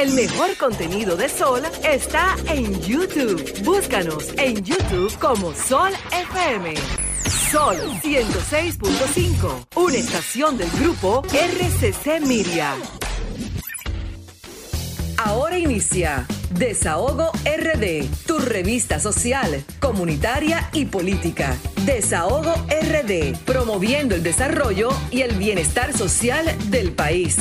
El mejor contenido de Sol está en YouTube. Búscanos en YouTube como Sol FM. Sol 106.5, una estación del grupo RCC Miria. Ahora inicia Desahogo RD, tu revista social, comunitaria y política. Desahogo RD, promoviendo el desarrollo y el bienestar social del país.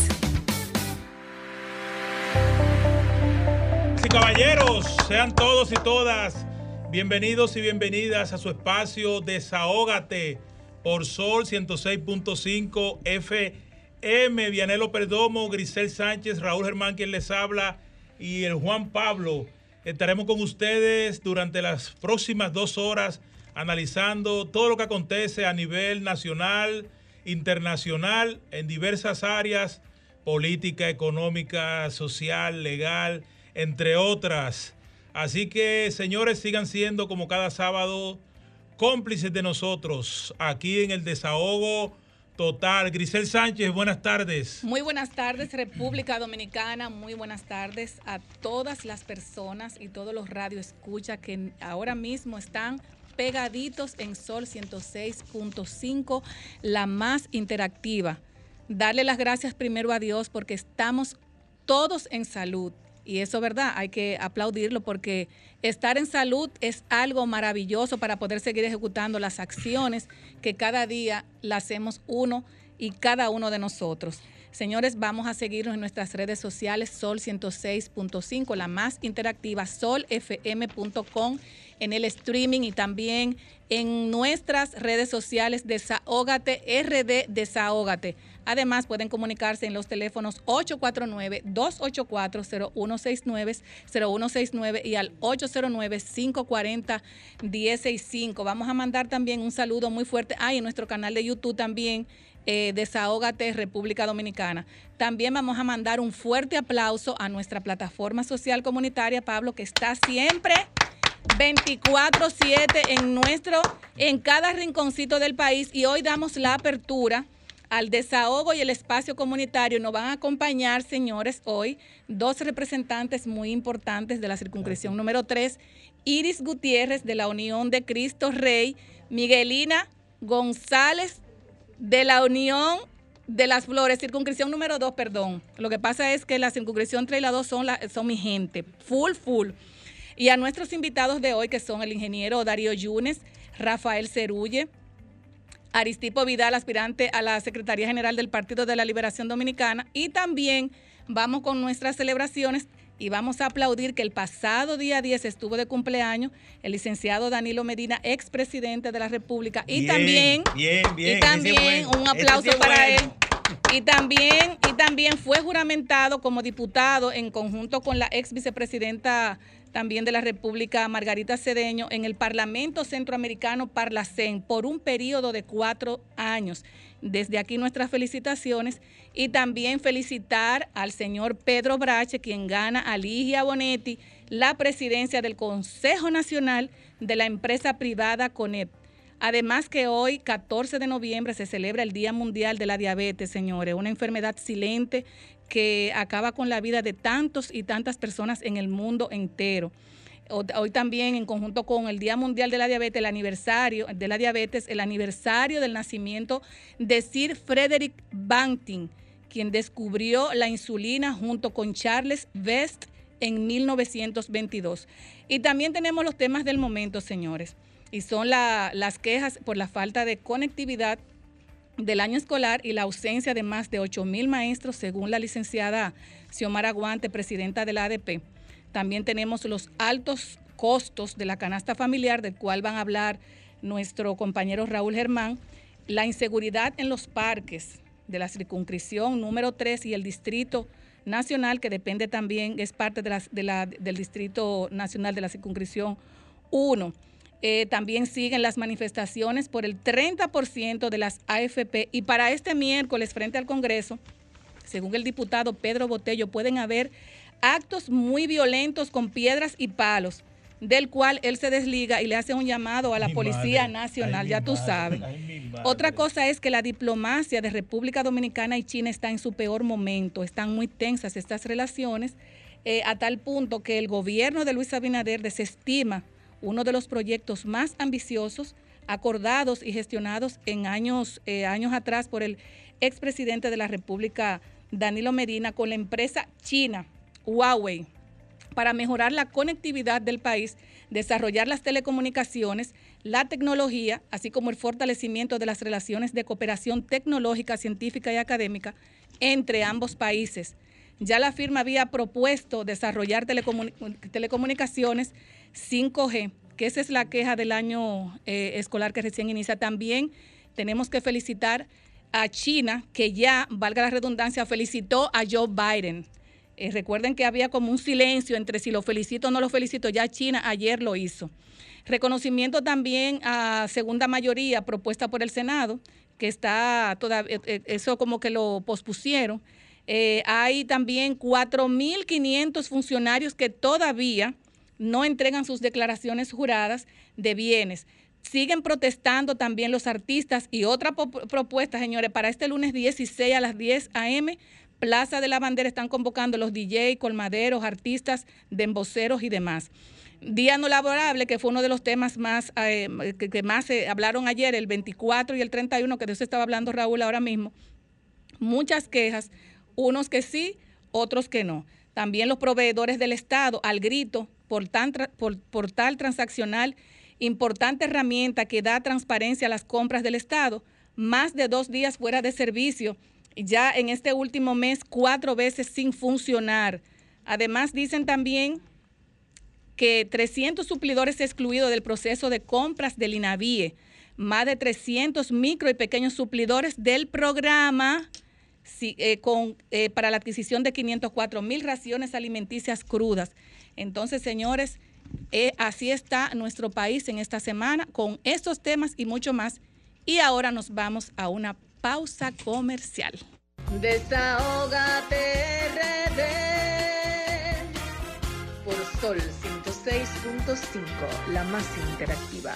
Caballeros, sean todos y todas bienvenidos y bienvenidas a su espacio Desahógate por Sol 106.5 FM. Vianelo Perdomo, Grisel Sánchez, Raúl Germán quien les habla y el Juan Pablo. Estaremos con ustedes durante las próximas dos horas analizando todo lo que acontece a nivel nacional, internacional, en diversas áreas, política, económica, social, legal entre otras. Así que, señores, sigan siendo como cada sábado cómplices de nosotros aquí en el desahogo total. Grisel Sánchez, buenas tardes. Muy buenas tardes, República Dominicana. Muy buenas tardes a todas las personas y todos los radioescuchas que ahora mismo están pegaditos en Sol 106.5, la más interactiva. Darle las gracias primero a Dios porque estamos todos en salud y eso, ¿verdad? Hay que aplaudirlo porque estar en salud es algo maravilloso para poder seguir ejecutando las acciones que cada día las hacemos uno y cada uno de nosotros. Señores, vamos a seguirnos en nuestras redes sociales, Sol 106.5, la más interactiva, solfm.com, en el streaming y también en nuestras redes sociales, Desahógate, RD Desahógate. Además, pueden comunicarse en los teléfonos 849-284-0169, 0169 y al 809-540-165. Vamos a mandar también un saludo muy fuerte. Ah, en nuestro canal de YouTube también, eh, Desahógate República Dominicana. También vamos a mandar un fuerte aplauso a nuestra plataforma social comunitaria, Pablo, que está siempre 24/7 en nuestro, en cada rinconcito del país y hoy damos la apertura al desahogo y el espacio comunitario nos van a acompañar, señores, hoy dos representantes muy importantes de la circunscripción número 3, Iris Gutiérrez de la Unión de Cristo Rey, Miguelina González de la Unión de las Flores, circunscripción número 2, perdón. Lo que pasa es que la circunscripción 3 y la 2 son, la, son mi gente, full, full. Y a nuestros invitados de hoy, que son el ingeniero Darío Yunes, Rafael Cerulle, Aristipo Vidal, aspirante a la Secretaría General del Partido de la Liberación Dominicana. Y también vamos con nuestras celebraciones y vamos a aplaudir que el pasado día 10 estuvo de cumpleaños el licenciado Danilo Medina, expresidente de la República. Y también, bien, bien, y también un aplauso para él. Y también, y también fue juramentado como diputado en conjunto con la ex vicepresidenta también de la República, Margarita Cedeño, en el Parlamento Centroamericano Parlacén por un periodo de cuatro años. Desde aquí nuestras felicitaciones y también felicitar al señor Pedro Brache, quien gana a Ligia Bonetti la presidencia del Consejo Nacional de la empresa privada CONEP. Además que hoy, 14 de noviembre, se celebra el Día Mundial de la Diabetes, señores, una enfermedad silente que acaba con la vida de tantos y tantas personas en el mundo entero. Hoy también, en conjunto con el Día Mundial de la Diabetes, el aniversario de la diabetes, el aniversario del nacimiento de Sir Frederick Banting, quien descubrió la insulina junto con Charles Vest en 1922. Y también tenemos los temas del momento, señores, y son las quejas por la falta de conectividad del año escolar y la ausencia de más de 8 mil maestros, según la licenciada Xiomara Guante, presidenta de la ADP. También tenemos los altos costos de la canasta familiar, del cual van a hablar nuestro compañero Raúl Germán, la inseguridad en los parques de la circunscripción número 3 y el distrito nacional, que depende también, es parte de la, del distrito nacional de la circunscripción 1 eh, también siguen las manifestaciones por el 30% de las AFP y para este miércoles frente al Congreso, según el diputado Pedro Botello, pueden haber actos muy violentos con piedras y palos, del cual él se desliga y le hace un llamado a la Policía Nacional, ya tú sabes. Otra cosa es que la diplomacia de República Dominicana y China está en su peor momento, están muy tensas estas relaciones eh, a tal punto que el gobierno de Luis Abinader desestima uno de los proyectos más ambiciosos acordados y gestionados en años, eh, años atrás por el expresidente de la República, Danilo Medina, con la empresa china Huawei para mejorar la conectividad del país, desarrollar las telecomunicaciones, la tecnología, así como el fortalecimiento de las relaciones de cooperación tecnológica, científica y académica entre ambos países. Ya la firma había propuesto desarrollar telecomunicaciones 5G, que esa es la queja del año eh, escolar que recién inicia. También tenemos que felicitar a China, que ya, valga la redundancia, felicitó a Joe Biden. Eh, recuerden que había como un silencio entre si lo felicito o no lo felicito. Ya China ayer lo hizo. Reconocimiento también a segunda mayoría propuesta por el Senado, que está todavía, eh, eso como que lo pospusieron. Hay también 4.500 funcionarios que todavía no entregan sus declaraciones juradas de bienes. Siguen protestando también los artistas y otra propuesta, señores, para este lunes 16 a las 10 a.m. Plaza de la Bandera están convocando los DJ, colmaderos, artistas, demboceros y demás. Día no laborable, que fue uno de los temas más eh, que, más se hablaron ayer, el 24 y el 31, que de eso estaba hablando Raúl ahora mismo. Muchas quejas, unos que sí, otros que no. También los proveedores del Estado, al grito, portal transaccional, importante herramienta que da transparencia a las compras del Estado, más de dos días fuera de servicio, ya en este último mes cuatro veces sin funcionar. Además, dicen también que 300 suplidores excluidos del proceso de compras del INAVIE, más de 300 micro y pequeños suplidores del programa eh, eh, para la adquisición de 504 mil raciones alimenticias crudas. Entonces, señores, eh, así está nuestro país en esta semana con estos temas y mucho más. Y ahora nos vamos a una pausa comercial. Desahógate, por Sol 106.5, la más interactiva.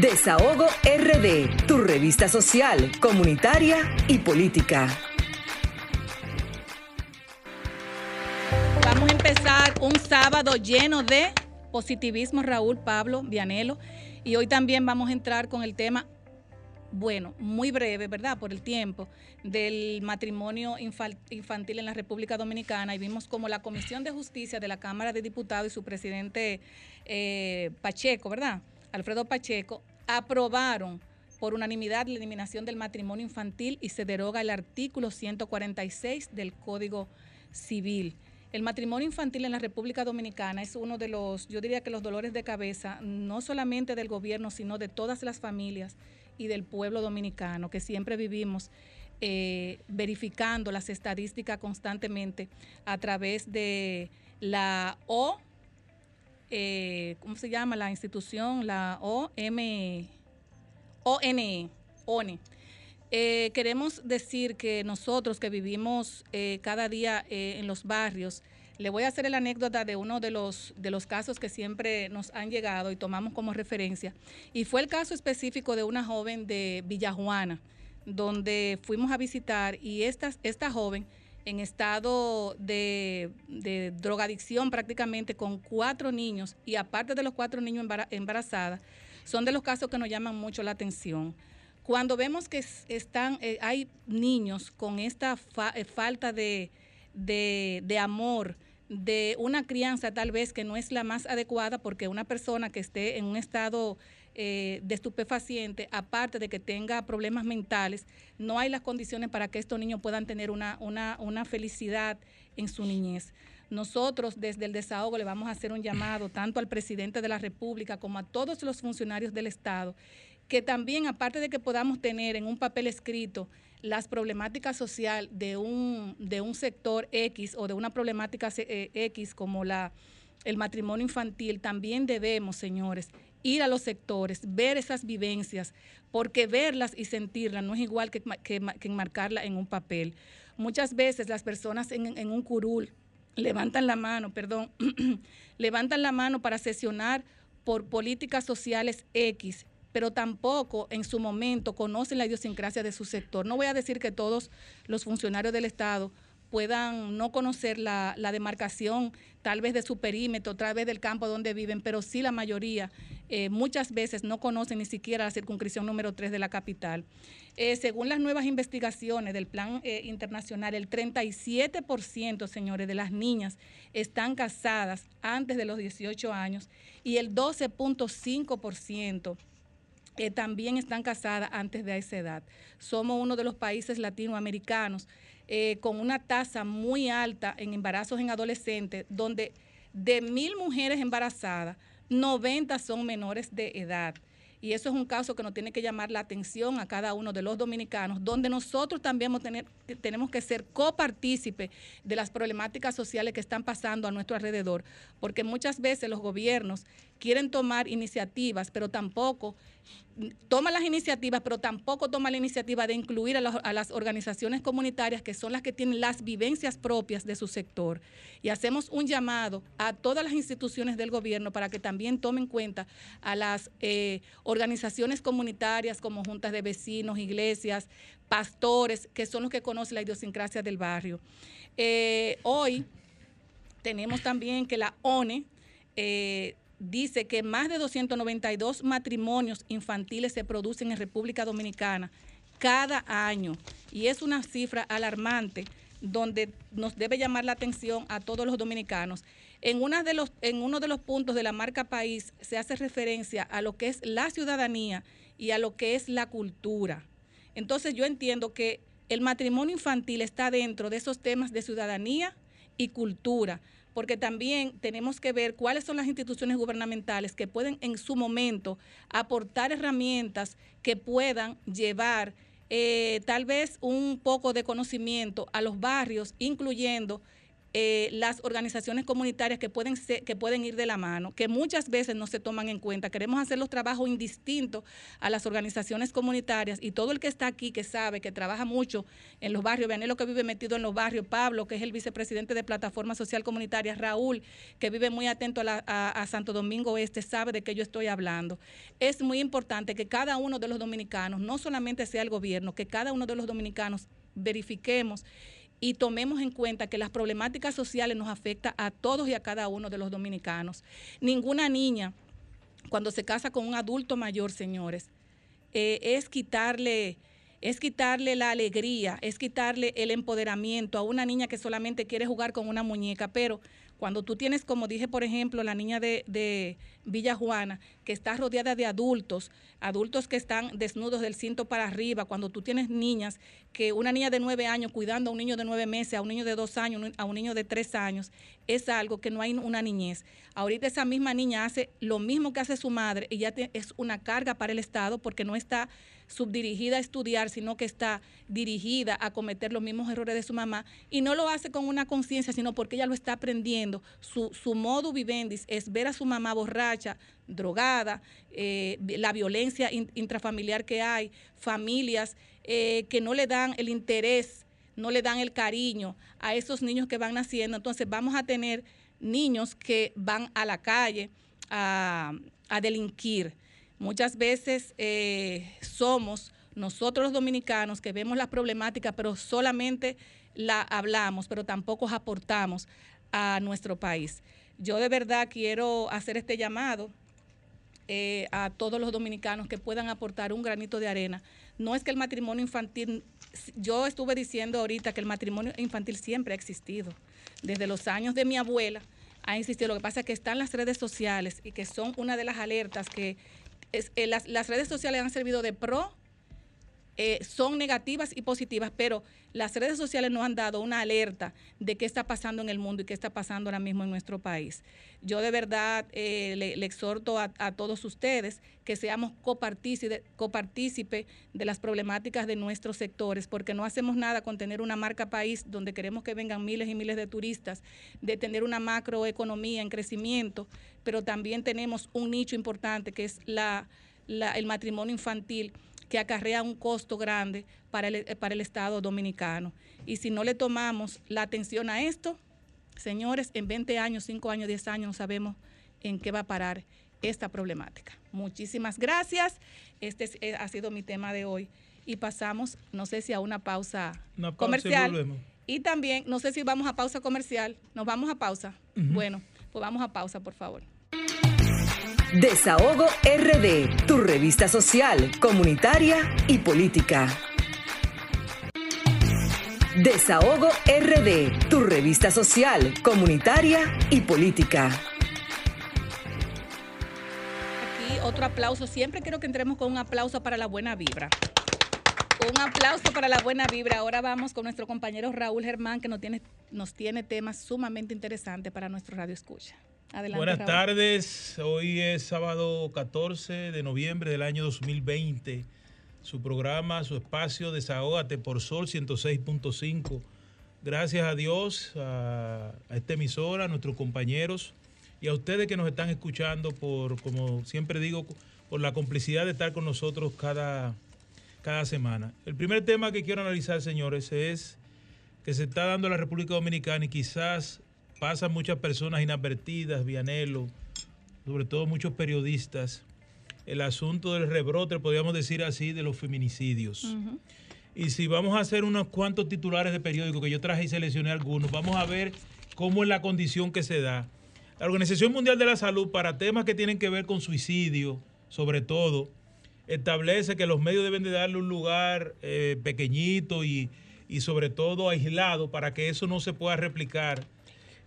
Desahogo RD, tu revista social, comunitaria y política. Empezar un sábado lleno de positivismo, Raúl, Pablo, Vianelo, y hoy también vamos a entrar con el tema bueno, muy breve, ¿verdad? Por el tiempo, del matrimonio infantil en la República Dominicana y vimos como la Comisión de Justicia de la Cámara de Diputados y su presidente eh, Pacheco, ¿verdad? Alfredo Pacheco, aprobaron por unanimidad la eliminación del matrimonio infantil y se deroga el artículo 146 del Código Civil. El matrimonio infantil en la República Dominicana es uno de los, yo diría que los dolores de cabeza, no solamente del gobierno, sino de todas las familias y del pueblo dominicano, que siempre vivimos eh, verificando las estadísticas constantemente a través de la O, eh, ¿cómo se llama? La institución, la OM, ONE, ONE. Eh, queremos decir que nosotros que vivimos cada día en los barrios, le voy a hacer la anécdota de uno de los, de los casos que siempre nos han llegado y tomamos como referencia. Y fue el caso específico de una joven de Villajuana, donde fuimos a visitar y esta, esta joven en estado de, drogadicción prácticamente con cuatro niños y aparte de los cuatro niños embarazadas, son de los casos que nos llaman mucho la atención. Cuando vemos que están, eh, hay niños con esta eh, falta de, de amor, de una crianza tal vez que no es la más adecuada porque una persona que esté en un estado eh, de estupefaciente, aparte de que tenga problemas mentales, no hay las condiciones para que estos niños puedan tener una, una, una felicidad en su niñez. Nosotros desde el desahogo le vamos a hacer un llamado tanto al presidente de la República como a todos los funcionarios del Estado, que también aparte de que podamos tener en un papel escrito las problemáticas social de un, de un sector X o de una problemática eh, X como la, el matrimonio infantil, también debemos, señores, ir a los sectores, ver esas vivencias, porque verlas y sentirlas no es igual que, que, enmarcarla en un papel. Muchas veces las personas en, en un curul levantan la mano, perdón, levantan la mano para sesionar por políticas sociales X pero tampoco en su momento conocen la idiosincrasia de su sector. No voy a decir que todos los funcionarios del Estado puedan no conocer la, demarcación tal vez de su perímetro, tal vez del campo donde viven, pero sí la mayoría eh, muchas veces no conocen ni siquiera la circunscripción número 3 de la capital. Eh, según las nuevas investigaciones del Plan eh, Internacional, el 37%, señores, de las niñas están casadas antes de los 18 años y el 12.5% también están casadas antes de esa edad. Somos uno de los países latinoamericanos eh, con una tasa muy alta en embarazos en adolescentes, donde de mil mujeres embarazadas, 90 son menores de edad. Y eso es un caso que nos tiene que llamar la atención a cada uno de los dominicanos, donde nosotros también tenemos que ser copartícipes de las problemáticas sociales que están pasando a nuestro alrededor, porque muchas veces los gobiernos quieren tomar iniciativas, pero tampoco toma las iniciativas, pero tampoco toma la iniciativa de incluir a, las organizaciones comunitarias que son las que tienen las vivencias propias de su sector. Y hacemos un llamado a todas las instituciones del gobierno para que también tomen cuenta a las eh, organizaciones comunitarias como juntas de vecinos, iglesias, pastores, que son los que conocen la idiosincrasia del barrio. Eh, hoy tenemos también que la ONE eh, dice que más de 292 matrimonios infantiles se producen en República Dominicana cada año. Y es una cifra alarmante donde nos debe llamar la atención a todos los dominicanos. En, una de los, en uno de los puntos de la marca país se hace referencia a lo que es la ciudadanía y a lo que es la cultura. Entonces yo entiendo que el matrimonio infantil está dentro de esos temas de ciudadanía y cultura porque también tenemos que ver cuáles son las instituciones gubernamentales que pueden en su momento aportar herramientas que puedan llevar eh, tal vez un poco de conocimiento a los barrios, incluyendo eh, las organizaciones comunitarias que pueden, que pueden ir de la mano, que muchas veces no se toman en cuenta. Queremos hacer los trabajos indistintos a las organizaciones comunitarias y todo el que está aquí, que sabe, que trabaja mucho en los barrios, lo que vive metido en los barrios, Pablo, que es el vicepresidente de Plataforma Social Comunitaria, Raúl, que vive muy atento a, Santo Domingo Este, sabe de qué yo estoy hablando. Es muy importante que cada uno de los dominicanos, no solamente sea el gobierno, que cada uno de los dominicanos verifiquemos y tomemos en cuenta que las problemáticas sociales nos afectan a todos y a cada uno de los dominicanos. Ninguna niña, cuando se casa con un adulto mayor, señores, eh, es quitarle es quitarle la alegría, es quitarle el empoderamiento a una niña que solamente quiere jugar con una muñeca, pero cuando tú tienes, como dije, por ejemplo, la niña de, Villa Juana, que está rodeada de adultos, adultos que están desnudos del cinto para arriba, cuando tú tienes niñas, que una niña de nueve años cuidando a un niño de nueve meses, a un niño de dos años, a un niño de tres años, es algo que no hay una niñez. Ahorita esa misma niña hace lo mismo que hace su madre y ya es una carga para el Estado porque no está subdirigida a estudiar, sino que está dirigida a cometer los mismos errores de su mamá y no lo hace con una conciencia, sino porque ella lo está aprendiendo. Su, su modo vivendis es ver a su mamá borracha, drogada, eh, la violencia intrafamiliar que hay, familias eh, que no le dan el interés, no le dan el cariño a esos niños que van naciendo. Entonces vamos a tener niños que van a la calle a, a delinquir. Muchas veces eh, somos nosotros los dominicanos que vemos las problemáticas, pero solamente la hablamos, pero tampoco aportamos a nuestro país. Yo de verdad quiero hacer este llamado eh, a todos los dominicanos que puedan aportar un granito de arena. No es que el matrimonio infantil, yo estuve diciendo ahorita que el matrimonio infantil siempre ha existido. Desde los años de mi abuela ha existido. Lo que pasa es que están las redes sociales y que son una de las alertas que eh, las, las, redes sociales han servido de pro, eh, son negativas y positivas, pero las redes sociales nos han dado una alerta de qué está pasando en el mundo y qué está pasando ahora mismo en nuestro país. Yo de verdad eh, le, exhorto a, todos ustedes que seamos copartícipes copartícipe de las problemáticas de nuestros sectores, porque no hacemos nada con tener una marca país donde queremos que vengan miles y miles de turistas, de tener una macroeconomía en crecimiento, pero también tenemos un nicho importante que es la, el matrimonio infantil que acarrea un costo grande para el, para el Estado dominicano. Y si no le tomamos la atención a esto, señores, en 20 años, 5 años, 10 años no sabemos en qué va a parar esta problemática. Muchísimas gracias. Este ha sido mi tema de hoy. Y pasamos, no sé si a una pausa, comercial. Y también, no sé si vamos a pausa comercial. ¿Nos vamos a pausa? Bueno, pues vamos a pausa, por favor. Desahogo RD, tu revista social, comunitaria y política. Desahogo RD, tu revista social, comunitaria y política. Aquí otro aplauso. Siempre quiero que entremos con un aplauso para la buena vibra. Un aplauso para la buena vibra. Ahora vamos con nuestro compañero Raúl Germán, que nos tiene, nos tiene temas sumamente interesantes para nuestro radio escucha. Adelante, Buenas tardes. Hoy es sábado 14 de noviembre del año 2020 su programa, su espacio, Desahógate por Sol 106.5. Gracias a Dios, a, esta emisora, a nuestros compañeros y a ustedes que nos están escuchando por, como siempre digo, por la complicidad de estar con nosotros cada, cada semana. El primer tema que quiero analizar, señores, es que se está dando en la República Dominicana y quizás pasan muchas personas inadvertidas, Vianelo, sobre todo muchos periodistas, el asunto del rebrote, podríamos decir así, de los feminicidios. Y si vamos a hacer unos cuantos titulares de periódico que yo traje y seleccioné algunos, vamos a ver cómo es la condición que se da. La Organización Mundial de la Salud, para temas que tienen que ver con suicidio, sobre todo, establece que los medios deben de darle un lugar eh, pequeñito y, y sobre todo aislado para que eso no se pueda replicar.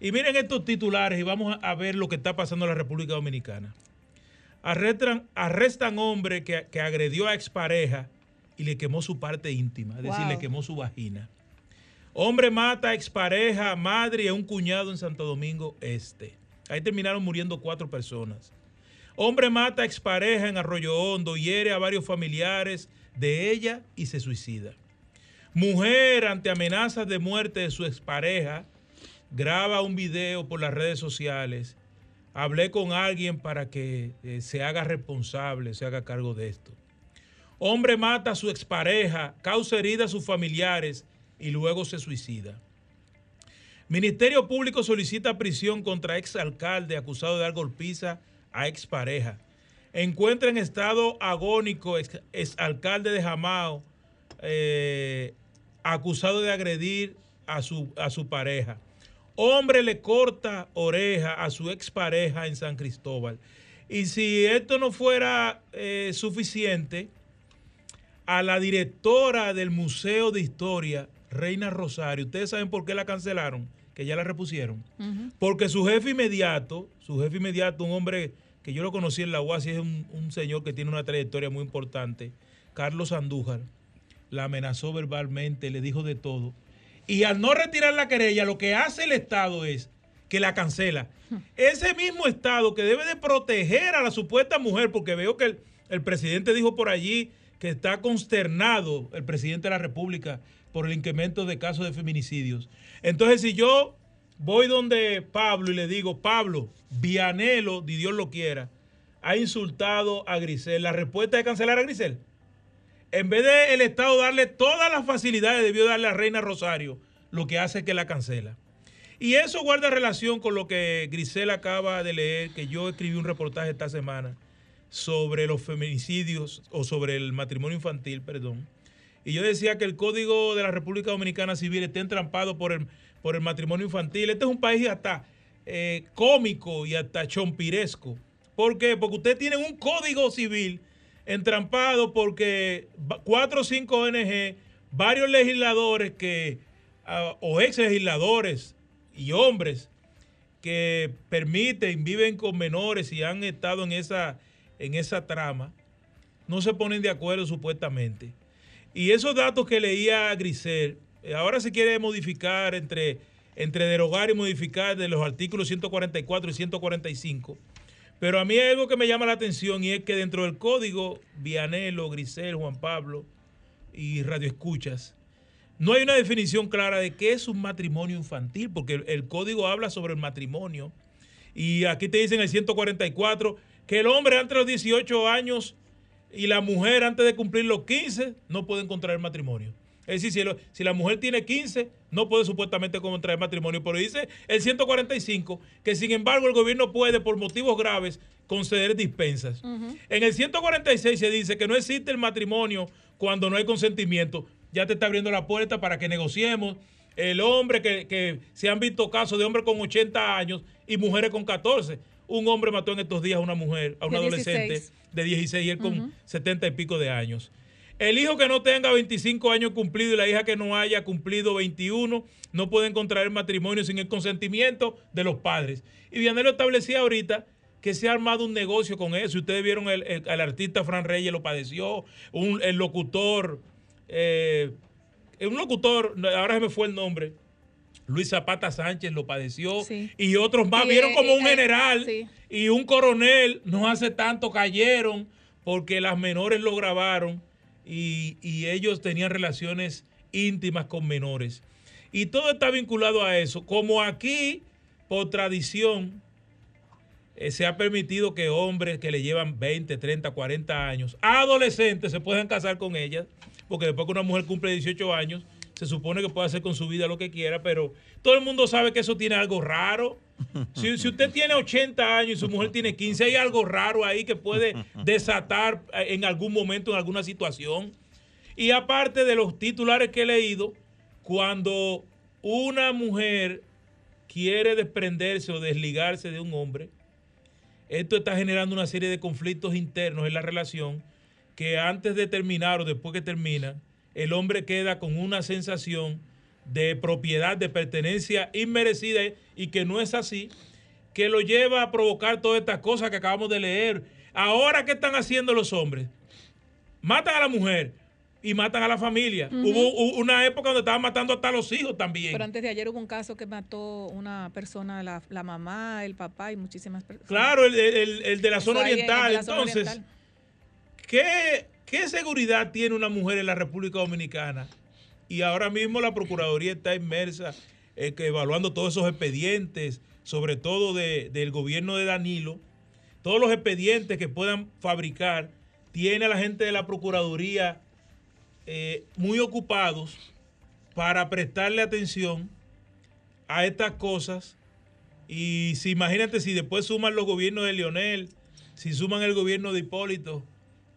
Y miren estos titulares y vamos a ver lo que está pasando en la República Dominicana. Arrestan, arrestan hombre que, agredió a expareja y le quemó su parte íntima, es decir, le quemó su vagina. Hombre mata a expareja, madre y a un cuñado en Santo Domingo Este. Ahí terminaron muriendo cuatro personas. Hombre mata a expareja en Arroyo Hondo, hiere a varios familiares de ella y se suicida. Mujer ante amenazas de muerte de su expareja graba un video por las redes sociales hablé con alguien para que eh, se haga responsable, se haga cargo de esto. Hombre mata a su expareja, causa herida a sus familiares y luego se suicida. Ministerio Público solicita prisión contra exalcalde acusado de dar golpiza a expareja. Encuentra en estado agónico exalcalde de Jamao eh, acusado de agredir a su, a su pareja. Hombre le corta oreja a su expareja en San Cristóbal. Y si esto no fuera eh, suficiente, a la directora del Museo de Historia, Reina Rosario, ¿ustedes saben por qué la cancelaron? Que ya la repusieron. Porque su jefe inmediato, su jefe inmediato, un hombre que yo lo conocí en la UASI, es un, un señor que tiene una trayectoria muy importante, Carlos Andújar, la amenazó verbalmente, le dijo de todo y al no retirar la querella, lo que hace el Estado es que la cancela. Ese mismo Estado que debe de proteger a la supuesta mujer, porque veo que el, presidente dijo por allí que está consternado el presidente de la República por el incremento de casos de feminicidios. Entonces, si yo voy donde Pablo y le digo, Pablo, Vianelo, di Dios lo quiera, ha insultado a Grisel, la respuesta es cancelar a Grisel en vez de el Estado darle todas las facilidades, debió darle a Reina Rosario, lo que hace que la cancela. Y eso guarda relación con lo que Grisel acaba de leer, que yo escribí un reportaje esta semana sobre los feminicidios o sobre el matrimonio infantil, perdón. Y yo decía que el Código de la República Dominicana Civil está entrampado por el, por el matrimonio infantil. Este es un país hasta eh, cómico y hasta chompiresco. ¿Por qué? Porque usted tiene un código civil entrampado porque cuatro o cinco ONG, varios legisladores que, ah, o ex legisladores y hombres que permiten, viven con menores y han estado en esa, en esa trama, no se ponen de acuerdo supuestamente. Y esos datos que leía Grisel, eh, ahora se quiere modificar entre, entre derogar y modificar de los artículos 144 y 145 pero a mí hay algo que me llama la atención y es que dentro del código Vianelo, Grisel, Juan Pablo y Radio Escuchas, no hay una definición clara de qué es un matrimonio infantil, porque el, código habla sobre el matrimonio. Y aquí te dicen el 144 que el hombre antes de los 18 años y la mujer antes de cumplir los 15 no pueden contraer matrimonio. Es decir, si, la mujer tiene 15, no puede supuestamente contraer matrimonio. Pero dice el 145 que sin embargo el gobierno puede, por motivos graves, conceder dispensas. En el 146 se dice que no existe el matrimonio cuando no hay consentimiento. Ya te está abriendo la puerta para que negociemos El hombre que, que se han visto casos de hombres con 80 años y mujeres con 14. Un hombre mató en estos días a una mujer, a De adolescente 16. de 16 y él con 70 y pico de años. El hijo que no tenga 25 años cumplido y la hija que no haya cumplido 21 no pueden contraer matrimonio sin el consentimiento de los padres. Y Vianelo establecía ahorita que se ha armado un negocio con eso. Ustedes vieron el, el- el artista Fran Reyes lo padeció, un, el locutor, eh, un locutor, ahora se me fue el nombre, Luis Zapata Sánchez lo padeció Sí. y otros más Y, vieron eh, como un eh, general sí. y un coronel no hace tanto cayeron porque las menores lo grabaron y, ellos tenían relaciones íntimas con menores. Y todo está vinculado a eso. Como aquí, por tradición, eh, se ha permitido que hombres que le llevan 20, 30, 40 años, adolescentes, se puedan casar con ellas, porque después que una mujer cumple 18 años, se supone que puede hacer con su vida lo que quiera, pero todo el mundo sabe que eso tiene algo raro. Si, si usted tiene 80 años y su mujer tiene 15, hay algo raro ahí que puede desatar eh, en algún momento, en alguna situación. Y aparte de los titulares que he leído, cuando una mujer quiere desprenderse o desligarse de un hombre, esto está generando una serie de conflictos internos en la relación que antes de terminar o después que termina, el hombre queda con una sensación de propiedad, de pertenencia inmerecida y que no es así, que lo lleva a provocar todas estas cosas que acabamos de leer. Ahora, ¿qué están haciendo los hombres? Matan a la mujer y matan a la familia. Hubo una época donde estaban matando hasta a los hijos también. Pero antes de ayer hubo un caso que mató una persona, la, la mamá, el papá y muchísimas personas. Claro, el, el- el de la zona oriental. en la zona Entonces, oriental. ¿qué, ¿qué seguridad tiene una mujer en la República Dominicana? Y ahora mismo la Procuraduría está inmersa eh, evaluando todos esos expedientes, sobre todo de- del gobierno de Danilo, todos los expedientes que puedan fabricar, tiene a la gente de la Procuraduría eh, muy ocupados para prestarle atención a estas cosas. Y si imagínate si después suman los gobiernos de Lionel, si suman el gobierno de Hipólito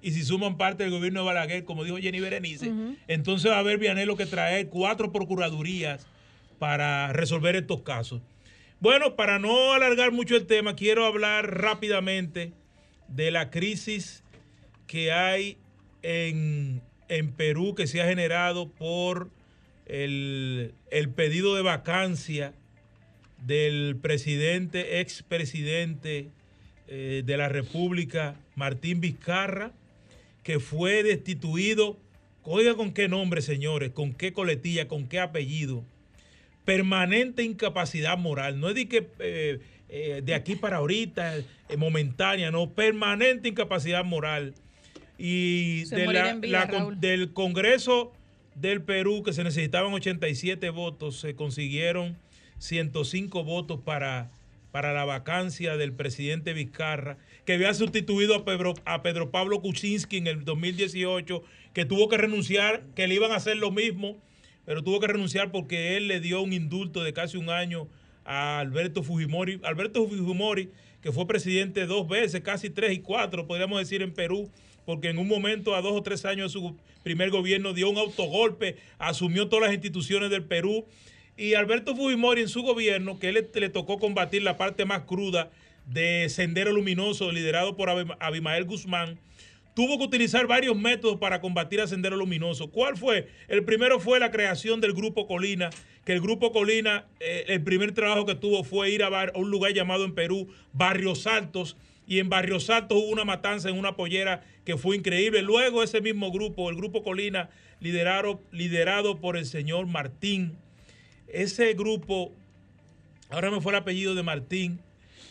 y si suman parte del gobierno de Balaguer, como dijo Jenny Berenice, entonces va a haber Vianelo que traer cuatro procuradurías para resolver estos casos. Bueno, para no alargar mucho el tema, quiero hablar rápidamente de la crisis que hay en, en Perú que se ha generado por el, el pedido de vacancia del presidente, expresidente eh, de la República, Martín Vizcarra, que fue destituido, oiga con qué nombre, señores, con qué coletilla, con qué apellido, permanente incapacidad moral, no es de que eh, eh, de aquí para ahorita, eh, momentánea, no, permanente incapacidad moral. Y de la- vida, del Congreso del Perú, que se necesitaban 87 votos, se consiguieron 105 votos para, para la vacancia del presidente Vizcarra, que había sustituido a Pedro, a Pedro Pablo Kuczynski en el 2018, que tuvo que renunciar, que le iban a hacer lo mismo, pero tuvo que renunciar porque él le dio un indulto de casi un año a Alberto Fujimori. Alberto Fujimori, que fue presidente dos veces, casi tres y cuatro, podríamos decir, en Perú, porque en un momento, a dos o tres años de su primer gobierno, dio un autogolpe, asumió todas las instituciones del Perú. Y Alberto Fujimori en su gobierno, que él le, le tocó combatir la parte más cruda de Sendero Luminoso, liderado por Abim- Abimael Guzmán, tuvo que utilizar varios métodos para combatir a Sendero Luminoso. ¿Cuál fue? El primero fue la creación del Grupo Colina, que el Grupo Colina, eh, el primer trabajo que tuvo fue ir a, a un lugar llamado en Perú, Barrios Altos, y en Barrios Altos hubo una matanza en una pollera que fue increíble. Luego ese mismo grupo, el Grupo Colina, liderado, liderado por el señor Martín, ese grupo, ahora me fue el apellido de Martín,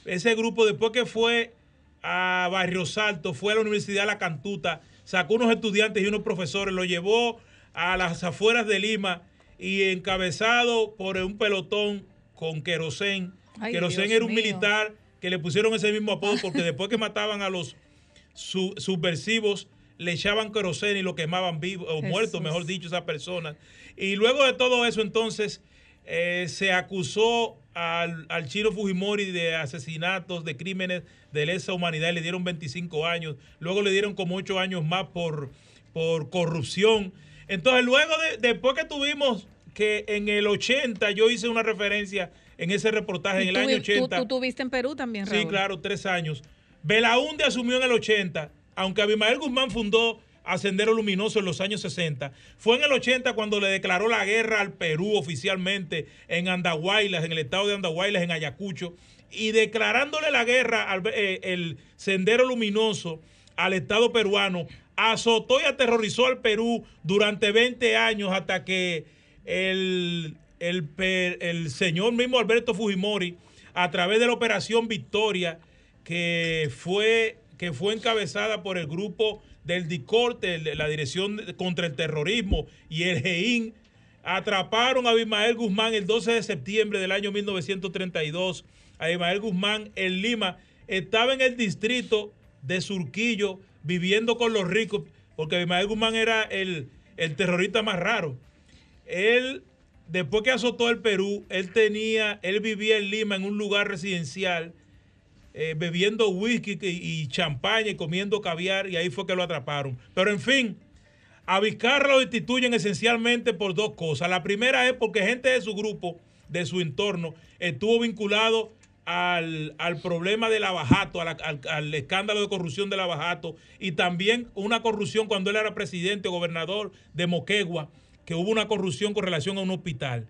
ese grupo después que fue a Barrios Altos, fue a la Universidad de La Cantuta, sacó unos estudiantes y unos profesores, lo llevó a las afueras de Lima y encabezado por un pelotón con querosén. Querosén era un mío. militar que le pusieron ese mismo apodo porque después que mataban a los su- subversivos le echaban queroseno y lo quemaban vivo o muerto, mejor dicho, esas personas. Y luego de todo eso, entonces, eh, se acusó al, al Chino Fujimori de asesinatos, de crímenes de lesa humanidad, le dieron 25 años. Luego le dieron como 8 años más por, por corrupción. Entonces, luego de, después que tuvimos que en el 80 yo hice una referencia en ese reportaje, en el año 80. Tú, tú tuviste en Perú también, Raúl. Sí, claro, tres años. Belaunde asumió en el 80, aunque Abimael Guzmán fundó a Sendero Luminoso en los años 60. Fue en el 80 cuando le declaró la guerra al Perú oficialmente en Andahuaylas, en el estado de Andahuaylas, en Ayacucho, y declarándole la guerra al eh, Sendero Luminoso al Estado peruano, azotó y aterrorizó al Perú durante 20 años hasta que el, el, el señor mismo Alberto Fujimori, a través de la Operación Victoria, que fue, que fue encabezada por el grupo del DICORTE, la Dirección contra el Terrorismo y el GEIN, atraparon a Abimael Guzmán el 12 de septiembre del año 1932. Abimael Guzmán en Lima estaba en el distrito de Surquillo viviendo con los ricos, porque Abimael Guzmán era el, el terrorista más raro. Él, después que azotó el Perú, él tenía, él vivía en Lima en un lugar residencial eh, bebiendo whisky y, champaña y comiendo caviar y ahí fue que lo atraparon. Pero en fin, a Vizcarra lo destituyen esencialmente por dos cosas. La primera es porque gente de su grupo, de su entorno, estuvo vinculado al, problema del abajato, al, al, escándalo de corrupción del abajato y también una corrupción cuando él era presidente o gobernador de Moquegua, que hubo una corrupción con relación a un hospital.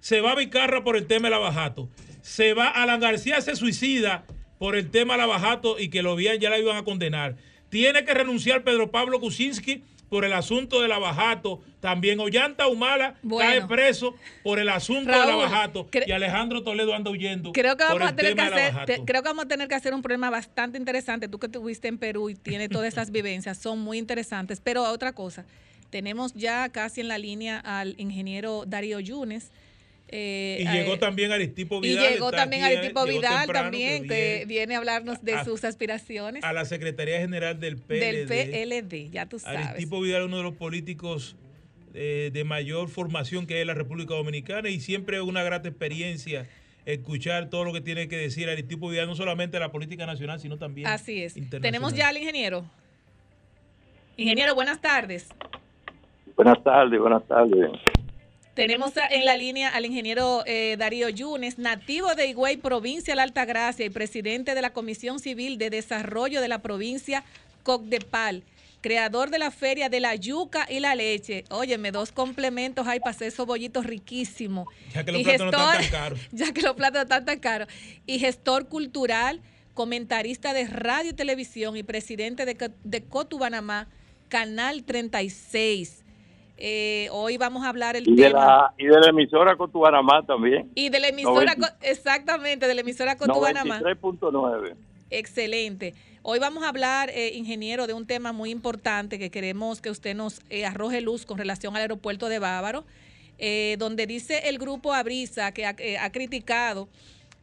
Se va a Vizcarra por el tema del abajato. Se va, Alan García se suicida por el tema Lavajato y que lo habían, ya la iban a condenar. Tiene que renunciar Pedro Pablo Kuczynski por el asunto de Lavajato. También Ollanta Humala cae preso por el asunto de Lavajato. Y Alejandro Toledo anda huyendo. Creo que, vamos a tener que hacer, creo que vamos a tener que hacer un problema bastante interesante. Tú que estuviste en Perú y tienes todas esas vivencias, son muy interesantes. Pero otra cosa, tenemos ya casi en la línea al ingeniero Darío Yunes eh, y llegó también Aristipo Vidal. Y llegó también Aristipo Vidal también, que viene, a hablarnos de sus aspiraciones. A la Secretaría General del PLD. Del PLD, ya tú sabes. Aristipo Vidal es uno de los políticos eh, de mayor formación que hay en la República Dominicana y siempre es una grata experiencia escuchar todo lo que tiene que decir Aristipo Vidal, no solamente de la política nacional, sino también Así es. Tenemos ya al ingeniero. Ingeniero, buenas tardes. Buenas tardes, buenas tardes. Tenemos en la línea al ingeniero eh, Darío Yunes, nativo de Higüey, provincia de la Altagracia y presidente de la Comisión Civil de Desarrollo de la provincia Cocdepal, creador de la Feria de la Yuca y la Leche. Óyeme, dos complementos hay para hacer esos bollitos riquísimos. Ya que los platos no están tan caros. Ya que los platos están tan caros. Y gestor cultural, comentarista de radio y televisión y presidente de, de Cotubanamá, Canal 36. Eh, hoy vamos a hablar el y tema. De la, y de la emisora Cotubanamá también. Y de la emisora, exactamente, de la emisora Cotubanamá. 93.9. Excelente. Hoy vamos a hablar, eh, ingeniero, de un tema muy importante que queremos que usted nos eh, arroje luz con relación al aeropuerto de Bávaro, donde dice el grupo Abrisa que ha, criticado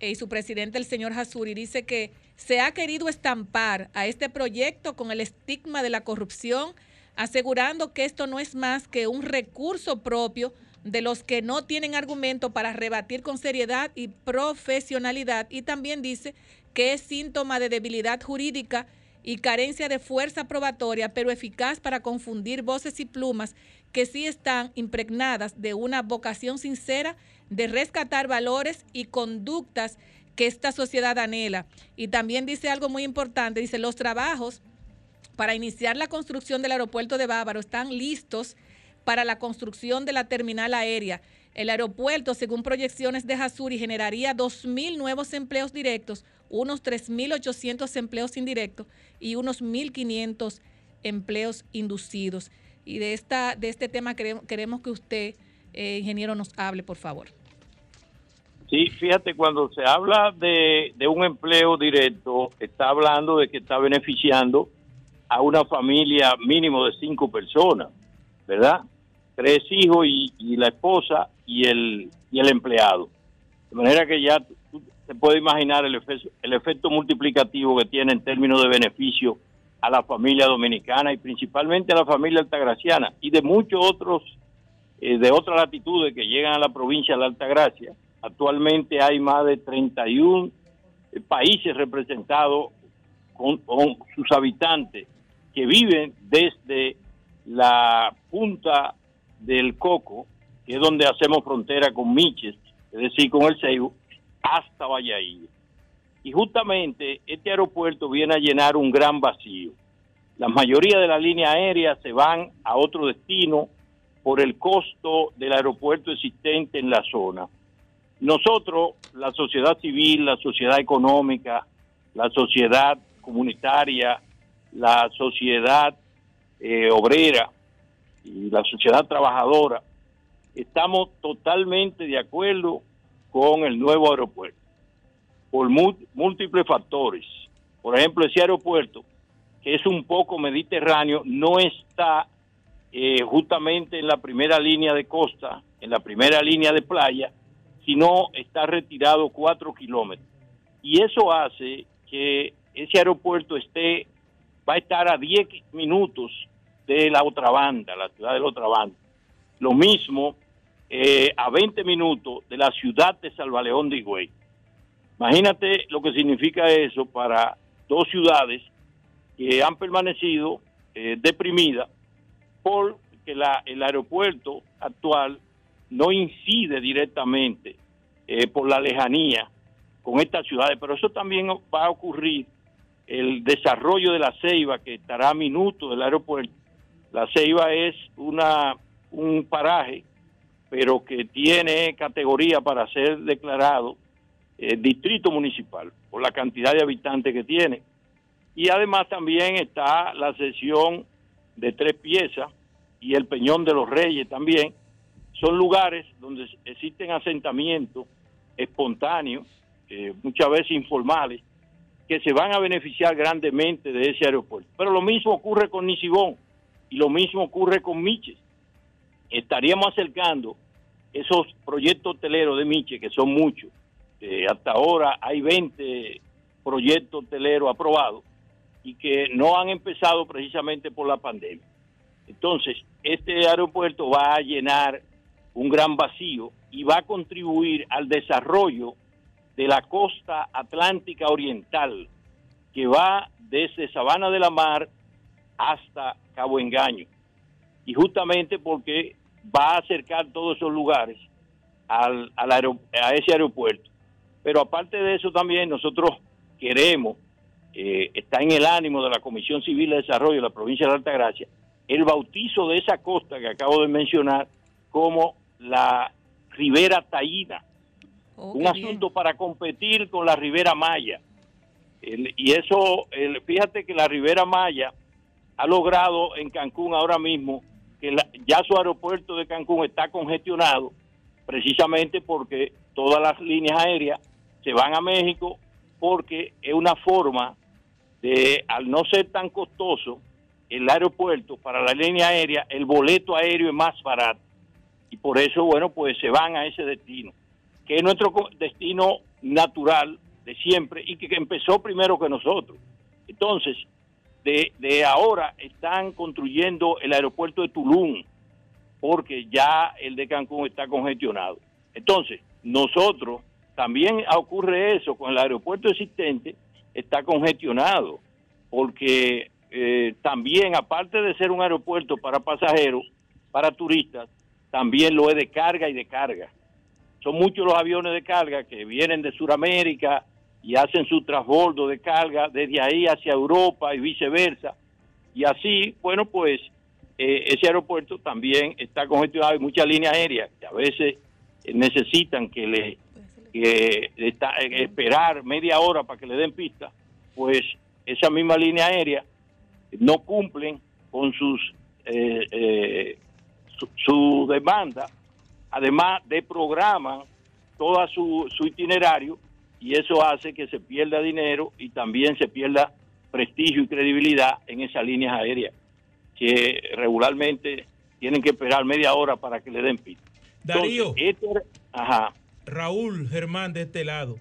y su presidente, el señor Hasuri, dice que se ha querido estampar a este proyecto con el estigma de la corrupción asegurando que esto no es más que un recurso propio de los que no tienen argumento para rebatir con seriedad y profesionalidad y también dice que es síntoma de debilidad jurídica y carencia de fuerza probatoria, pero eficaz para confundir voces y plumas que sí están impregnadas de una vocación sincera de rescatar valores y conductas que esta sociedad anhela. Y también dice algo muy importante, dice los trabajos para iniciar la construcción del aeropuerto de Bávaro están listos para la construcción de la terminal aérea. El aeropuerto, según proyecciones de Hasuri, generaría 2.000 nuevos empleos directos, unos 3.800 empleos indirectos y unos 1.500 empleos inducidos. Y de, esta, de este tema queremos, que usted, eh, ingeniero, nos hable, por favor. Sí, fíjate, cuando se habla de, de un empleo directo, está hablando de que está beneficiando a una familia mínimo de cinco personas, ¿verdad? Tres hijos y, la esposa y el, y el empleado. De manera que ya se puede imaginar el efecto, el efecto multiplicativo que tiene en términos de beneficio a la familia dominicana y principalmente a la familia altagraciana y de muchos otros, eh, de otras latitudes que llegan a la provincia de la Altagracia. Actualmente hay más de 31 eh, países representados con sus habitantes que viven desde la punta del Coco que es donde hacemos frontera con Miches, es decir, con el Ceibo, hasta Valladolid. Y justamente este aeropuerto viene a llenar un gran vacío. La mayoría de las líneas aéreas se van a otro destino por el costo del aeropuerto existente en la zona. Nosotros, la sociedad civil, la sociedad económica, la sociedad comunitaria, la sociedad eh, obrera y la sociedad trabajadora, estamos totalmente de acuerdo con el nuevo aeropuerto por múltiples factores. Por ejemplo, ese aeropuerto, que es un poco mediterráneo, no está eh, justamente en la primera línea de costa, en la primera línea de playa, sino está retirado cuatro kilómetros. Y eso hace que ese aeropuerto esté, va a estar a 10 minutos de la otra banda, la ciudad de la otra banda. Lo mismo eh, a 20 minutos de la ciudad de Salvaleón de Higüey. Imagínate lo que significa eso para dos ciudades que han permanecido eh, deprimidas porque la, el aeropuerto actual no incide directamente eh, por la lejanía con estas ciudades, pero eso también va a ocurrir el desarrollo de la Ceiba, que estará a minutos del aeropuerto. La Ceiba es una, un paraje, pero que tiene categoría para ser declarado eh, distrito municipal, por la cantidad de habitantes que tiene. Y además también está la sesión de tres piezas y el Peñón de los Reyes también. Son lugares donde existen asentamientos espontáneos, eh, muchas veces informales, que se van a beneficiar grandemente de ese aeropuerto. Pero lo mismo ocurre con Nisibón y lo mismo ocurre con Miches. Estaríamos acercando esos proyectos hoteleros de Miches, que son muchos. Hasta ahora hay 20 proyectos hoteleros aprobados y que no han empezado precisamente por la pandemia. Entonces, este aeropuerto va a llenar un gran vacío y va a contribuir al desarrollo de la costa atlántica oriental, que va desde Sabana de la Mar hasta Cabo Engaño. Y justamente porque va a acercar todos esos lugares al, a ese aeropuerto. Pero aparte de eso también nosotros queremos, eh, está en el ánimo de la Comisión Civil de Desarrollo de la provincia de Altagracia, el bautizo de esa costa que acabo de mencionar como la Ribera Taína, Oh, un asunto para competir con la Ribera Maya. y eso, fíjate que la Ribera Maya ha logrado en Cancún ahora mismo que ya su aeropuerto de Cancún está congestionado precisamente porque todas las líneas aéreas se van a México porque es una forma de, al no ser tan costoso, el aeropuerto para la línea aérea, el boleto aéreo es más barato. Y por eso, bueno, pues se van a ese destino que es nuestro destino natural de siempre y que, empezó primero que nosotros. Entonces, de, de, ahora están construyendo el aeropuerto de Tulum, porque ya el de Cancún está congestionado. Entonces, nosotros también ocurre eso con el aeropuerto existente, está congestionado, porque eh, también, aparte de ser un aeropuerto para pasajeros, para turistas, también lo es de carga y de carga son muchos los aviones de carga que vienen de Sudamérica y hacen su transbordo de carga desde ahí hacia Europa y viceversa. Y así, bueno, pues eh, ese aeropuerto también está congestionado. Hay muchas líneas aéreas que a veces eh, necesitan que le eh, esperar media hora para que le den pista, pues esa misma línea aérea no cumplen con sus su demanda además de programan todo su, itinerario y eso hace que se pierda dinero y también se pierda prestigio y credibilidad en esas líneas aéreas que regularmente tienen que esperar media hora para que le den pista. Darío. Ajá. Raúl Germán de este lado.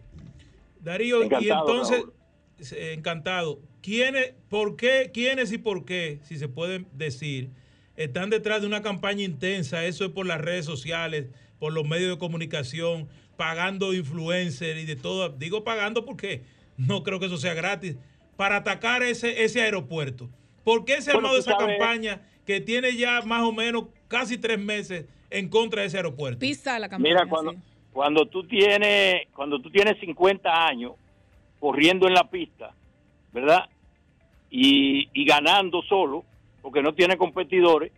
Darío, y entonces, encantado. ¿Quiénes, por qué, quiénes y por qué, si se pueden decir, están detrás de una campaña intensa, eso es por las redes sociales, por los medios de comunicación, pagando influencers y de todo. Digo pagando porque no creo que eso sea gratis, para atacar ese, ese aeropuerto. ¿Por qué se ha armado esa campaña que tiene ya más o menos casi tres meses en contra de ese aeropuerto. Pisa la campaña. Mira, cuando, cuando tú tienes cuando tú tienes 50 años corriendo en la pista, ¿verdad? Y, y ganando solo, porque no tiene competidores,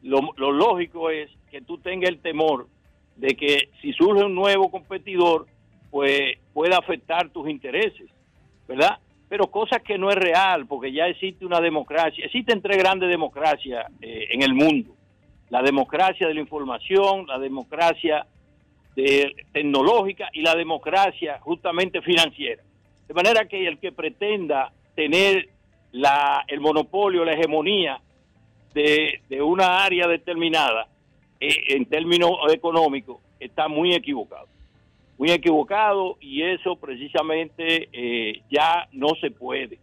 lo, lo lógico es que tú tengas el temor de que si surge un nuevo competidor, pues pueda afectar tus intereses, ¿verdad? Pero cosa que no es real, porque ya existe una democracia, existen tres grandes democracias eh, en el mundo. La democracia de la información, la democracia de, tecnológica y la democracia justamente financiera. De manera que el que pretenda tener la, el monopolio, la hegemonía de, una área determinada eh, en términos económicos está muy equivocado. Muy equivocado y eso precisamente eh, ya no se puede.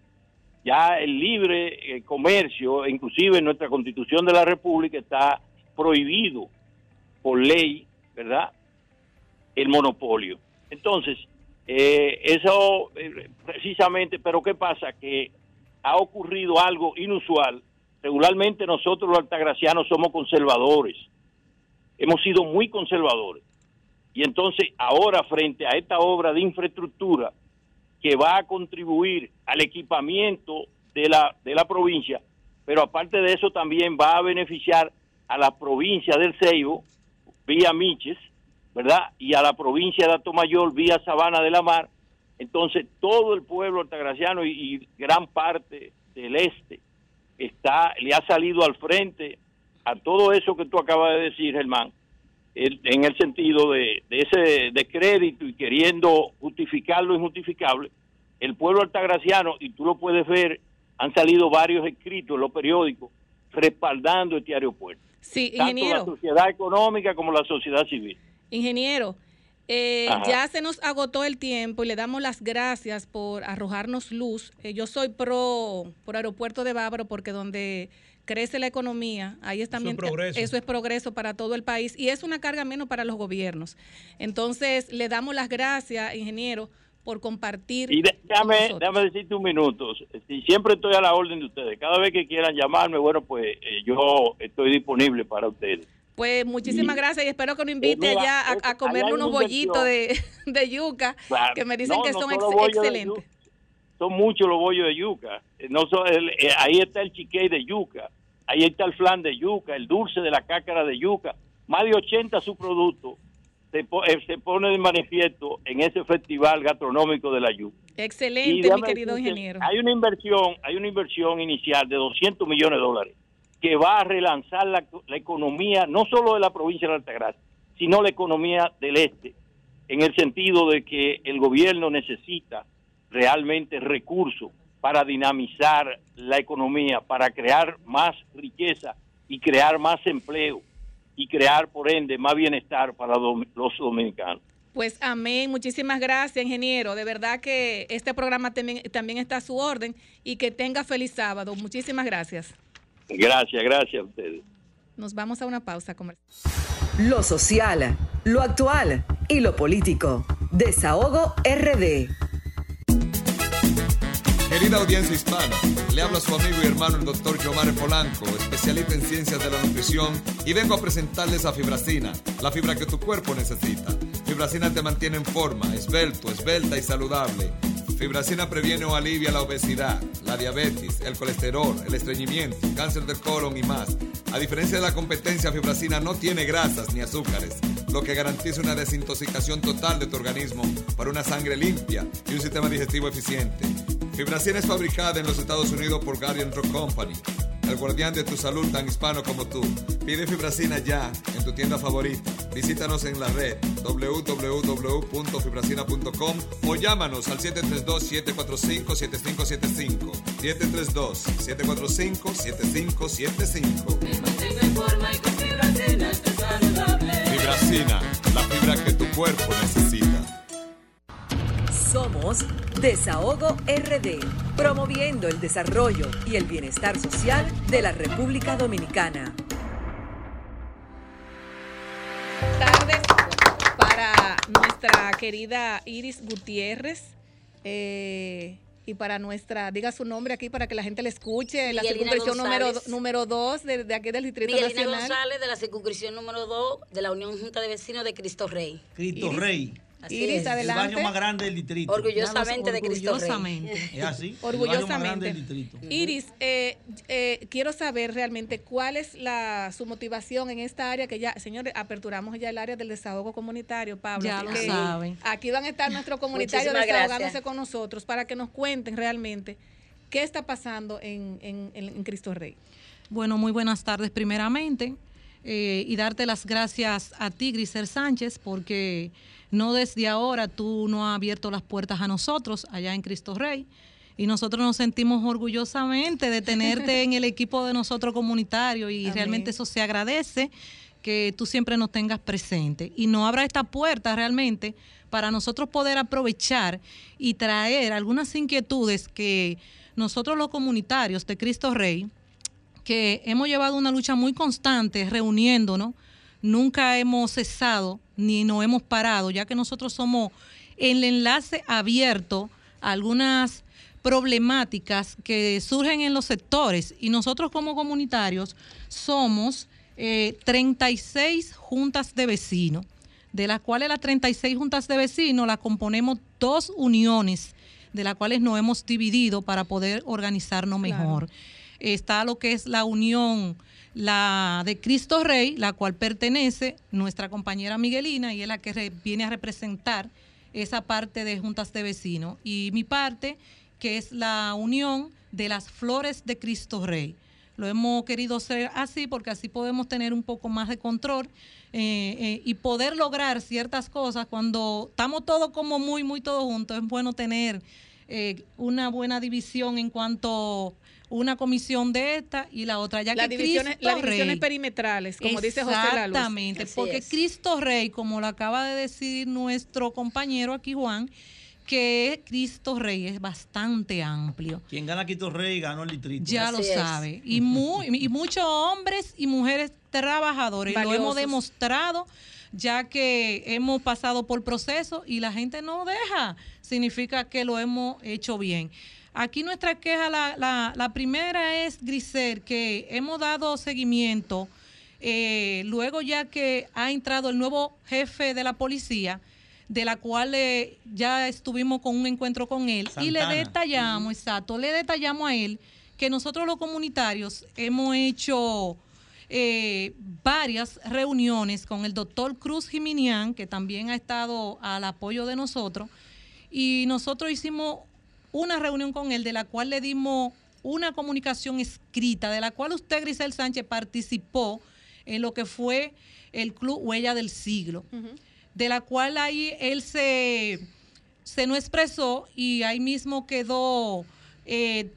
Ya el libre eh, comercio, inclusive en nuestra constitución de la República, está prohibido por ley, ¿verdad? El monopolio. Entonces, eso precisamente, pero ¿qué pasa? Que ha ocurrido algo inusual. Regularmente nosotros los altagracianos somos conservadores. Hemos sido muy conservadores. Y entonces ahora frente a esta obra de infraestructura que va a contribuir al equipamiento de la, de la provincia, pero aparte de eso también va a beneficiar a la provincia del Ceibo vía Miches, ¿verdad? Y a la provincia de Atomayor vía Sabana de la Mar. Entonces todo el pueblo altagraciano y, y gran parte del este está le ha salido al frente a todo eso que tú acabas de decir, Germán, en el sentido de, de ese descrédito y queriendo justificar lo injustificable, el pueblo altagraciano, y tú lo puedes ver, han salido varios escritos en los periódicos respaldando este aeropuerto. Sí, Tanto la ingeniero. sociedad económica como la sociedad civil. Ingeniero, eh, ya se nos agotó el tiempo y le damos las gracias por arrojarnos luz. Eh, yo soy pro, pro aeropuerto de Bávaro porque donde crece la economía, ahí es también progreso. eso es progreso para todo el país y es una carga menos para los gobiernos. Entonces, le damos las gracias, ingeniero, por compartir. Y déjame decirte un minuto. Si siempre estoy a la orden de ustedes. Cada vez que quieran llamarme, bueno, pues eh, yo estoy disponible para ustedes. Pues muchísimas Y- gracias y espero que nos invite mira, allá a, a hay unos bollitos de, yuca Claro. que me dicen No, que no son ex- excelentes. Son muchos los bollos de yuca. Eh, No son el- eh, ahí está el chiquey de yuca. Ahí está el flan de yuca, el dulce de la cácara de yuca. Más de 80 subproductos se, po- eh, se pone de manifiesto en ese festival gastronómico de la yuca. Excelente, mi querido ingeniero. Hay una inversión, hay una inversión inicial de 200 millones de dólares que va a relanzar la, economía no solo de la provincia de Altagracia, sino la economía del este, en el sentido de que el gobierno necesita realmente recursos para dinamizar la economía, para crear más riqueza y crear más empleo y crear por ende más bienestar para los dominicanos. Pues amén, muchísimas gracias, ingeniero. De verdad que este programa también, también está a su orden y que tenga feliz sábado. Muchísimas gracias. Gracias, gracias a ustedes. Nos vamos a una pausa comercial. Lo social, lo actual y lo político. Desahogo RD. Querida audiencia hispana, le habla su amigo y hermano el doctor Giovanni Polanco, especialista en ciencias de la nutrición, y vengo a presentarles a Fibracina, la fibra que tu cuerpo necesita. Fibracina te mantiene en forma, esbelto, esbelta y saludable. Fibracina previene o alivia la obesidad, la diabetes, el colesterol, el estreñimiento, cáncer del colon y más. A diferencia de la competencia, Fibracina no tiene grasas ni azúcares, lo que garantiza una desintoxicación total de tu organismo para una sangre limpia y un sistema digestivo eficiente. Fibracina es fabricada en los Estados Unidos por Guardian Drug Company, el guardián de tu salud tan hispano como tú. Pide Fibracina ya en tu tienda favorita. Visítanos en la red www.fibracina.com o llámanos al 732-745-7575. 732-745-7575. Fibracina, la fibra que tu cuerpo necesita. Somos Desahogo RD, promoviendo el desarrollo y el bienestar social de la República Dominicana. tardes para nuestra querida Iris Gutiérrez. Eh, y para nuestra, diga su nombre aquí para que la gente le escuche, la circunscripción número, número 2 de, aquí del Distrito Miguelina Nacional. González de la circunscripción número 2 de la Unión Junta de Vecinos de Cristo Rey. Cristo Rey. Iris, adelante. El barrio más grande del distrito. Orgullosamente de Cristo Rey. Es así. Orgullosamente. Iris, eh, eh, quiero saber realmente cuál es la su motivación en esta área que ya, señores, aperturamos ya el área del desahogo comunitario, Pablo. Ya lo saben. Aquí van a estar nuestros comunitarios desahogándose con nosotros para que nos cuenten realmente qué está pasando en, en, en Cristo Rey. Bueno, muy buenas tardes primeramente. Eh, y darte las gracias a ti, Grisel Sánchez, porque no desde ahora tú no has abierto las puertas a nosotros allá en Cristo Rey. Y nosotros nos sentimos orgullosamente de tenerte en el equipo de nosotros comunitario y realmente eso se agradece que tú siempre nos tengas presente y no abra esta puerta realmente para nosotros poder aprovechar y traer algunas inquietudes que nosotros los comunitarios de Cristo Rey, que hemos llevado una lucha muy constante reuniéndonos, nunca hemos cesado ni nos hemos parado, ya que nosotros somos el enlace abierto a algunas problemáticas que surgen en los sectores. Y nosotros como comunitarios somos 36 eh, juntas de vecinos, de las cuales las 36 juntas de vecinos las componemos dos uniones, de las cuales nos hemos dividido para poder organizarnos mejor está lo que es la unión, la de Cristo Rey, la cual pertenece nuestra compañera Miguelina y es la que viene a representar esa parte de juntas de vecinos. Y mi parte, que es la unión de las flores de Cristo Rey. Lo hemos querido hacer así porque así podemos tener un poco más de control eh, eh, y poder lograr ciertas cosas cuando estamos todos como muy, muy todos juntos. Es bueno tener eh, una buena división en cuanto una comisión de esta y la otra, ya las que divisiones, las divisiones perimetrales, como dice José. Exactamente, porque Cristo Rey, como lo acaba de decir nuestro compañero aquí Juan, que Cristo Rey es bastante amplio. Quien gana Cristo Rey ganó el distrito. Ya lo sabe. Y, muy, y muchos hombres y mujeres trabajadores. Lo hemos demostrado ya que hemos pasado por proceso y la gente no deja. Significa que lo hemos hecho bien. Aquí nuestra queja, la, la, primera es, Grisel, que hemos dado seguimiento, eh, luego ya que ha entrado el nuevo jefe de la policía, de la cual eh, ya estuvimos con un encuentro con él, y le detallamos, exacto, le detallamos a él que nosotros los comunitarios hemos hecho eh, varias reuniones con el doctor Cruz Jiminián, que también ha estado al apoyo de nosotros, y nosotros hicimos una reunión con él de la cual le dimos una comunicación escrita, de la cual usted, Grisel Sánchez, participó en lo que fue el Club Huella del Siglo, de la cual ahí él se, se no expresó y ahí mismo quedó eh,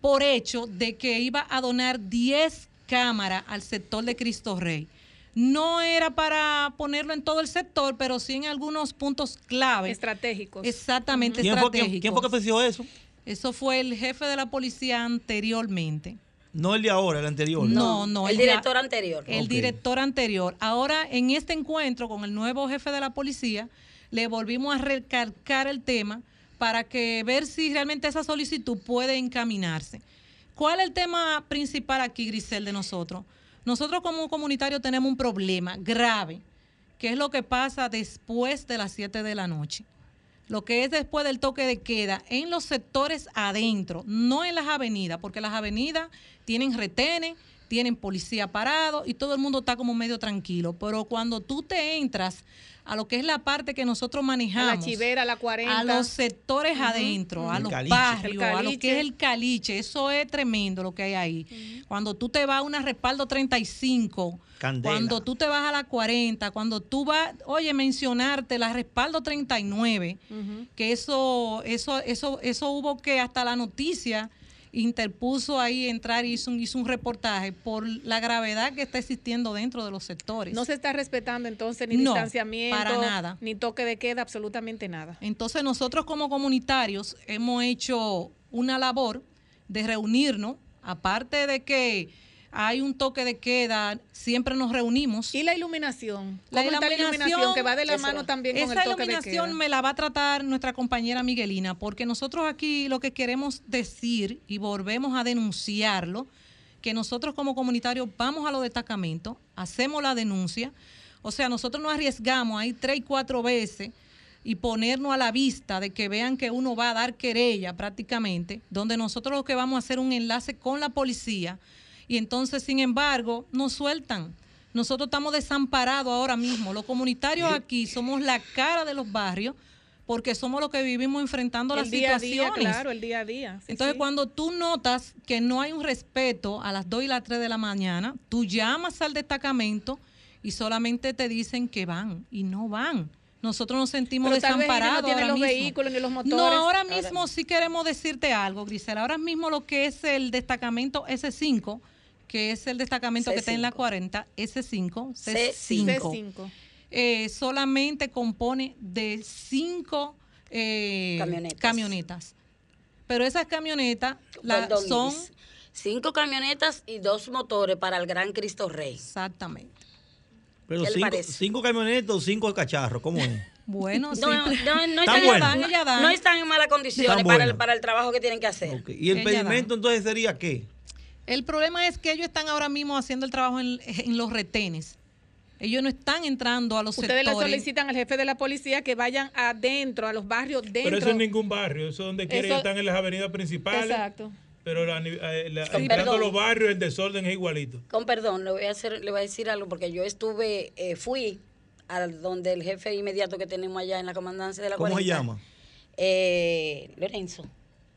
por hecho de que iba a donar 10 cámaras al sector de Cristo Rey no era para ponerlo en todo el sector, pero sí en algunos puntos clave. Estratégicos. Exactamente, ¿Quién estratégicos. Fue, ¿Quién fue que ofreció eso? Eso fue el jefe de la policía anteriormente. No el de ahora, el anterior. No, no. el, director anterior. El director anterior. Ahora, en este encuentro con el nuevo jefe de la policía, le volvimos a recalcar el tema para que ver si realmente esa solicitud puede encaminarse. ¿Cuál es el tema principal aquí, Grisel, de nosotros? Nosotros como comunitario tenemos un problema grave, que es lo que pasa después de las 7 de la noche. Lo que es después del toque de queda en los sectores adentro, no en las avenidas, porque las avenidas tienen retenes, tienen policía parado y todo el mundo está como medio tranquilo. Pero cuando tú te entras a lo que es la parte que nosotros manejamos. A la chivera, a la 40. A los sectores adentro, a los barrios, a lo que es el caliche. Eso es tremendo lo que hay ahí. Cuando tú te vas a una respaldo 35, cuando tú te vas a la 40, cuando tú vas, oye, mencionarte la respaldo 39, que eso, eso, eso, eso hubo que hasta la noticia interpuso ahí entrar y hizo un, hizo un reportaje por la gravedad que está existiendo dentro de los sectores. No se está respetando entonces ni distanciamiento, para nada. ni toque de queda, absolutamente nada. Entonces nosotros como comunitarios hemos hecho una labor de reunirnos, aparte de que hay un toque de queda, siempre nos reunimos. ¿Y la iluminación? La ¿Cómo está la iluminación que va de la mano también con esa el toque de iluminación queda? me la va a tratar nuestra compañera Miguelina, porque nosotros aquí lo que queremos decir y volvemos a denunciarlo, que nosotros como comunitarios vamos a los destacamentos, hacemos la denuncia, o sea, nosotros nos arriesgamos ahí tres y cuatro veces y ponernos a la vista de que vean que uno va a dar querella prácticamente, donde nosotros lo que vamos a hacer un enlace con la policía y entonces, sin embargo, nos sueltan. Nosotros estamos desamparados ahora mismo. Los comunitarios aquí somos la cara de los barrios porque somos los que vivimos enfrentando el las día a situaciones. día, claro, el día a día. Sí, Entonces, sí. cuando tú notas que no hay un respeto a las 2 y las 3 de la mañana, tú llamas al destacamento y solamente te dicen que van y no van. Nosotros nos sentimos Pero tal vez no desamparados. ahora los mismo. vehículos ni los No, motores. ahora Ahora- mismo sí queremos decirte algo, Grisela. Ahora mismo lo que es el destacamento S5, que es el destacamento que está en la 40, S5, C5, C5. eh, solamente compone de cinco eh, Camionetas. camionetas. Pero esas camionetas la- Perdón, son cinco camionetas y dos motores para el Gran Cristo Rey. Exactamente. Pero ¿Qué le cinco, camionetas o cinco cacharros, ¿cómo es? Bueno, sí. No, no, no, Están buenas. no- Ellas dan. no están en malas condiciones para el, para el trabajo que tienen que hacer. ¿Y el Ella pedimento entonces sería qué? El problema es que ellos están ahora mismo haciendo el trabajo en, en los retenes. Ellos no están entrando a los Ustedes le sectores. solicitan al jefe de la policía que vayan adentro, a los barrios dentro. Pero eso en ningún barrio, eso es donde quieren Eso- están en las avenidas principales. Exacto. Pero la, eh, la- Sí, entrando a perdón. los barrios el desorden es igualito. Con perdón, le voy a hacer, le voy a decir algo porque yo estuve, eh, fui a donde el jefe inmediato que tenemos allá en la comandancia de la ¿Cómo se 40, llama? Eh, Lorenzo,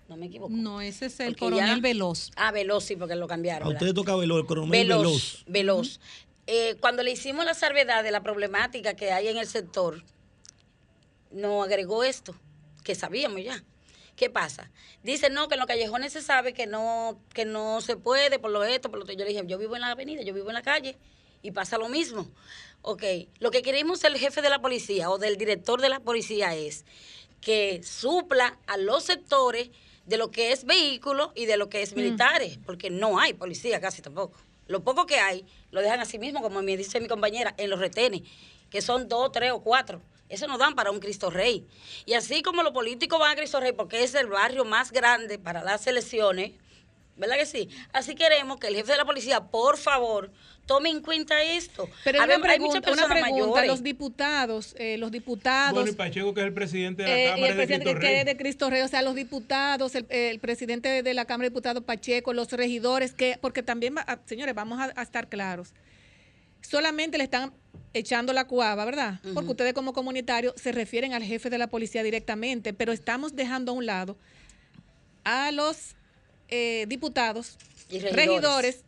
no me equivoco. No, ese es el Porque coronel ya- Veloz. Ah, Veloz, sí, porque lo cambiaron. A ¿verdad? usted toca veloz, el coronel Veloz. veloz. Veloz. Eh, cuando le hicimos la salvedad de la problemática que hay en el sector, nos agregó esto, que sabíamos ya. ¿Qué pasa? Dice, no, que en los callejones se sabe que no, que no se puede por lo esto, por lo otro. Yo le dije, yo vivo en la avenida, yo vivo en la calle y pasa lo mismo. Ok, lo que queremos el jefe de la policía o del director de la policía es que supla a los sectores de lo que es vehículo y de lo que es militares, porque no hay policía casi tampoco. Lo poco que hay lo dejan así mismo, como me dice mi compañera, en los retenes, que son dos, tres o cuatro. Eso nos dan para un Cristo Rey. Y así como los políticos van a Cristo Rey, porque es el barrio más grande para las elecciones, ¿verdad que sí? Así queremos que el jefe de la policía, por favor, tome en cuenta esto. Pero Habemos- una hay muchas pregunta, una personas pregunta, mayores. los diputados, eh, los diputados, Bueno, y Pacheco, que es el presidente de la eh, y Cámara el de presidente Cristo que Rey. es de Cristo Rey, o sea, los diputados, el, el presidente de la Cámara de Diputados Pacheco, los regidores, que porque también, va- ah, señores, vamos a, a estar claros, solamente le están echando la cuava, ¿verdad? Porque ustedes como comunitarios se refieren al jefe de la policía directamente, pero estamos dejando a un lado a los eh, diputados, Y regidores. regidores,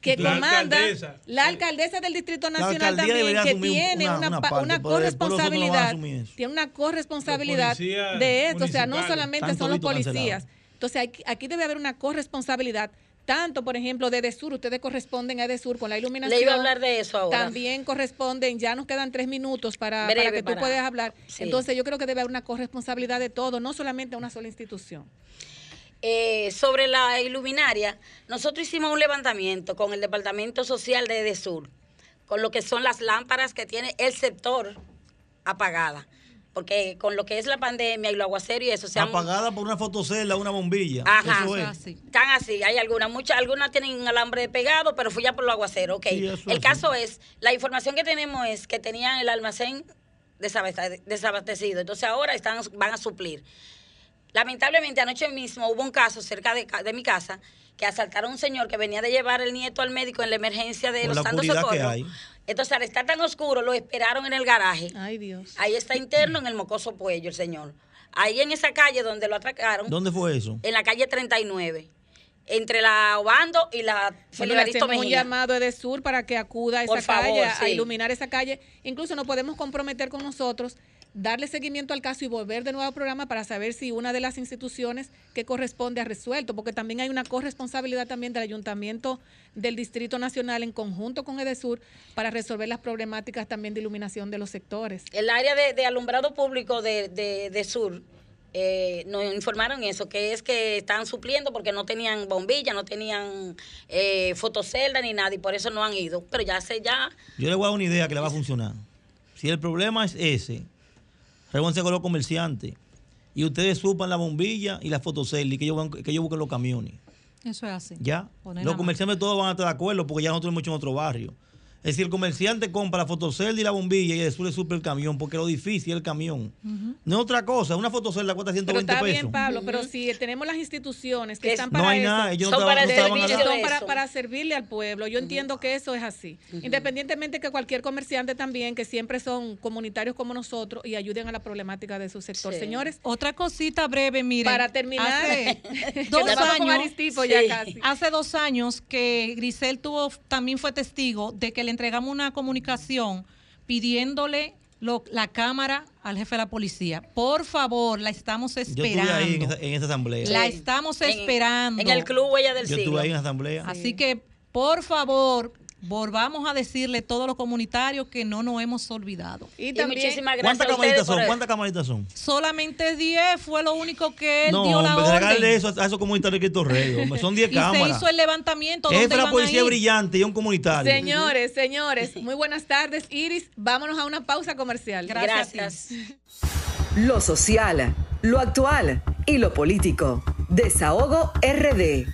que La comanda alcaldesa. la alcaldesa del Distrito Nacional también, que tiene una- parte, no corresponsabilidad, tiene una corresponsabilidad de esto, o sea, no solamente son los policías. Entonces, aquí, aquí debe haber una corresponsabilidad, tanto, por ejemplo, de Edesur, ustedes corresponden a Edesur con la iluminación. Le iba a hablar de eso ahora. También corresponden, ya nos quedan tres minutos para, Breve para que tú para- puedas hablar. sí. Entonces, yo creo que debe haber una corresponsabilidad de todo, no solamente a una sola institución. Eh, sobre la iluminaria, nosotros hicimos un levantamiento con el Departamento Social de Edesur, con lo que son las lámparas que tiene el sector apagada. Porque con lo que es la pandemia y lo aguacero y eso se han- Apagada por una fotocela, una bombilla. Ajá. Eso es. Así. Están así, hay algunas, muchas, algunas tienen un alambre pegado, pero fue ya por lo aguacero, ok. Sí, el caso es, la información que tenemos es que tenían el almacén desabastecido, entonces ahora están, van a suplir. Lamentablemente anoche mismo hubo un caso cerca de, de mi casa que asaltaron a un señor que venía de llevar el nieto al médico en la emergencia de Por los Santos Socorro. hay. Entonces al estar tan oscuro lo esperaron en el garaje. Ay, Dios. Ahí está interno en el mocoso puello el señor. Ahí en esa calle donde lo atracaron, ¿Dónde fue eso? en la calle 39, entre la Obando y la Bueno, le Feliberisto hacemos un llamado a Edesur para que acuda a esa Por favor, calle, a- iluminar esa calle. Incluso nos podemos comprometer con nosotros, darle seguimiento al caso y volver de nuevo al programa para saber si una de las instituciones que corresponde ha resuelto, porque también hay una corresponsabilidad también del Ayuntamiento del Distrito Nacional en conjunto con Edesur para resolver las problemáticas también de iluminación de los sectores. El área de, de alumbrado público de, de- de Sur, eh, nos informaron eso, que es que estaban supliendo porque no tenían bombilla, no tenían eh, fotocelda ni nada y por eso no han ido. Pero ya sé, ya... Yo le voy a dar una idea que le va a funcionar. Si el problema es ese, reúnanse con los comerciantes y ustedes supan la bombilla y la fotocelda y que ellos, van- que ellos busquen los camiones. Eso es así. ¿Ya? Poner Los comerciantes todos van a estar de acuerdo porque ya nosotros hemos hecho en otro barrio. Es decir, el comerciante compra la fotocelda y la bombilla y después le suple el camión porque lo difícil es el camión. No es otra cosa. Una fotocelda cuesta Pero 120 está pesos. bien, Pablo, pero si tenemos las instituciones que están no para hay eso, nada, ellos Son no para no el servicio son para, para servirle al pueblo. Yo entiendo que eso es así. Independientemente que cualquier comerciante también, que siempre son comunitarios como nosotros y ayuden a la problemática de su sector. Sí. Señores, Otra cosita breve, miren. para terminar, Hace dos años, ya Sí. casi. hace dos años que Grisel tuvo, también fue testigo de que le entregamos una comunicación pidiéndole lo- la cámara al jefe de la policía. Por favor, la estamos Yo esperando. estuve ahí en esa, en esa asamblea. La Sí. estamos esperando. En el club Huella del Yo Siglo. estuve ahí en la asamblea. Así que, por favor, volvamos a decirle a todos los comunitarios que no nos hemos olvidado. Y Y también, muchísimas gracias ¿Cuántas camaritas son? ¿Cuántas camaritas son? Solamente 10 fue lo único que él No, dio la hombre, orden. eso a esos comunitarios de Cristo Rey. hombre, Son 10 y se cámaras. hizo el levantamiento. Jefe ¿dónde de la policía brillante y un comunitario. señores, señores, muy buenas tardes, Iris. Vámonos a una pausa comercial. Gracias. Lo social, lo actual y lo político. Desahogo RD.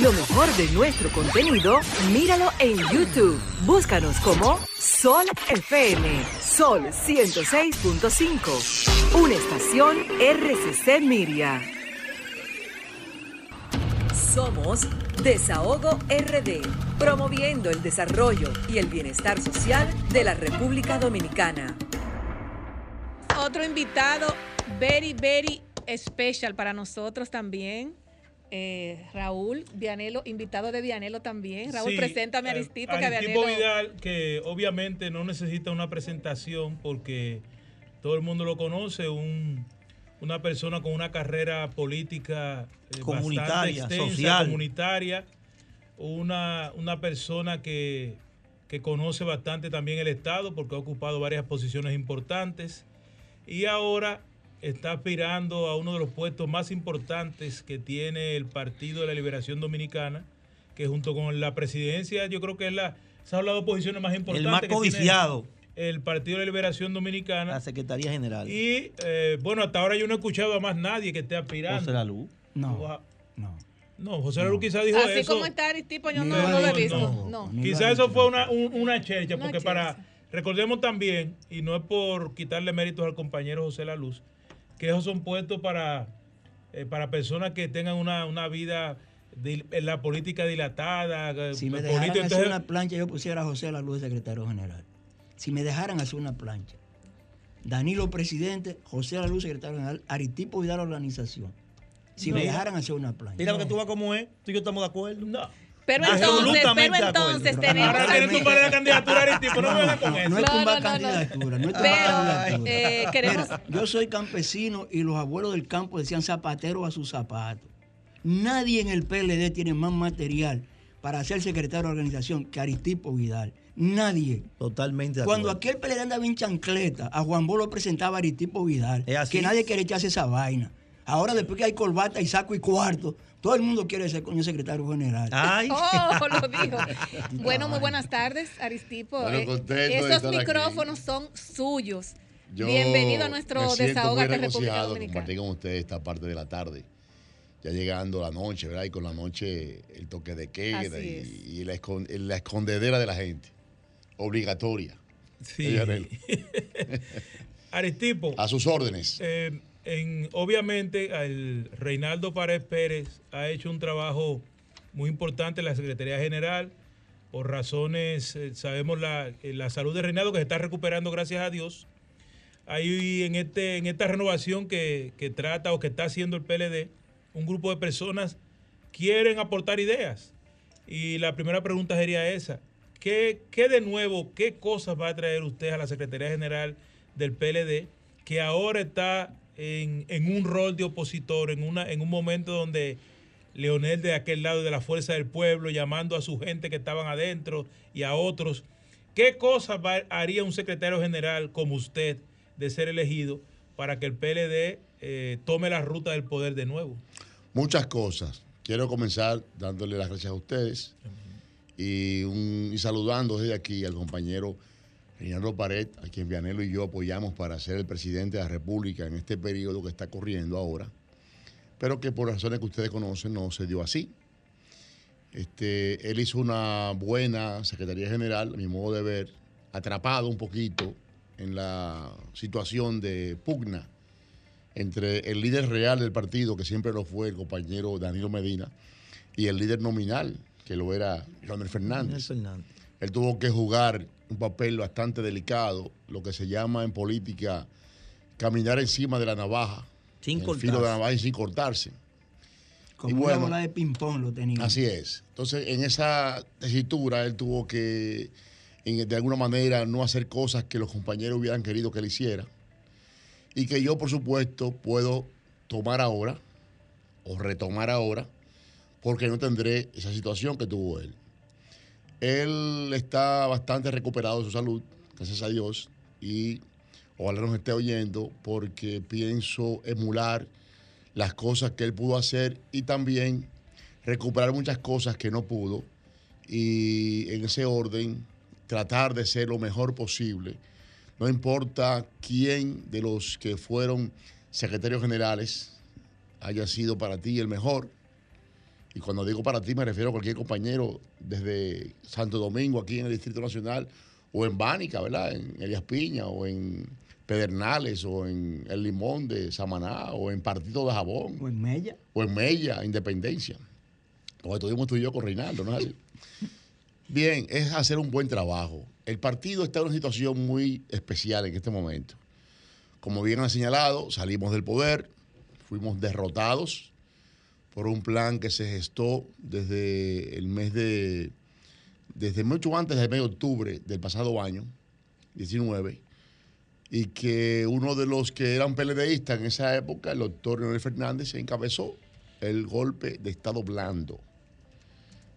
Lo mejor de nuestro contenido, míralo en YouTube. Búscanos como Sol FM. Sol 106.5. Una estación RCC Miria. Somos Desahogo RD, promoviendo el desarrollo y el bienestar social de la República Dominicana. Otro invitado, very, very special para nosotros también. Eh, Raúl Vianelo, invitado de Vianelo también. Raúl, Sí, preséntame a Aristipo, que Aristipo Vianelo... Vidal, que obviamente no necesita una presentación porque todo el mundo lo conoce, un- una persona con una carrera política eh, Comunitaria, bastante extensa, social. comunitaria, una, una persona que, que conoce bastante también el Estado porque ha ocupado varias posiciones importantes y ahora está aspirando a uno de los puestos más importantes que tiene el Partido de la Liberación Dominicana, que junto con la presidencia, yo creo que es la, esa es la dos posiciones más importantes. El más que tiene codiciado. El Partido de la Liberación Dominicana. La Secretaría General. Y eh, bueno, hasta ahora yo no he escuchado a más nadie que esté aspirando. José La Luz. No. No. No, José Lalu quizás dijo Así eso. como está Aristipo, yo no, No, no lo he no, visto. no. No. Quizás ha eso fue una, un- una chercha, porque chercha. para. Recordemos también, y no es por quitarle méritos al compañero José La Luz, que esos son puestos para, eh, para personas que tengan una, una vida en la política dilatada. eh, Si me política. dejaran hacer Entonces, una plancha, yo pusiera a José La Luz de secretario general. Si me dejaran hacer una plancha. Danilo presidente, José La Luz secretario general, Aritipo Vidal organización. Si me dejaran hacer una plancha. Mira que tú vas como es. Tú y yo estamos de acuerdo. no. Pero entonces, Absolutamente pero entonces tenemos... Ahora quieren tumbar la candidatura a tipo, no me vengan con No eso. es No, tumbar no, no, no. candidatura, no es tumbar Pero, candidatura. eh, queremos- Mira, yo soy campesino y los abuelos del campo decían zapatero a sus zapatos. Nadie en el PLD tiene más material para ser secretario de organización que Aristipo Vidal. Nadie. Totalmente Cuando acuerdo. aquel PLD andaba en chancleta, a Juan Bolo presentaba a Aritipo Vidal. Es así. Que nadie quiere echarse esa vaina. Ahora, después que hay corbata y saco y cuarto, todo el mundo quiere ser coño secretario general. Ay. Oh, lo dijo. Bueno, muy buenas tardes, Aristipo. Bueno, Eh, Esos aquí. micrófonos son suyos. Yo Bienvenido a nuestro Desahogate República Dominicana. compartir con ustedes esta parte de la tarde. Ya llegando la noche, ¿verdad? Y con la noche el toque de queda y, la, escon- la escondedera de la gente. Obligatoria. Sí. Aristipo. A sus órdenes. Eh, en, obviamente, el Reinaldo Pared Pérez ha hecho un trabajo muy importante en la Secretaría General. Por razones, eh, sabemos la, eh, la salud de Reinaldo que se está recuperando, gracias a Dios. Ahí en, este, en esta renovación que, que trata o que está haciendo el PLD, un grupo de personas quieren aportar ideas. Y la primera pregunta sería esa. ¿Qué, qué de nuevo, qué cosas va a traer usted a la Secretaría General del PLD que ahora está en, en un rol de opositor, en, una, en un momento donde Leonel de aquel lado de la Fuerza del Pueblo, llamando a su gente que estaban adentro y a otros? ¿Qué cosas haría un secretario general como usted de ser elegido para que el PLD eh, tome la ruta del poder de nuevo? Muchas cosas. Quiero comenzar dándole las gracias a ustedes y, un- y saludando desde aquí al compañero Reinaldo Pared, a quien Vianelo y yo apoyamos para ser el presidente de la República en este periodo que está corriendo ahora, pero que por razones que ustedes conocen no se dio así. Este, él hizo una buena Secretaría General, a mi modo de ver, atrapado un poquito en la situación de pugna entre el líder real del partido, que siempre lo fue el compañero Danilo Medina, y el líder nominal, que lo era Leonel Fernández. Él tuvo que jugar un papel bastante delicado, lo que se llama en política caminar encima de la navaja, Sin el filo de cortarse. la navaja y sin cortarse. Como Y una bola de ping-pong lo tenía. Así es. Entonces, en esa tesitura, él tuvo que, en- de alguna manera, no hacer cosas que los compañeros hubieran querido que él hiciera. Y que yo, por supuesto, puedo tomar ahora, o retomar ahora, porque no tendré esa situación que tuvo él. Él está bastante recuperado de su salud, gracias a Dios, y ojalá nos esté oyendo, porque pienso emular las cosas que él pudo hacer y también recuperar muchas cosas que no pudo y en ese orden tratar de ser lo mejor posible. No importa quién de los que fueron secretarios generales haya sido para ti el mejor. Y cuando digo para ti me refiero a cualquier compañero desde Santo Domingo, aquí en el Distrito Nacional, o en Bánica, ¿verdad? En Elias Piña, o en Pedernales, o en El Limón de Samaná, o en Partido de Jabón. O en Mella. O en Mella, Independencia. Como estuvimos tú y yo con Reinaldo, ¿no es así? Bien, es hacer un buen trabajo. El partido está en una situación muy especial en este momento. Como bien han señalado, salimos del poder, fuimos derrotados por un plan que se gestó desde el mes de, desde mucho antes del mes de octubre del pasado año, 19, y que uno de los que eran PLDistas en esa época, el doctor Leonel Fernández, encabezó el golpe de Estado blando.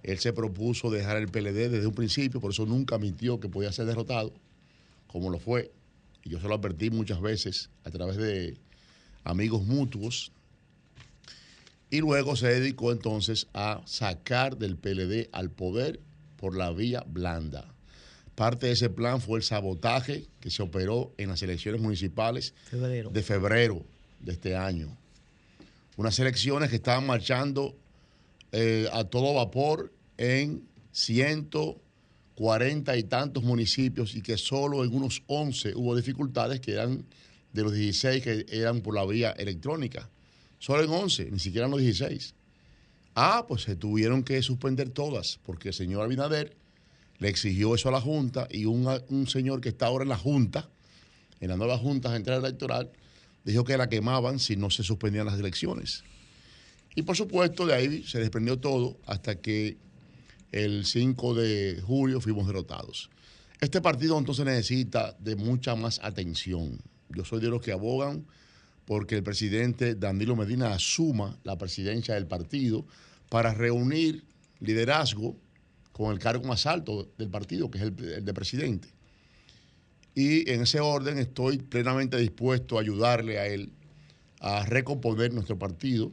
Él se propuso dejar el PLD desde un principio, por eso nunca admitió que podía ser derrotado, como lo fue. Y yo se lo advertí muchas veces a través de amigos mutuos. Y luego se dedicó entonces a sacar del PLD al poder por la vía blanda. Parte de ese plan fue el sabotaje que se operó en las elecciones municipales Febrero. de febrero de este año. Unas elecciones que estaban marchando eh, a todo vapor en 140 y tantos municipios y que solo en unos 11 hubo dificultades que eran de los 16 que eran por la vía electrónica. Solo en 11, ni siquiera en los 16. Ah, pues se tuvieron que suspender todas porque el señor Abinader le exigió eso a la Junta y un, un señor que está ahora en la Junta, en la nueva Junta Central Electoral, dijo que la quemaban si no se suspendían las elecciones. Y por supuesto, de ahí se desprendió todo hasta que el 5 de julio fuimos derrotados. Este partido entonces necesita de mucha más atención. Yo soy de los que abogan porque el presidente Danilo Medina asuma la presidencia del partido para reunir liderazgo con el cargo más alto del partido, que es el, de presidente. Y en ese orden estoy plenamente dispuesto a ayudarle a él a recomponer nuestro partido,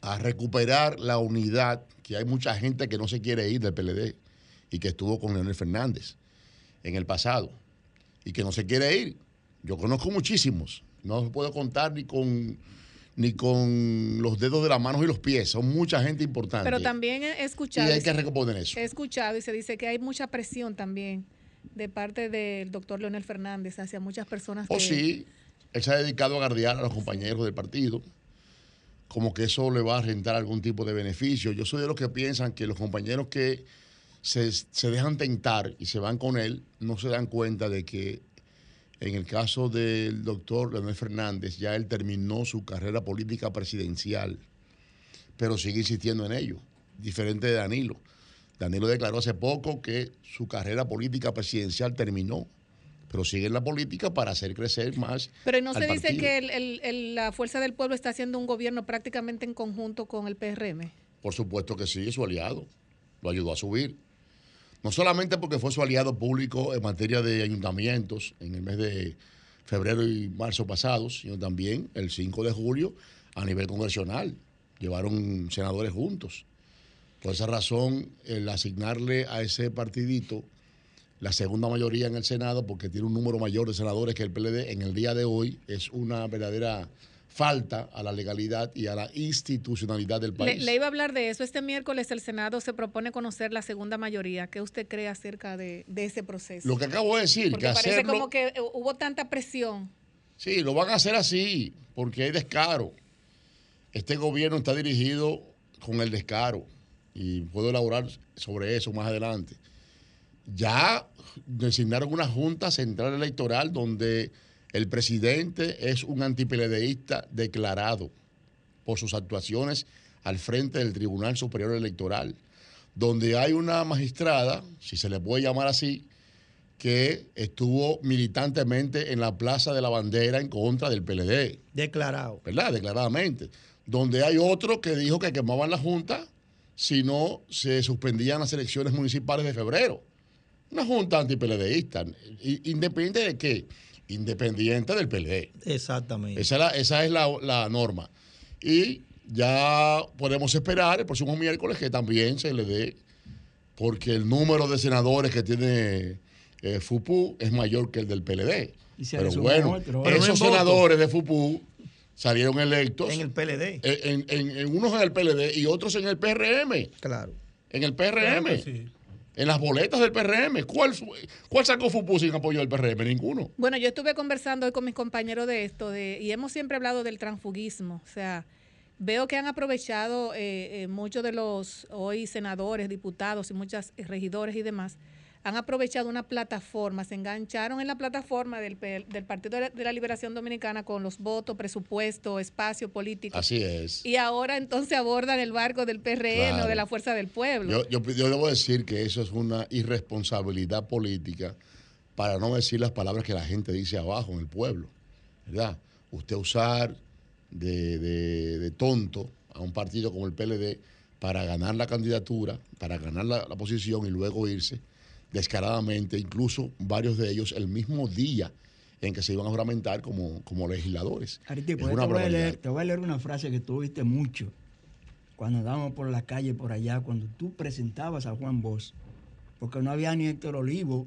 a recuperar la unidad, que hay mucha gente que no se quiere ir del PLD y que estuvo con Leonel Fernández en el pasado y que no se quiere ir. Yo conozco muchísimos, no puedo contar ni con ni con los dedos de las manos y los pies, son mucha gente importante. Pero también he y escuchado. hay que recomponer eso. He escuchado y se dice que hay mucha presión también de parte del doctor Leonel Fernández hacia muchas personas. O que- sí, él se ha dedicado a guardiar a los compañeros del partido, como que eso le va a rentar algún tipo de beneficio. Yo soy de los que piensan que los compañeros que se, se dejan tentar y se van con él, no se dan cuenta de que en el caso del doctor Leonel Fernández, ya él terminó su carrera política presidencial, pero sigue insistiendo en ello, diferente de Danilo. Danilo declaró hace poco que su carrera política presidencial terminó, pero sigue en la política para hacer crecer más. Pero no al se dice partido. que el- el- el- la Fuerza del Pueblo está haciendo un gobierno prácticamente en conjunto con el PRM. Por supuesto que sí, es su aliado. Lo ayudó a subir. No solamente porque fue su aliado público en materia de ayuntamientos en el mes de febrero y marzo pasados, sino también el 5 de julio a nivel congresional. Llevaron senadores juntos. Por esa razón, el asignarle a ese partidito la segunda mayoría en el Senado, porque tiene un número mayor de senadores que el PLD, en el día de hoy es una verdadera falta a la legalidad y a la institucionalidad del país. le iba a hablar de eso. Este miércoles el Senado se propone conocer la segunda mayoría. ¿Qué usted cree acerca de, de ese proceso? Lo que acabo de decir, Porque que parece hacerlo... como que eh, hubo tanta presión. Sí, lo van a hacer así, porque hay descaro. Este gobierno está dirigido con el descaro y puedo elaborar sobre eso más adelante. Ya designaron una Junta Central Electoral donde el presidente es un antipeledeísta declarado por sus actuaciones al frente del Tribunal Superior Electoral, donde hay una magistrada, si se le puede llamar así, que estuvo militantemente en la Plaza de la Bandera en contra del PLD. Declarado. ¿Verdad? Declaradamente. Donde hay otro que dijo que quemaban la Junta si no se suspendían las elecciones municipales de febrero. Una Junta antipeledeísta. ¿Independiente de qué? Independiente del PLD. Exactamente. Esa es, la, esa es la, la norma. Y ya podemos esperar el próximo miércoles que también se le dé, porque el número de senadores que tiene eh, FUPU es mayor que el del PLD. Y se Pero bueno, otro. Pero no esos voto. senadores de FUPU salieron electos En el PLD. en, en- en unos en el PLD y otros en el PRM. Claro. En el PRM. Claro sí. En las boletas del PRM. ¿Cuál, ¿Cuál sacó FUPU sin apoyo del PRM? Ninguno. Bueno, yo estuve conversando hoy con mis compañeros de esto de, y hemos siempre hablado del transfugismo. O sea, veo que han aprovechado eh, eh, muchos de los hoy senadores, diputados y muchas regidores y demás, han aprovechado una plataforma, se engancharon en la plataforma del, del Partido de la- Liberación Dominicana con los votos, presupuesto, espacio político. Así es. Y ahora entonces abordan el barco del PRM o de la Fuerza del Pueblo. Yo, yo, yo debo decir que eso es una irresponsabilidad política, para no decir las palabras que la gente dice abajo en el pueblo. ¿Verdad? Usted usar de, de- de tonto a un partido como el PLD para ganar la candidatura, para ganar la, la posición y luego irse descaradamente, incluso varios de ellos el mismo día en que se iban a juramentar como, como legisladores. Aritipo, Es yo una te, voy a leer, te voy a leer una frase que tú viste mucho cuando andábamos por la calle por allá, cuando tú presentabas a Juan Bosch, porque no había ni Héctor Olivo,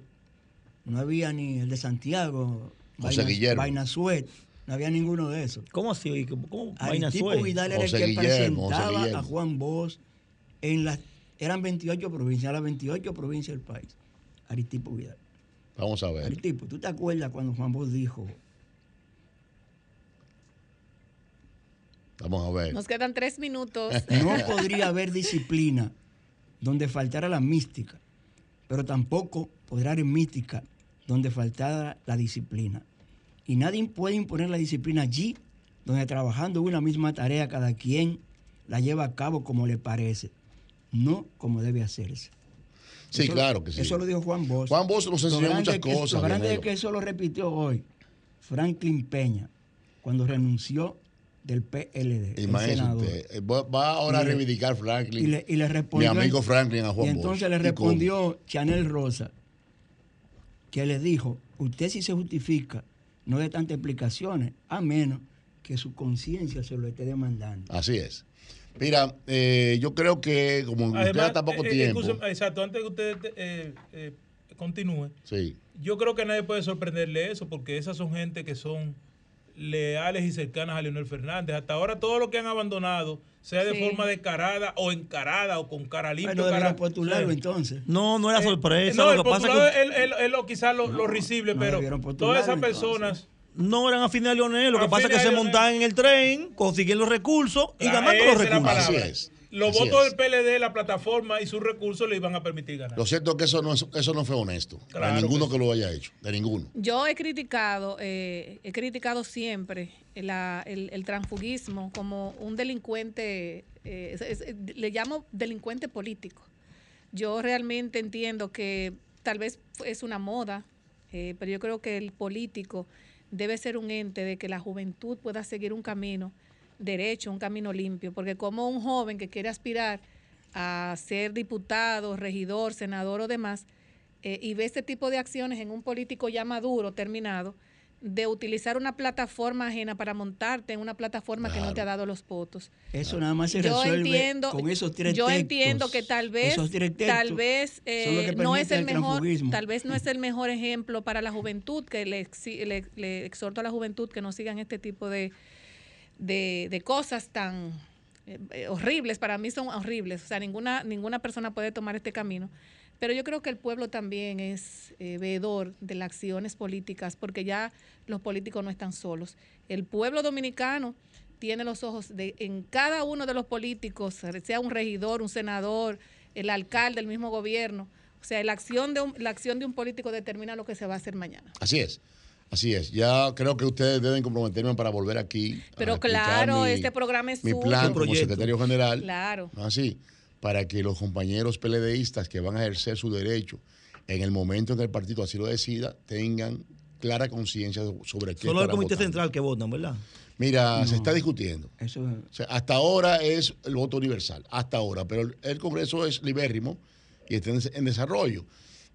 no había ni el de Santiago, José Guillermo. Vaina Suet, no había ninguno de esos. ¿Cómo así? ¿Cómo, cómo? Vaina suave. Vidal era José el que Guillermo, presentaba Guillermo. a Juan Bosch en las eran 28 provincias, las 28 provincias del país. Aritipo Vidal. Vamos a ver. Aritipo, ¿tú te acuerdas cuando Juan Bosch dijo Vamos a ver. Nos quedan tres minutos. No podría haber disciplina donde faltara la mística, pero tampoco podrá haber mística donde faltara la disciplina. Y nadie puede imponer la disciplina allí donde trabajando una misma tarea cada quien la lleva a cabo como le parece, no como debe hacerse. Sí, Eso- claro que sí. Eso lo dijo Juan Bosch. Juan Bosch nos Lo enseñó muchas que- cosas. Lo grande es que eso lo repitió hoy Franklin Peña cuando renunció del PLD. Imagínese eh, Va ahora a Y reivindicar Franklin. Y le, y le mi amigo Franklin a Juan Y Bosch. entonces le respondió Chanel Rosa, que le dijo: Usted sí se justifica, no de tantas explicaciones, a menos que su conciencia se lo esté demandando. Así es. Mira, eh, yo creo que como queda tan poco eh, eh, tiempo. excusa- exacto, antes que usted eh, eh, continúe, Sí. yo creo que nadie puede sorprenderle eso, porque esas son gente que son leales y cercanas a Leonel Fernández. Hasta ahora todo lo que han abandonado, sea de Sí. forma descarada o encarada o con cara limpia. Bueno, cara- debieron postularlo sí. entonces. No, no era sorpresa. No, el lo que pasa postulado es que es, el- el- es lo, quizás lo, lo risible, no pero todas esas entonces. personas... no eran afines a Leonel. Lo que pasa es que a se Leonel. montaban en el tren, consiguieron los recursos y La- ganando los recursos. Así es. Los Así votos es. del PLD, la plataforma y sus recursos le iban a permitir ganar. Lo cierto es que eso no, es- eso no fue honesto. Claro de ninguno que que, lo haya hecho. De ninguno. Yo he criticado, eh, he criticado siempre la- el, el transfugismo como un delincuente, eh, es- es- le llamo delincuente político. Yo realmente entiendo que tal vez es una moda, eh, pero yo creo que el político debe ser un ente de que la juventud pueda seguir un camino derecho, un camino limpio, porque como un joven que quiere aspirar a ser diputado, regidor, senador o demás, eh, y ve este tipo de acciones en un político ya maduro, terminado, de utilizar una plataforma ajena para montarte en una plataforma que no te ha dado los votos. Eso nada más se yo resuelve entiendo, con esos tres Yo textos. entiendo que tal vez, tal vez eh, no es el el mejor, tal vez no es el mejor ejemplo para la juventud que le, exi- le- le exhorto a la juventud que no sigan este tipo de, de, de cosas tan eh, horribles. Para mí son horribles. O sea, ninguna ninguna persona puede tomar este camino. Pero yo creo que el pueblo también es eh, veedor de las acciones políticas, porque ya los políticos no están solos. El pueblo dominicano tiene los ojos de, en cada uno de los políticos, sea un regidor, un senador, el alcalde, el mismo gobierno. O sea, la acción de un, la acción de un político determina lo que se va a hacer mañana. Así es. Así es. Ya creo que ustedes deben comprometerme para volver aquí. Pero claro, mi- este programa es Mi suyo. plan como Proyecto. secretario general. Claro. Así, para que los compañeros PLDistas que van a ejercer su derecho en el momento en que el partido así lo decida, tengan clara conciencia sobre qué Solo el comité votando. central que votan, ¿verdad? Mira, se está discutiendo. Eso O sea, hasta ahora es el voto universal, hasta ahora, pero el, Congreso es libérrimo y está en desarrollo.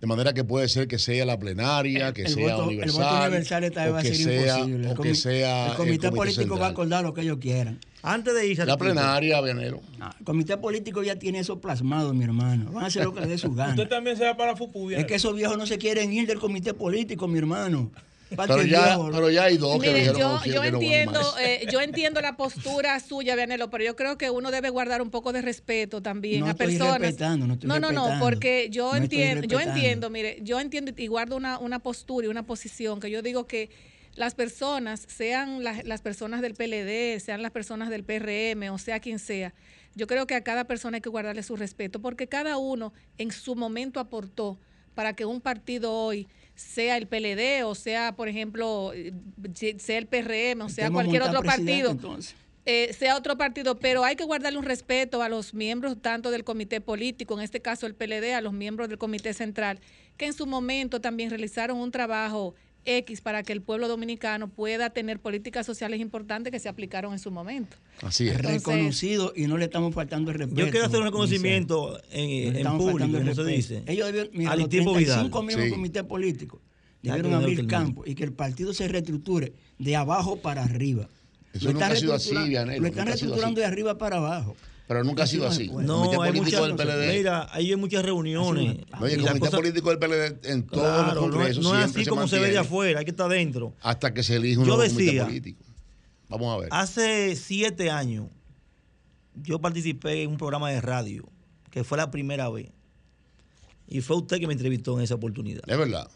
De manera que puede ser que sea la plenaria, que el sea voto, universal. el voto universal esta vez o va a que ser sea, imposible. o que sea el comité político va a acordar lo que ellos quieran. Antes de irse a La plenaria, Vianero. Ah, El comité político ya tiene eso plasmado, mi hermano. Van a hacer lo que les dé su Usted gana. también se va para Fupubia. Es que esos viejos no se quieren ir del comité político, mi hermano. Pero ya, pero ya hay dos que Mire, dijeron yo, que yo van entiendo, eh, yo entiendo la postura suya, Vianelo, pero yo creo que uno debe guardar un poco de respeto también No a estoy personas. no estoy no, no, porque yo No entiendo, yo entiendo, mire, yo entiendo y guardo una, una postura y una posición que yo digo que las personas, sean las, las personas del PLD, sean las personas del PRM, o sea quien sea, yo creo que a cada persona hay que guardarle su respeto, porque cada uno en su momento aportó para que un partido hoy sea el PLD o sea, por ejemplo, eh, sea el PRM o sea cualquier otro partido entonces. eh, sea otro partido, pero hay que guardarle un respeto a los miembros tanto del comité político, en este caso el PLD, a los miembros del comité central, que en su momento también realizaron un trabajo X para que el pueblo dominicano pueda tener políticas sociales importantes que se aplicaron en su momento. Así es. Entonces- reconocido y no le estamos faltando el respeto. Yo quiero hacer un reconocimiento No en, estamos público, como se dice. Ellos debieron, mira, Al los tipo 35 Vidal. miembros Sí. comité político debieron no abrir campo y que el partido se reestructure de abajo para arriba. Eso Lo nunca están ha sido así, reestructurando- Vianelo, Lo están nunca ha sido reestructurando así. de arriba para abajo. Pero nunca ha sido así. Bueno, el comité No, hay político muchas, del PLD. mira, ahí hay muchas reuniones. No, y el comité político del PLD en todos Claro, los no, es- congresos no es siempre así como se ve de afuera, hay que estar dentro. Hasta que se elige un Yo nuevo comité político. Vamos a ver. Hace siete años, yo participé en un programa de radio, que fue la primera vez. Y fue usted que me entrevistó en esa oportunidad. Es verdad.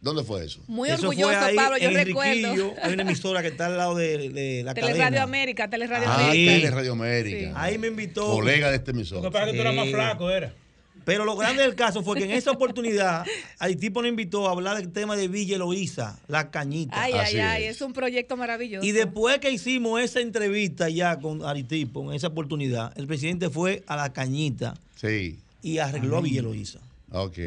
¿Dónde fue eso? Muy Eso orgulloso, fue ahí Pablo, yo en recuerdo. Hay una emisora que está al lado de, de la Teleradio cadena. América, Teleradio Ah, América. Tele Radio América. Sí. Ahí me invitó. Colega de este Lo que emisor. pasa es que tú eras más flaco, era. Pero lo grande del caso fue que en esa oportunidad, al tipo nos invitó a hablar del tema de Villa Eloísa, la cañita. Ay, ay, Así ay, es. es un proyecto maravilloso. Y después que hicimos esa entrevista ya con Aritipo, en esa oportunidad, el presidente fue a la cañita Sí. y arregló a Villa Eloísa. Ok.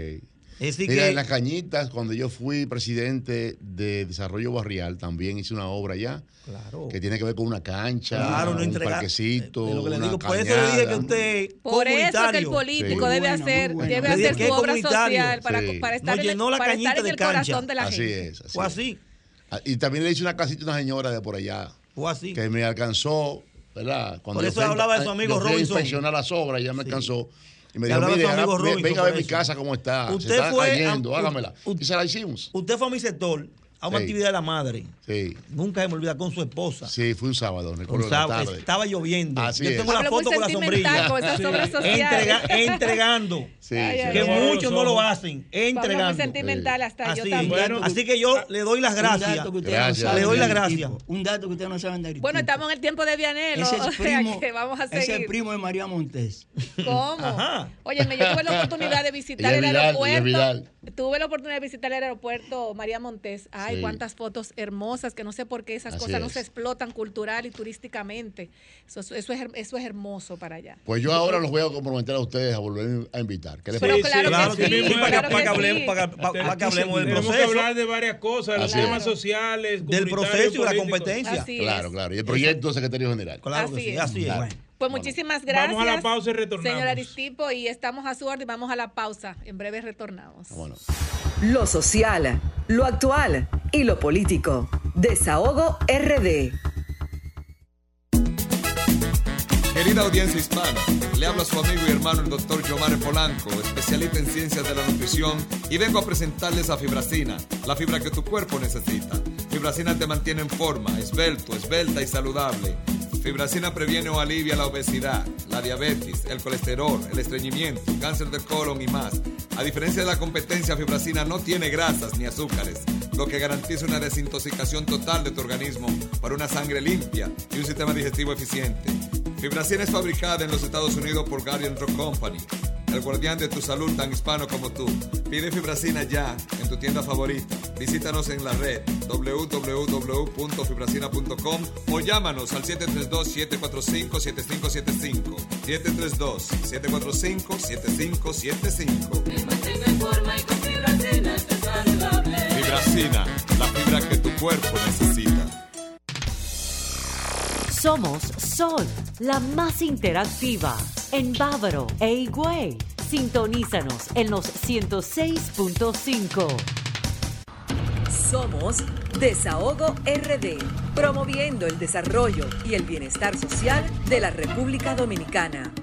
Es decir Mira, que- en las cañitas, cuando yo fui presidente de Desarrollo Barrial, también hice una obra allá Claro. que tiene que ver con una cancha, Claro, no un entregar- parquecito, Es lo que le una digo. Por eso le dije que usted. Por eso que el político Sí. debe hacer, muy bueno. debe hacer su es obra comunitario. social para, Sí. para estar, en, el- llenó la para cañita estar en de el cancha. corazón de la Así gente. es. Así es. así. Ah, Y también le hice una casita a una señora de por allá Fue así. que me alcanzó, ¿verdad? Cuando Por yo eso fui hablaba de su amigo Robinson. inspeccionar las obras, ella me Sí. Y me dijo, mire, haga- venga a ver mi eso. casa cómo está. Usted Se está fue a- cayendo, u- hágamela. u- Y se la hicimos. Usted fue a mi sector a una Sí. actividad de la madre. Sí, Nunca se me olvida con su esposa. sí, fue un sábado, recuerdo Un la sábado, tarde. estaba lloviendo. Así Yo es. tengo la Pablo muy foto con la sentimental sombrilla. con esas obras sociales. Entrega- entregando. Sí, que muchos no lo hacen. Entregando. muy sentimental hasta yo Así, también. Bueno, así que yo le doy las Un gracias. dato que ustedes Gracias. no saben Le doy las gracias. Un dato que ustedes no saben de Aritipo. Bueno, estamos en el tiempo de Vianelo, Ese o es sea primo, que vamos a ese es seguir. primo de María Montes. ¿Cómo? Ajá. Óyeme, yo tuve la oportunidad de visitar el es es aeropuerto. Tuve la oportunidad de visitar el aeropuerto María Montes. Ay, Sí. cuántas fotos hermosas, que no sé por qué esas Así cosas no es. se explotan cultural y turísticamente. Eso, eso es, her- eso es hermoso para allá. Pues yo ahora los voy a comprometer a ustedes a volver a invitar. ¿Qué les Pero parece? claro, Claro, que sí, sí, para, claro para que que hablemos, sí. para, para- para que hablemos del Tenemos que proceso, hablar de varias cosas, los es. temas sociales, del proceso y la competencia. Así Claro, es. claro. Y el proyecto de secretario general. Claro que Así sí, es. así es. Bueno. Pues muchísimas gracias. Vamos a la pausa y retornamos. Señor Aristipo, y estamos a su orden. Vamos a la pausa. En breve retornamos. Bueno. Lo social, lo actual y lo político. Desahogo RD. Querida audiencia hispana, le habla su amigo y hermano el doctor Giovanni Polanco, especialista en ciencias de la nutrición, y vengo a presentarles a Fibracina, la fibra que tu cuerpo necesita. Fibracina te mantiene en forma, esbelto, esbelta y saludable. Fibracina previene o alivia la obesidad, la diabetes, el colesterol, el estreñimiento, cáncer de colon y más. A diferencia de la competencia, Fibracina no tiene grasas ni azúcares, lo que garantiza una desintoxicación total de tu organismo para una sangre limpia y un sistema digestivo eficiente. Fibracina es fabricada en los Estados Unidos por Guardian Drug Company, el guardián de tu salud tan hispano como tú. Pide Fibracina ya en tu tienda favorita. Visítanos en la red www.fibracina.com o llámanos al 732-745-7575. 732-745-7575. Fibracina, la fibra que tu cuerpo necesita. Somos Sol, la más interactiva. En Bávaro e Higüey. Sintonízanos en los 106.5. Somos Desahogo RD, promoviendo el desarrollo y el bienestar social de la República Dominicana.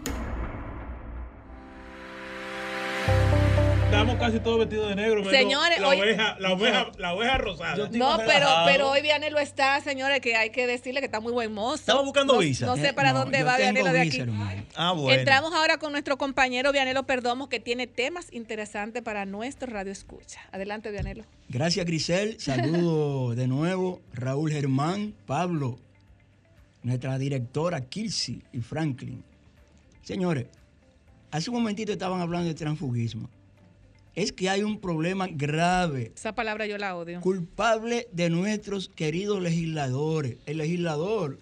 Estamos casi todos vestidos de negro. Señores, la hoy- oveja, la oveja, la oveja rosada. No, pero, pero hoy Vianelo está, señores, que hay que decirle que está muy buen mozo. Estamos buscando no, visa. No sé para No, dónde va Vianelo de visa, aquí. hermano. Ah, bueno. Entramos ahora con nuestro compañero Vianelo Perdomo, que tiene temas interesantes para nuestro Radio Escucha. Adelante, Vianelo. Gracias, Grisel. Saludo de nuevo. Raúl Germán, Pablo, nuestra directora Kirsi y Franklin. Señores, hace un momentito estaban hablando de transfugismo. Es que hay un problema grave, Esa palabra yo la odio. culpable de nuestros queridos legisladores. El legislador,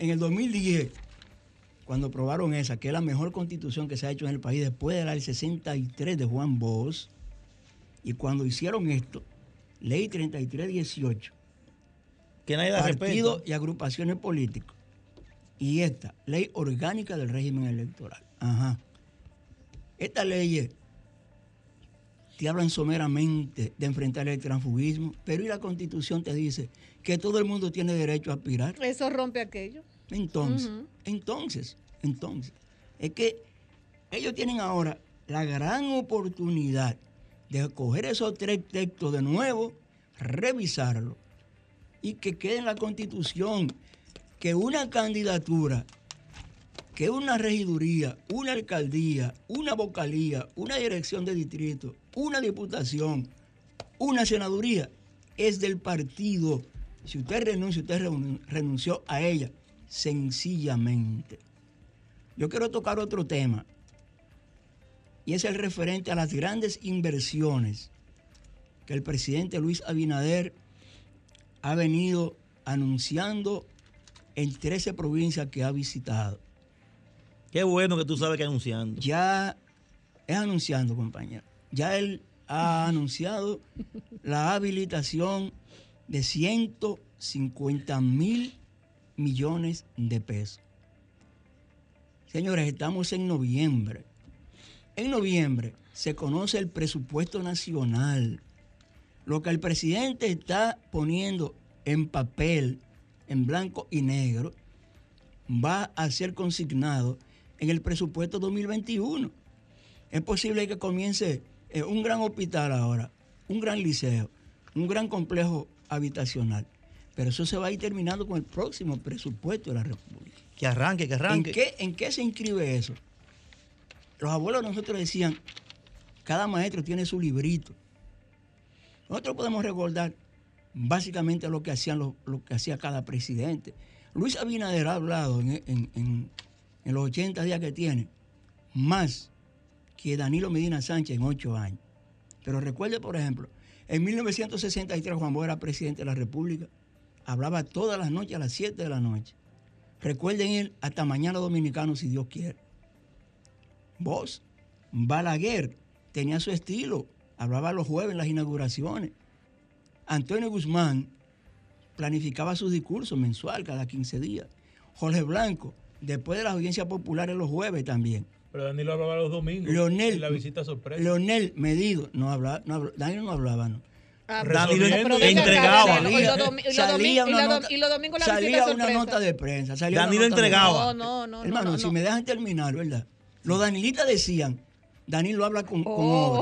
en el 2010, cuando aprobaron esa, que es la mejor constitución que se ha hecho en el país después de la del 63 de Juan Bosch, y cuando hicieron esto, ley 3318, Que nadie partidos y agrupaciones políticos, y esta, ley orgánica del régimen electoral. Ajá. Estas leyes te hablan someramente de enfrentar el transfugismo, pero y la constitución te dice que todo el mundo tiene derecho a aspirar. Eso rompe aquello. Entonces, entonces, entonces, es que ellos tienen ahora la gran oportunidad de coger esos tres textos de nuevo, revisarlo y que quede en la constitución que una candidatura, que una regiduría, una alcaldía, una vocalía, una dirección de distrito, una diputación, una senaduría, es del partido. Si usted renuncia, usted renunció a ella, sencillamente. Yo quiero tocar otro tema, y es el referente a las grandes inversiones que el presidente Luis Abinader ha venido anunciando en 13 provincias que ha visitado. Qué bueno que tú sabes que anunciando. Ya es anunciando, compañero. Ya él ha anunciado la habilitación de 150 mil millones de pesos. Señores, estamos en noviembre. En noviembre se conoce el presupuesto nacional. Lo que el presidente está poniendo en papel, en blanco y negro, va a ser consignado en el presupuesto 2021. Es posible que comience eh, un gran hospital ahora, un gran liceo, un gran complejo habitacional. Pero eso se va a ir terminando con el próximo presupuesto de la República. Que arranque, que arranque. ¿En qué, ¿En qué se inscribe eso? Los abuelos de nosotros decían, cada maestro tiene su librito. Nosotros podemos recordar básicamente lo que, hacían los- lo que hacía cada presidente. Luis Abinader ha hablado en, en- en- en los 80 días que tiene, más que Danilo Medina Sánchez en ocho años. Pero recuerde, por ejemplo, en 1963 Juan Bosch era presidente de la República, hablaba todas las noches a las 7 de la noche. Recuerden él hasta mañana dominicano si Dios quiere. Vos, Balaguer, tenía su estilo, hablaba los jueves en las inauguraciones. Antonio Guzmán planificaba su discurso mensual cada 15 días. Jorge Blanco, después de las audiencias populares los jueves también. Pero Danilo hablaba los domingos. Leonel, en la visita sorpresa. Leonel Medido, no hablaba, no hablaba- Danilo no hablaba, no. Danilo Resolviendo. entregaba. Y los domi- y los Salía una nota- y los domingos la salía visita una sorpresa. nota de prensa. salía Danilo entregaba. No, no, no, Hermano, no, si no. me dejan terminar, ¿verdad? Los danilistas decían, Danilo habla con, con Oh,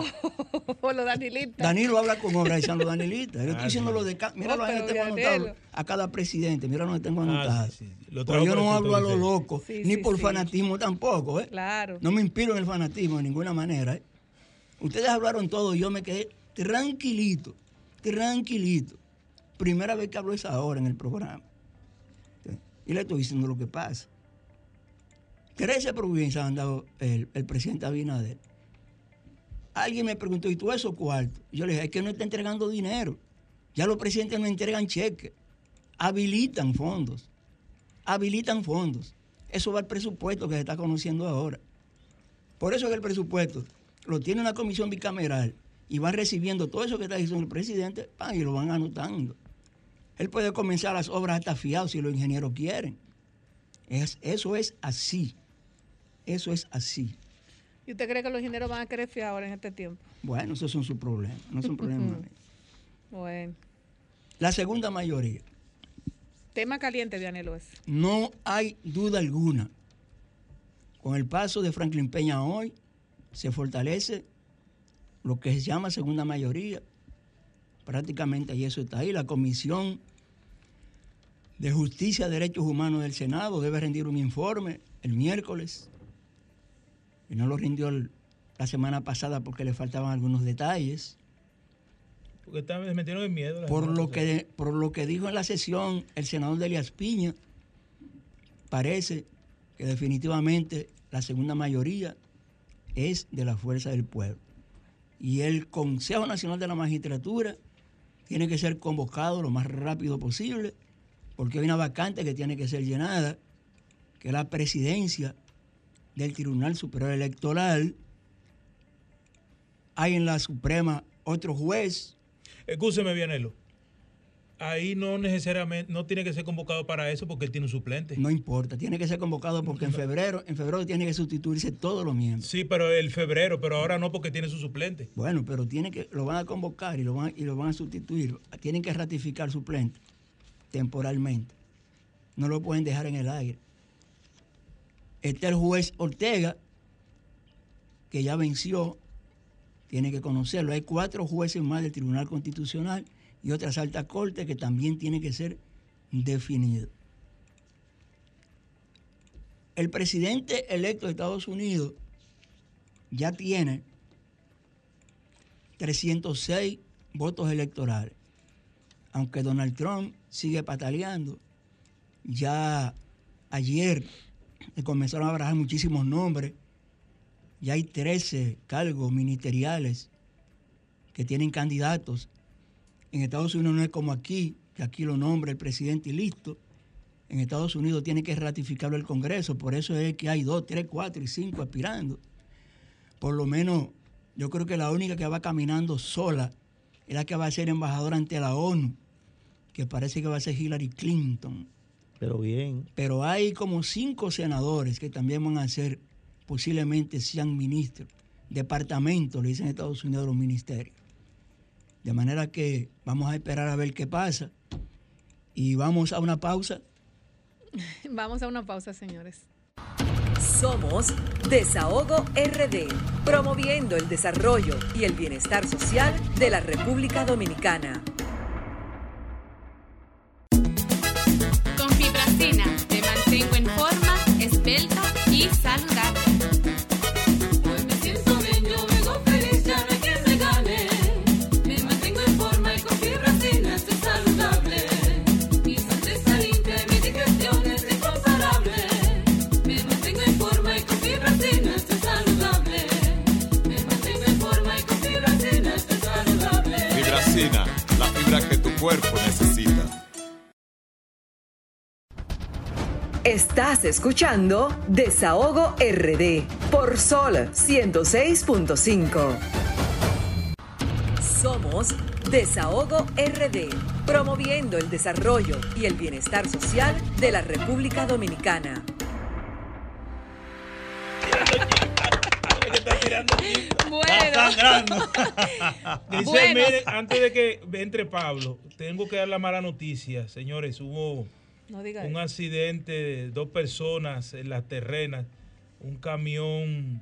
obra. los. Danilo habla con obra, decían los danilistas. Yo Ah, estoy diciendo sí. lo de... ca- Mira Oh, lo que pero tengo anotado a cada presidente. Mira lo que tengo anotado. Ah, sí, sí. Lo Porque traigo yo no hablo a lo loco, Sí, ni sí, por sí. fanatismo tampoco, ¿eh? Claro. No me inspiro en el fanatismo de ninguna manera. ¿eh? Ustedes hablaron todo y yo me quedé tranquilito, tranquilito. Primera vez que hablo esa hora en el programa. Y le estoy diciendo lo que pasa. 13 provincias han dado el, el presidente Abinader. Alguien me preguntó, ¿y tú esos cuartos? Yo le dije, es que no está entregando dinero. Ya los presidentes no entregan cheques. Habilitan fondos. Habilitan fondos. Eso va al presupuesto que se está conociendo ahora. Por eso es que el presupuesto lo tiene una comisión bicameral y van recibiendo todo eso que está diciendo el presidente y lo van anotando. Él puede comenzar las obras hasta fiado si los ingenieros quieren. Es, eso es así. Eso es así. ¿Y usted cree que los ingenieros van a querer fiar ahora en este tiempo? Bueno, esos son sus problemas, no son problemas. Bueno. La segunda mayoría. Tema caliente, Vianelo es. No hay duda alguna. Con el paso de Franklin Peña hoy, se fortalece lo que se llama segunda mayoría. Prácticamente y eso está ahí. La Comisión de Justicia y Derechos Humanos del Senado debe rendir un informe el miércoles. Y no lo rindió el- la semana pasada porque le faltaban algunos detalles. Porque están- me metieron en miedo. la Por lo, que, por lo que dijo en la sesión el senador de Elias Piña, parece que definitivamente la segunda mayoría es de la fuerza del pueblo. Y el Consejo Nacional de la Magistratura tiene que ser convocado lo más rápido posible, porque hay una vacante que tiene que ser llenada, que es la presidencia del Tribunal Superior Electoral. Hay en la Suprema otro juez Escúcheme, Vianelo. Ahí no necesariamente, no tiene que ser convocado para eso porque él tiene un suplente. No importa, tiene que ser convocado porque en febrero, en febrero tiene que sustituirse todos los miembros. Sí, pero el febrero, pero ahora no porque tiene su suplente. Bueno, pero tiene que, lo van a convocar y lo van, y lo van a sustituir. Tienen que ratificar suplente temporalmente. No lo pueden dejar en el aire. Está el juez Ortega, que ya venció, tiene que conocerlo. Hay cuatro jueces más del Tribunal Constitucional y otras altas cortes que también tienen que ser definidos. El presidente electo de Estados Unidos ya tiene 306 votos electorales. Aunque Donald Trump sigue pataleando, ya ayer se comenzaron a barajar muchísimos nombres. Ya hay 13 cargos ministeriales que tienen candidatos. En Estados Unidos no es como aquí, que aquí lo nombra el presidente y listo. En Estados Unidos tiene que ratificarlo el Congreso, por eso es que hay dos, tres, cuatro y cinco aspirando. Por lo menos, yo creo que la única que va caminando sola es la que va a ser embajadora ante la ONU, que parece que va a ser Hillary Clinton. Pero bien. Pero hay como cinco senadores que también van a ser, posiblemente sean ministros, departamentos, le dicen en Estados Unidos los ministerios. De manera que vamos a esperar a ver qué pasa. Y vamos a una pausa. Vamos a una pausa, señores. Somos Desahogo RD, promoviendo el desarrollo y el bienestar social de la República Dominicana. Esbelta y saludable. Hoy me siento bien, yo vengo feliz, ya no hay quien me gane. Me mantengo en forma y con fibracina estoy saludable. Mi sonrisa limpia y mi digestión es incomparable. Me mantengo en forma y con fibracina estoy saludable. Me mantengo en forma y con fibracina estoy saludable. Fibracina, la fibra que tu cuerpo necesita. Estás escuchando Desahogo RD por Sol 106.5. Somos Desahogo RD, promoviendo el desarrollo y el bienestar social de la República Dominicana. Está sangrando. Dice, Bueno. mire, antes de que entre Pablo, tengo que dar la mala noticia. Señores, hubo No diga un eso. accidente de dos personas en las terrenas. Un camión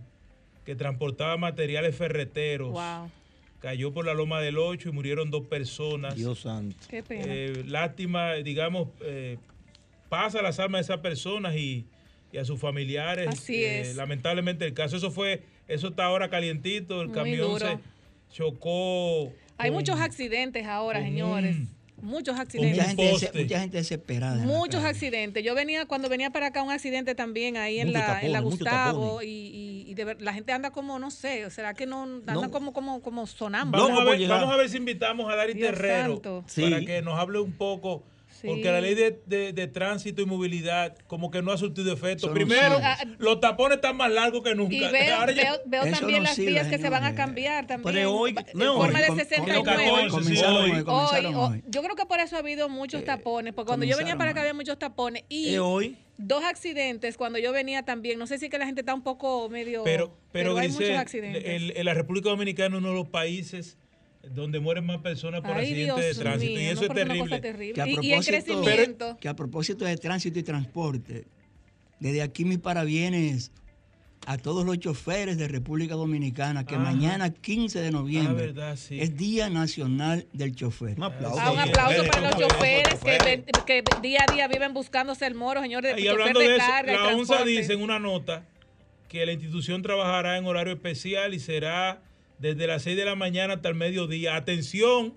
que transportaba materiales ferreteros. Wow. Cayó por la loma del 8 y murieron dos personas. Dios santo. Qué pena. Eh, lástima, digamos, eh, pasa las almas de esas personas y, y a sus familiares. Así Eh, es. Lamentablemente el caso, eso fue, eso está ahora calientito, el Muy camión duro. se chocó. Hay con- muchos accidentes ahora, señores. un- Muchos Mucha accidentes. gente, mucha gente desesperada. Muchos accidentes. Yo venía, cuando venía para acá, un accidente también ahí en la, en la Gustavo. Y, y- y de ver- la gente anda como, no sé, ¿será que no? Anda No. como, como, como sonámbulo. Vamos, a ver, vamos a ver si invitamos a Dari Dios Terrero santo. para Sí. que nos hable un poco. Sí. Porque la ley de, de- de tránsito y movilidad como que no ha surtido efecto. Eso Primero, sirve. los tapones están más largos que nunca. Y veo, Ahora ya- veo, también no las sirve, vías que se van a cambiar también. Pero hoy- en no, forma hoy, de com- 69. 14, sí, Comenzaron hoy. hoy, comenzaron Hoy, yo creo que por eso ha habido muchos tapones, porque cuando yo venía para acá había muchos tapones y Eh, hoy. dos accidentes cuando yo venía también. No sé si es que la gente está un poco medio... Pero, pero, hay Grisel, muchos accidentes. el- el- la República Dominicana es uno de los países donde mueren más personas por Ay, accidentes Dios de tránsito. mío, y eso no, es terrible. Que a terrible. Y, propósito- crecimiento. Que a propósito de tránsito y transporte, desde aquí mis parabienes a todos los choferes de República Dominicana, que Ajá. mañana 15 de noviembre Ah, verdad, sí. es Día Nacional del Chofer. Un aplauso. Ah, un aplauso para los choferes que, día a día viven buscándose el moro, señores, de Y hablando de de eso, carga y la ONSA dice en una nota que la institución trabajará en horario especial y será desde las 6 de la mañana hasta el mediodía. Atención,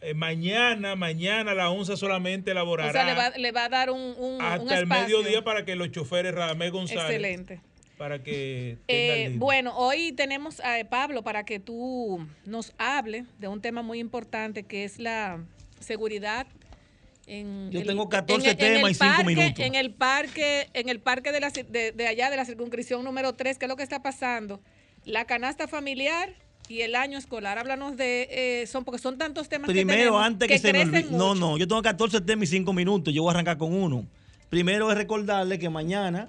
eh, mañana, mañana la ONSA solamente O elaborará sea, le va, le va a dar un, un, un hasta el mediodía para que los choferes Radamés González Excelente. para que Eh, bueno, hoy tenemos a Pablo para que tú nos hable de un tema muy importante que es la seguridad. En Yo el- tengo 14 en el- en temas el y cinco parque- minutos. En el parque, en el parque de, la, de, de allá de la circunscripción número 3, ¿qué es lo que está pasando? La canasta familiar y el año escolar. Háblanos de eh, son porque son tantos temas que Primero, tenemos antes que, se me olvide. No, no, yo tengo 14 temas y 5 minutos. Yo voy a arrancar con uno. Primero es recordarle que mañana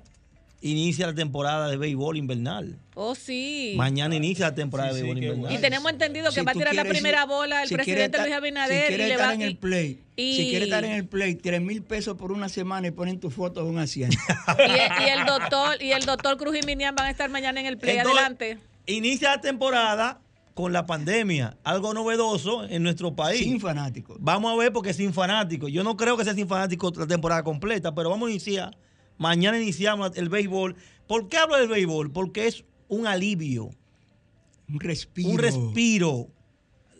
inicia la temporada de béisbol invernal. Oh, sí. Mañana inicia la temporada Sí, de béisbol invernal. Y tenemos entendido que Si va a tirar la primera bola el si presidente Luis Abinader Si y quieres le estar va en el y- play, y- si quieres estar en el play, 3 mil pesos por una semana y ponen tu foto en un asiento. y, y el doctor y el doctor Cruz y Minian van a estar mañana en el play. Entonces, Adelante. Inicia la temporada con la pandemia, algo novedoso en nuestro país. Sin fanáticos. Vamos a ver porque sin fanáticos. Yo no creo que sea sin fanáticos la temporada completa, pero vamos a iniciar. Mañana iniciamos el béisbol. ¿Por qué hablo del béisbol? Porque es un alivio, Un respiro. un respiro.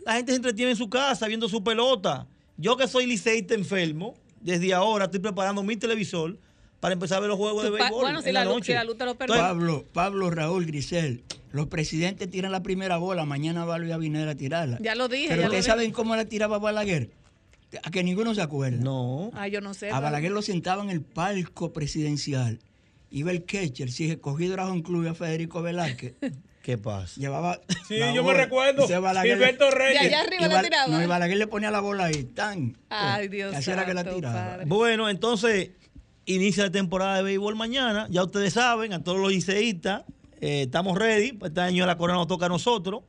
La gente se entretiene en su casa viendo su pelota. Yo que soy liceísta enfermo, desde ahora estoy preparando mi televisor para empezar a ver los juegos de béisbol bueno, si en la, la luz, noche. si la luz te lo. Pablo, Pablo, Raúl, Grisel, los presidentes tiran la primera bola, mañana va Luis Abinader a tirarla. Ya lo dije. Pero ya lo ustedes dije. saben cómo la tiraba Balaguer. A que ninguno se acuerda. No. Ah, yo no sé. A Balaguer lo sentaba en el palco presidencial. Iba el catcher, si escogido era Juan Club y a Federico Velázquez. ¿Qué pasa? Llevaba. Sí, la yo me recuerdo. Gilberto Reyes. De allá arriba y la tiraba. No, y Balaguer le ponía la bola ahí, tan. Ay, Dios Y así era que la tiraba. padre. Bueno, entonces inicia la temporada de béisbol mañana. Ya ustedes saben, a todos los liceístas, eh, estamos ready. Este año la corona nos toca a nosotros.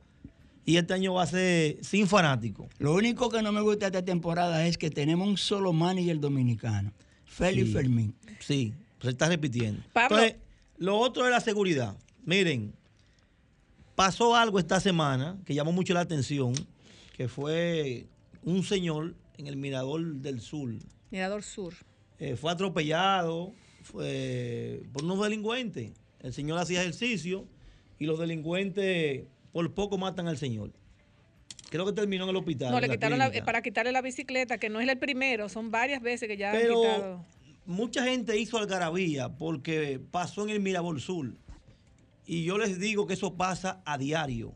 Y este año va a ser sin fanáticos. Lo único que no me gusta de esta temporada es que tenemos un solo manager dominicano, Félix Sí. Fermín. Sí, se está repitiendo. Pablo. Entonces, lo otro es la seguridad. Miren, pasó algo esta semana que llamó mucho la atención, que fue un señor en el Mirador del Sur. Mirador Sur. Eh, fue atropellado fue por unos delincuentes. El señor hacía ejercicio y los delincuentes por poco matan al señor. Creo que terminó en el hospital. No, le la quitaron la- para quitarle la bicicleta, que no es el primero, son varias veces que ya han Pero quitado. mucha gente hizo algarabía porque pasó en el Mirabol Sur. Y yo les digo que eso pasa a diario,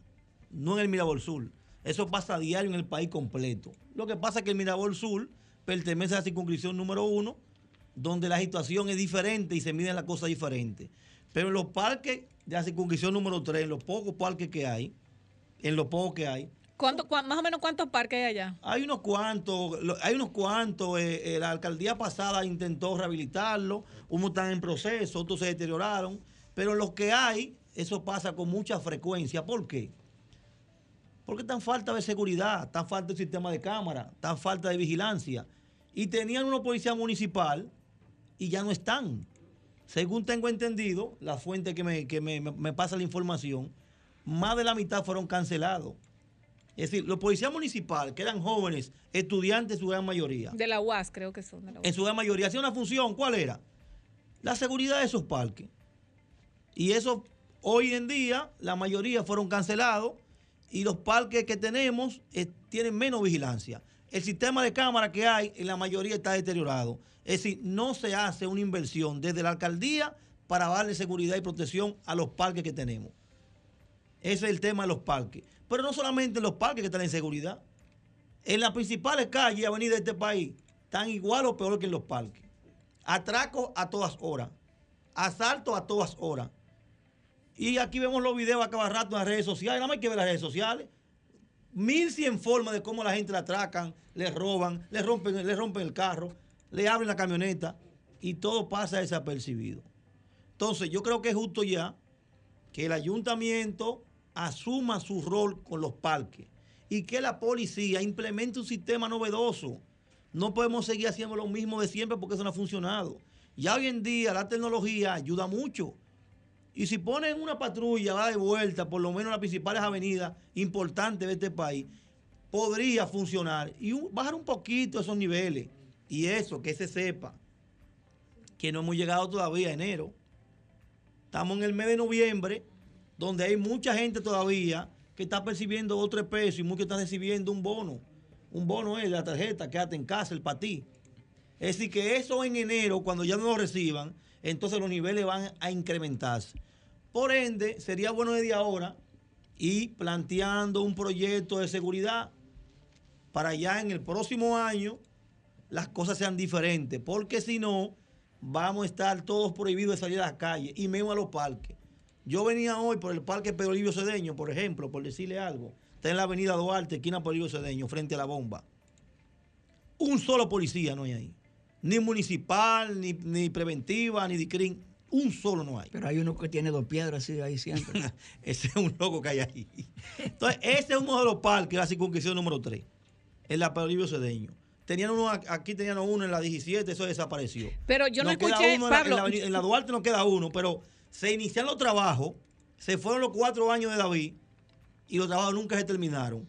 no en el Mirabol Sur. Eso pasa a diario en el país completo. Lo que pasa es que el Mirabol Sur pertenece a la circunscripción número uno, donde la situación es diferente y se miden las cosas diferentes. Pero en los parques de la circunscripción número 3, en los pocos parques que hay, en los pocos que hay, ¿Cuánto, cuán- más o menos cuántos parques hay allá? hay unos cuantos, hay unos cuantos. eh, eh, la alcaldía pasada intentó rehabilitarlo, unos están en proceso, otros se deterioraron, pero los que hay eso pasa con mucha frecuencia. ¿Por qué? Porque tan falta de seguridad, tan falta de sistema de cámara, tan falta de vigilancia. Y tenían una policía municipal y ya no están. Según tengo entendido, la fuente que me, que me- me- pasa la información, más de la mitad fueron cancelados. Es decir, los policías municipales, que eran jóvenes, estudiantes en su gran mayoría, De la UAS, creo que son. De la UAS. en su gran mayoría, hacían una función, ¿cuál era? La seguridad de esos parques. Y eso, hoy en día, la mayoría fueron cancelados y los parques que tenemos eh, tienen menos vigilancia. El sistema de cámara que hay en la mayoría está deteriorado. Es decir, no se hace una inversión desde la alcaldía para darle seguridad y protección a los parques que tenemos. Ese es el tema de los parques. Pero no solamente en los parques que están en seguridad. En las principales calles y avenidas de este país están igual o peor que en los parques. Atracos a todas horas. Asaltos a todas horas. Y aquí vemos los videos a cada rato en las redes sociales. Nada más hay que ver las redes sociales. Mil cien formas de cómo la gente la atracan, le roban, le rompen, le rompen el carro, le abren la camioneta y todo pasa desapercibido. Entonces, yo creo que es justo ya que el ayuntamiento asuma su rol con los parques y que la policía implemente un sistema novedoso. No podemos seguir haciendo lo mismo de siempre porque eso no ha funcionado. Ya hoy en día la tecnología ayuda mucho. Y si ponen una patrulla, va de vuelta, por lo menos en las principales avenidas importantes de este país, podría funcionar y bajar un poquito esos niveles. Y eso, que se sepa, que no hemos llegado todavía a enero. Estamos en el mes de noviembre, donde hay mucha gente todavía que está percibiendo dos o tres pesos y muchos están recibiendo un bono. Un bono es la tarjeta, quédate en casa, el para ti. Es decir, que eso en enero, cuando ya no lo reciban, entonces los niveles van a incrementarse. Por ende, sería bueno desde ahora ir planteando un proyecto de seguridad para ya en el próximo año las cosas sean diferentes, porque si no, vamos a estar todos prohibidos de salir a las calles y menos a los parques. Yo venía hoy por el parque Pedro Livio Cedeño, por ejemplo, por decirle algo. Está en la avenida Duarte, esquina Pedro Livio Cedeño, frente a la bomba. Un solo policía no hay ahí. Ni municipal, ni, ni preventiva, ni de CRIM. Un solo no hay. Pero hay uno que tiene dos piedras así ahí siempre. ese es un loco que hay ahí. Entonces, ese es uno de los parques, la circunscripción número 3, en la Pedro Livio Cedeño. Tenían uno, aquí tenían uno en la 17, eso desapareció. Pero yo no Nos escuché, uno en la- Pablo. En la, en la Duarte no queda uno, pero se iniciaron los trabajos, se fueron los cuatro años de David y los trabajos nunca se terminaron.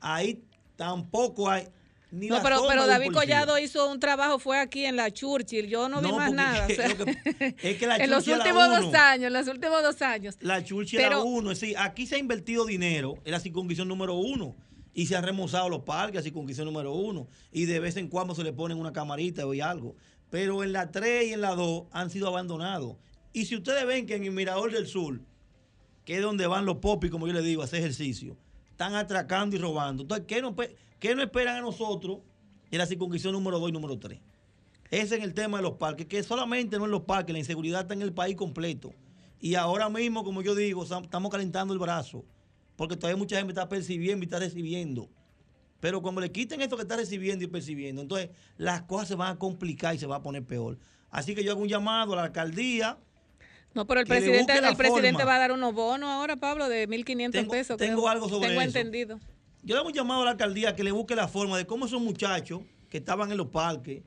Ahí tampoco hay ni No, la pero, pero David. Collado hizo un trabajo, fue aquí en la Churchill. Yo no, vi más nada. o es sea, que- es que la en los últimos uno. dos años, en los últimos dos años. La Churchill era uno. Es decir, aquí se ha invertido dinero en la circunscripción número uno. Y se han remozado los parques, la circunscripción número uno. Y de vez en cuando se le ponen una camarita o algo. Pero en la 3 y en la 2 han sido abandonados. Y si ustedes ven que en el Mirador del Sur, que es donde van los popis, como yo les digo, a hacer ejercicio, están atracando y robando. Entonces, ¿qué pe- qué nos esperan a nosotros en la circunscripción número 2 y número 3? Ese es el tema de los parques, que solamente no en los parques, la inseguridad está en el país completo. Y ahora mismo, como yo digo, estamos calentando el brazo, porque todavía mucha gente está percibiendo y está recibiendo. Pero cuando le quiten esto que está recibiendo y percibiendo, entonces las cosas se van a complicar y se va a poner peor. Así que yo hago un llamado a la alcaldía. No, pero el presidente, el presidente va a dar unos bonos ahora, Pablo, de 1.500 Tengo- pesos. tengo creo. algo sobre Tengo eso. entendido. Yo le hago un llamado a la alcaldía que le busque la forma de cómo esos muchachos que estaban en los parques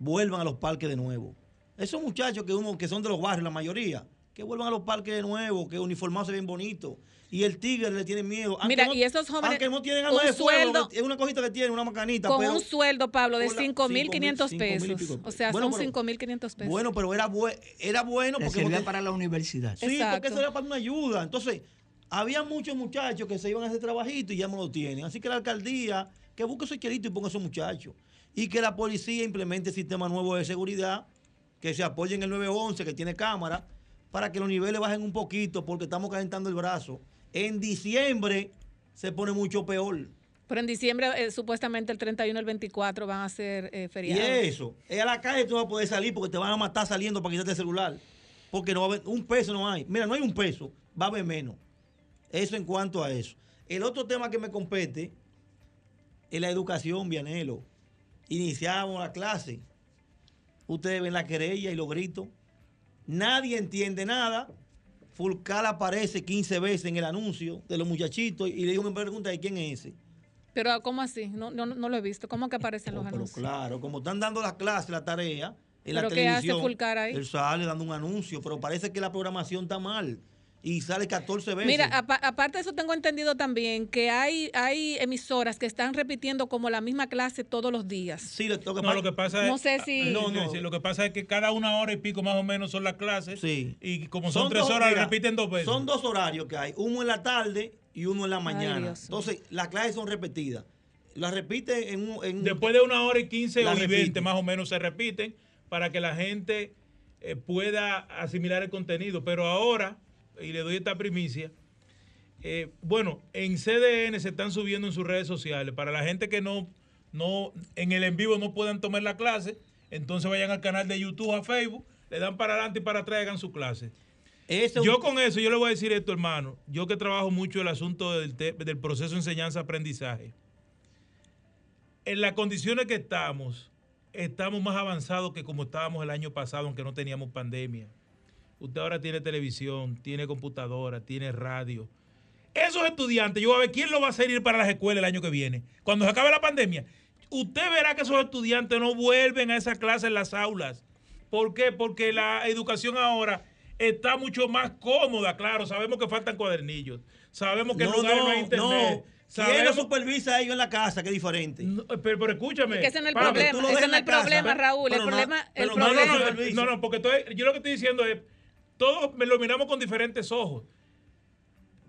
vuelvan a los parques de nuevo. Esos muchachos que, uno, que son de los barrios, la mayoría, que vuelvan a los parques de nuevo, que uniformados se ven bonitos. Y el tigre le tiene miedo. Aunque Mira, no- y esos jóvenes, Aunque no tienen arma un de fuego, sueldo- es una cosita que tiene, una macanita. Con pero, un sueldo, Pablo, de Hola, 5.500 cinco mil y pesos. pico. O sea, Bueno, son pero- 5.500 pesos. Bueno, pero era, bue- era bueno Le porque... servía porque- para la universidad. Sí, Exacto. porque eso era para una ayuda. Entonces, había muchos muchachos que se iban a hacer trabajito y ya no lo tienen. Así que la alcaldía, que busque esos chelitos y ponga a esos muchachos. Y que la policía implemente sistema nuevo de seguridad, que se apoye en el 911, que tiene cámara, para que los niveles bajen un poquito, porque estamos calentando el brazo. En diciembre se pone mucho peor. Pero en diciembre, eh, supuestamente el 31 y el 24 van a ser eh, Y feriados. eso, es a la calle tú no vas a poder salir porque te van a matar saliendo para quitarte el celular. Porque no va a haber, un peso no hay. Mira, no hay un peso, va a haber menos. Eso en cuanto a eso. El otro tema que me compete es la educación, Vianelo. Iniciamos la clase. Ustedes ven la querella y los gritos. Nadie entiende nada. Fulcal aparece 15 veces en el anuncio de los muchachitos y le digo, me pregunta, ¿y quién es ese? Pero ¿cómo así? No, no, no lo he visto. ¿Cómo que aparecen los Pero anuncios? claro, como están dando la clase, la tarea, en la ¿Pero qué hace televisión, Fulcar ahí? él sale dando un anuncio, pero parece que la programación está mal y sale 14 veces. Mira, apa- aparte de eso tengo entendido también que hay, hay emisoras que están repitiendo como la misma clase todos los días. Sí, lo, que No, lo que pasa es. No sé si- No, no. Lo que pasa es que cada una hora y pico más o menos son las clases. Sí. Y como son, tres dos- horas, mira, repiten dos veces. Son dos horarios que hay, uno en la tarde y uno en la mañana. Dios. Entonces, las clases son repetidas. Las repite en un... en- Después de una hora y quince La o y repite. 20 más o menos se repiten para que la gente eh, pueda asimilar el contenido. Pero ahora, y le doy esta primicia, eh, bueno, en CDN se están subiendo en sus redes sociales. Para la gente que no, no en el en vivo no puedan tomar la clase, entonces vayan al canal de YouTube, a Facebook, le dan para adelante y para atrás y hagan su clase. Yo con eso, yo le voy a decir esto, hermano. Yo que trabajo mucho el asunto del, del proceso de enseñanza-aprendizaje. En las condiciones que estamos, estamos más avanzados que como estábamos el año pasado, aunque no teníamos pandemia. Usted ahora tiene televisión, tiene computadora, tiene radio. Esos estudiantes, yo voy a ver quién lo va a hacer ir para las escuelas el año que viene. Cuando se acabe la pandemia, usted verá que esos estudiantes no vuelven a esa clase en las aulas. ¿Por qué? Porque la educación ahora está mucho más cómoda, claro. Sabemos que faltan cuadernillos. Sabemos que en no, lugares no, no hay internet. no. ¿Quién lo supervisa a ellos en la casa? Que es diferente. pero, pero escúchame. Que ese no es el Pablo, problema, no en es el casa, problema, pero- Raúl. El pero no- problema, el problema. no, no, no, no, porque estoy- yo lo que estoy diciendo es, todos me lo miramos con diferentes ojos.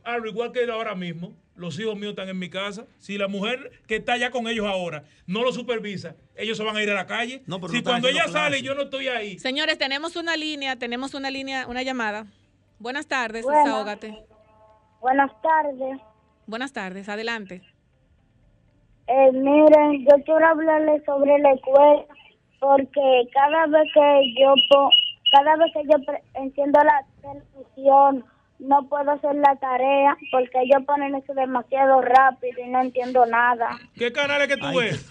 Al igual que ahora mismo, los hijos míos están en mi casa. Si la mujer que está allá con ellos ahora no lo supervisa, ellos se van a ir a la calle. pero no si cuando ella sale clase. y yo no estoy ahí, Señores, tenemos una línea, tenemos una línea, una llamada. Buenas tardes, Buenas. desahógate. Buenas tardes. Buenas tardes, adelante. Eh, miren, yo quiero hablarles sobre la escuela porque cada vez que yo po- cada vez que yo pre- enciendo la televisión no puedo hacer la tarea porque ellos ponen eso demasiado rápido y no entiendo nada. ¿qué canales que tú Ay, ves?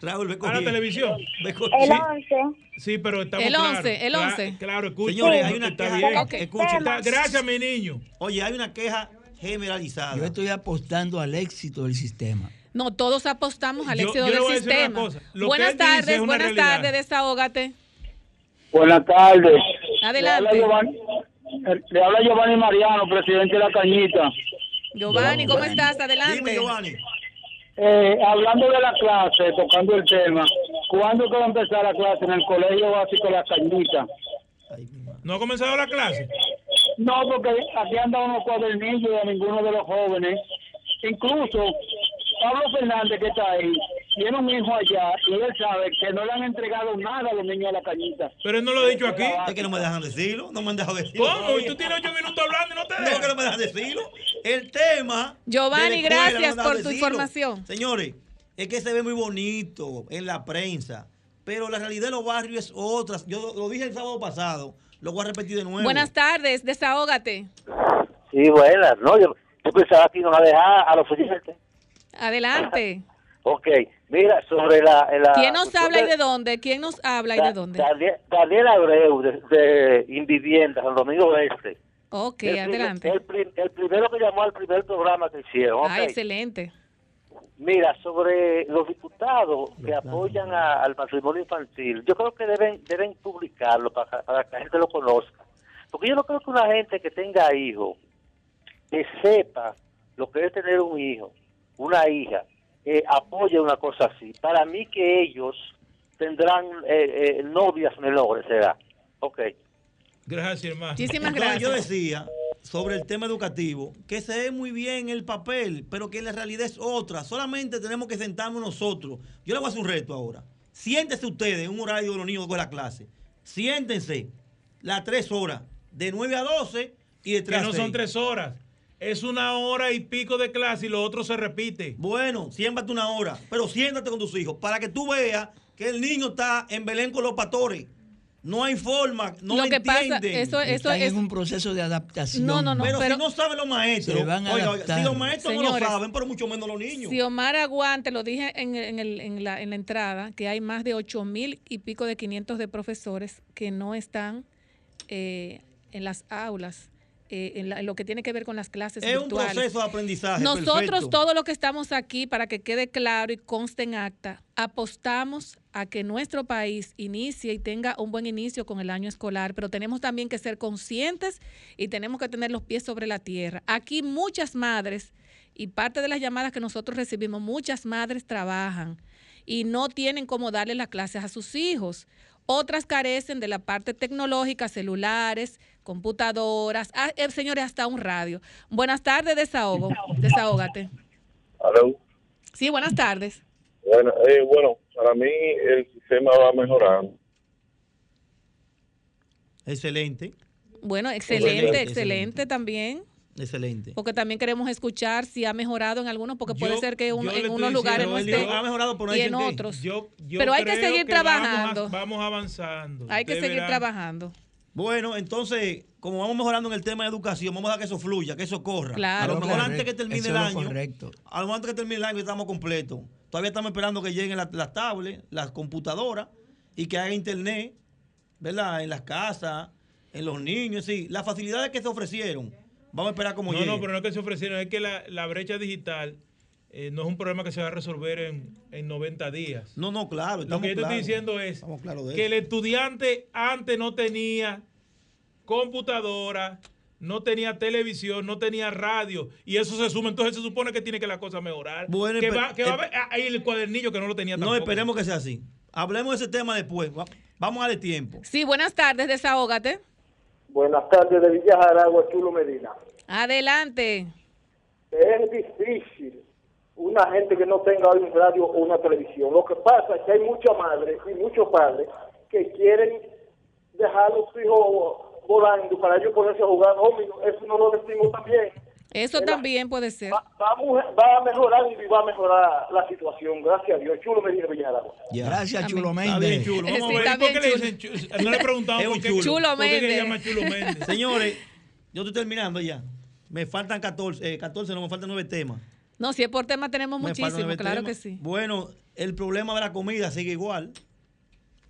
Raúl, ve A la cogiendo. televisión. El cogiendo. 11. Sí, pero estamos El claros. 11, el Cla- 11. Claro, escucha. Señores, hay una está queja. bien. Está- Gracias, mi niño. Oye, hay una queja generalizada. Yo estoy apostando al éxito del sistema. No, todos apostamos al éxito yo del sistema. Buenas tardes, es buenas realidad. tardes, desahógate. Buenas tardes. Adelante. Le habla, Giovanni, le habla Giovanni Mariano, presidente de la Cañita. Giovanni, ¿cómo estás? Adelante. Dime, Giovanni. Eh, hablando de la clase, tocando el tema, ¿cuándo que va a empezar la clase en el colegio básico La Cañita? ¿No ha comenzado la clase? No, porque aquí andan unos cuadernillos de ninguno de los jóvenes. Incluso Pablo Fernández, que está ahí, tiene un hijo allá y él sabe que no le han entregado nada a los niños de La Cañita. Pero él no lo ha dicho aquí. Es que no me dejan decirlo, no me han dejado decirlo. ¿Cómo? ¿Y tú tienes ocho minutos hablando y no te No, dejas? que no me dejan decirlo. El tema. Giovanni, de la escuela, gracias no dejan por tu decirlo. información. Señores, es que se ve muy bonito en la prensa, pero la realidad de los barrios es otra. Yo lo dije el sábado pasado, lo voy a repetir de nuevo. Buenas tardes, desahógate. Sí, buenas. No, yo, yo pensaba que iban a dejar a los oyentes. Adelante. Ok, mira, sobre la... la ¿Quién nos habla y de- de dónde? ¿Quién nos habla y de dónde? Daniel, Daniel Abreu, de, de Invivienda, San Domingo Este. Ok, El adelante. El, prim- el primero que llamó al primer programa que hicieron. Ah, excelente. Mira, sobre los diputados que apoyan a- al matrimonio infantil, yo creo que deben deben publicarlo para, para que la gente lo conozca. Porque yo no creo que una gente que tenga hijos, que sepa lo que es tener un hijo, una hija, eh, apoye una cosa así. Para mí que ellos tendrán eh, eh, novias menores, será. Ok. Gracias, hermano. Entonces, Yo decía sobre el tema educativo que se ve muy bien el papel, pero que la realidad es otra. Solamente tenemos que sentarnos nosotros. Yo le voy a hacer un reto ahora. Siéntese ustedes en un horario de los niños con la clase. Siéntense las tres horas, de 9 a 12 y de 3 Que a no 6. son tres horas. Es una hora y pico de clase y lo otro se repite. Bueno, siéntate una hora, pero siéntate con tus hijos para que tú veas que el niño está en Belén con los pastores. No hay forma, no Lo lo que pasa, eso- eso Están es- en un proceso de adaptación. No, no, no, pero, pero- si no saben los maestros, van oiga, oiga, si los maestros no Señores, lo saben, pero mucho menos los niños. Si Omar aguante, lo dije en, en el- en la, en la entrada, que hay más de 8 mil y pico de 500 de profesores que no están eh, en las aulas eh, en, la- en lo que tiene que ver con las clases Es un virtuales. proceso de aprendizaje. Nosotros, perfecto. todos los que estamos aquí, para que quede claro y conste en acta, apostamos a que nuestro país inicie y tenga un buen inicio con el año escolar, pero tenemos también que ser conscientes y tenemos que tener los pies sobre la tierra. Aquí muchas madres, y parte de las llamadas que nosotros recibimos, muchas madres trabajan y no tienen cómo darle las clases a sus hijos. Otras carecen de la parte tecnológica, celulares, computadoras, ah, eh, señores, hasta un radio. Buenas tardes, desahogo. Desahógate. Aló. Sí, buenas tardes. Bueno, eh, bueno, para mí el sistema va mejorando. Excelente, Bueno, excelente, Excelente, excelente, también. excelente. Porque también queremos escuchar si ha mejorado en algunos, porque puede ser que un- en unos lugares no esté ha mejorado, pero no y en otros. Yo pero hay que seguir vamos a- trabajando. Vamos, avanzando. Hay que seguir trabajando. Bueno, entonces, como vamos mejorando en el tema de educación, vamos a dejar que eso fluya, que eso corra. Claro, a lo mejor claro. antes que termine Eso el año, correcto. a lo mejor antes que termine el año estamos completos. Todavía estamos esperando que lleguen las, las tablets, las computadoras y que haya internet, ¿verdad? En las casas, en los niños, sí. Las facilidades que se ofrecieron, vamos a esperar como No, llegue. no, pero no es que se ofrecieron, es que la, la brecha digital eh, no es un problema que se va a resolver en, en 90 días. No, no, claro. Lo que yo te estamos estoy diciendo es que eso. el estudiante antes no tenía computadora, no tenía televisión, no tenía radio, y eso se suma, entonces se supone que tiene que la cosa mejorar. Bueno, que va, que va a haber ahí el cuadernillo que no lo tenía No, esperemos que sea así. Hablemos de ese tema después. Va- Vamos a darle tiempo. Sí, buenas tardes, desahógate. Buenas tardes de Villa Jaragua, Chulo Medina. Adelante. Es difícil una gente que no tenga un radio o una televisión. Lo que pasa es que hay muchas madres y muchos padres que quieren dejar a los hijos volando para ellos ponerse a jugar dominó. Eso no lo decimos también. Eso también puede ser. Vamos, va a mejorar y va a mejorar la situación. Gracias a Dios. Chulo Medina de Villa Jaragua. Gracias, Chulo Está bien, Méndez. chulo. Vamos Sí, a ver. está ¿Por qué bien, le chulo. dicen chulo? No le preguntamos por qué, chulo. Chulo por qué que Méndez. se llama Chulo Méndez. Señores, yo estoy terminando ya. Me faltan 14, eh, 14 no, me faltan 9 temas. No, si es por tema tenemos Me muchísimo, claro temas. que sí. Bueno, el problema de la comida sigue igual.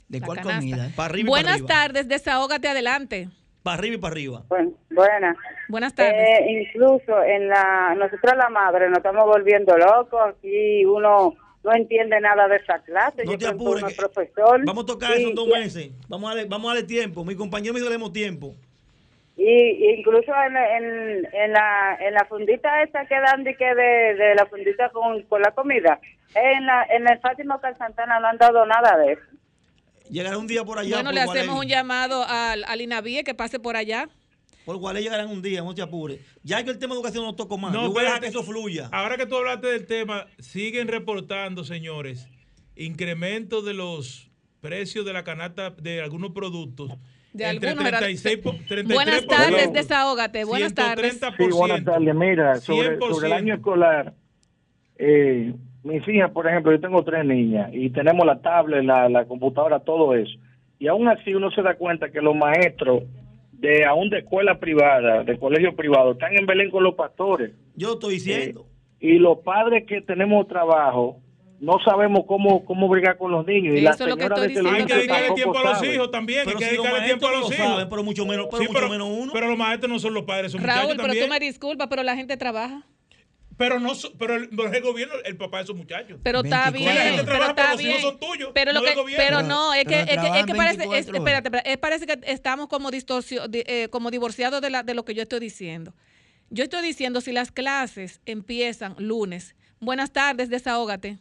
¿De La cuál canasta. comida? Para arriba y para Buenas arriba. tardes, desahógate adelante. Para arriba y para arriba. Buenas. Buenas tardes. Eh, incluso en la, nosotros la madre nos estamos volviendo locos y uno no entiende nada de esa clase. No Yo te apures, que- profesor. Vamos a tocar y- eso en dos meses. Vamos a darle, vamos a darle tiempo. Mi compañero me demos tiempo. Y, incluso en, en, en la en la fundita esa que dan de que de, de la fundita con, con la comida, en la en el Fátima Santana no han dado nada de eso. Llegará un día por allá. bueno, por le hacemos Gualey. un llamado al, al INAVIE que pase por allá. Por Gualey llegarán un día, no te apures. Ya que el tema de educación no toco más. No, Yo voy a dejar espérate. que eso fluya. Ahora que tú hablaste del tema, siguen reportando, señores, incremento de los precios de la canasta de algunos productos. De entre algunos era- 36 po- 33%. Buenas tardes, desahógate. Buenas tardes. 130%. Sí, buenas tardes. Mira, sobre, 100%. sobre el año escolar, eh, mis hijas, por ejemplo, yo tengo tres niñas y tenemos la tablet, la, la computadora, todo eso. Y aún así uno se da cuenta que los maestros de aún de escuela privada, de colegio privado, están en Belén con los pastores. Yo estoy diciendo. Y los padres que tenemos trabajo, no sabemos cómo, cómo brigar con los niños. Y la Eso es lo que señora estoy de Hay que dedicarle tiempo a los sabe. hijos también. Pero hay que si dedicarle tiempo a los lo hijos. saben, pero mucho menos- pero Sí, mucho menos uno. Pero los maestros no son los padres, son Raúl, muchachos pero también. tú me disculpas, pero la gente trabaja. Pero no, so- pero el, pero el gobierno, el papá de esos muchachos. Pero está 24. bien, La gente pero trabaja, los son tuyos, Pero, no lo del que, pero no, es que, Pero es que, es que parece, es- 24 horas. espérate, espérate, es- parece que estamos como eh, como divorciados de, la, de lo que yo estoy diciendo. Yo estoy diciendo si las clases empiezan lunes. Buenas tardes, desahógate.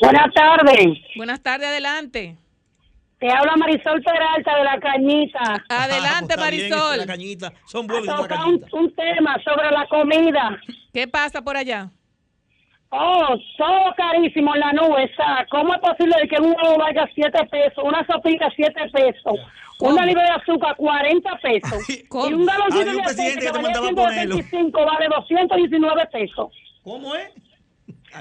Buenas tardes. Buenas tardes, adelante. Te habla Marisol Peralta de la Cañita. Adelante, Está bien, Marisol. La cañita. Son buenos la cañita. un, un tema sobre la comida. ¿Qué pasa por allá? Oh, todo carísimo en la nube. está. ¿Cómo es posible que un huevo valga 7 pesos, una sopita 7 pesos, una libra de azúcar 40 pesos y un galoncito de aceite que que te valía mandaba a ponerlo. 175 vale 219 pesos? ¿Cómo es?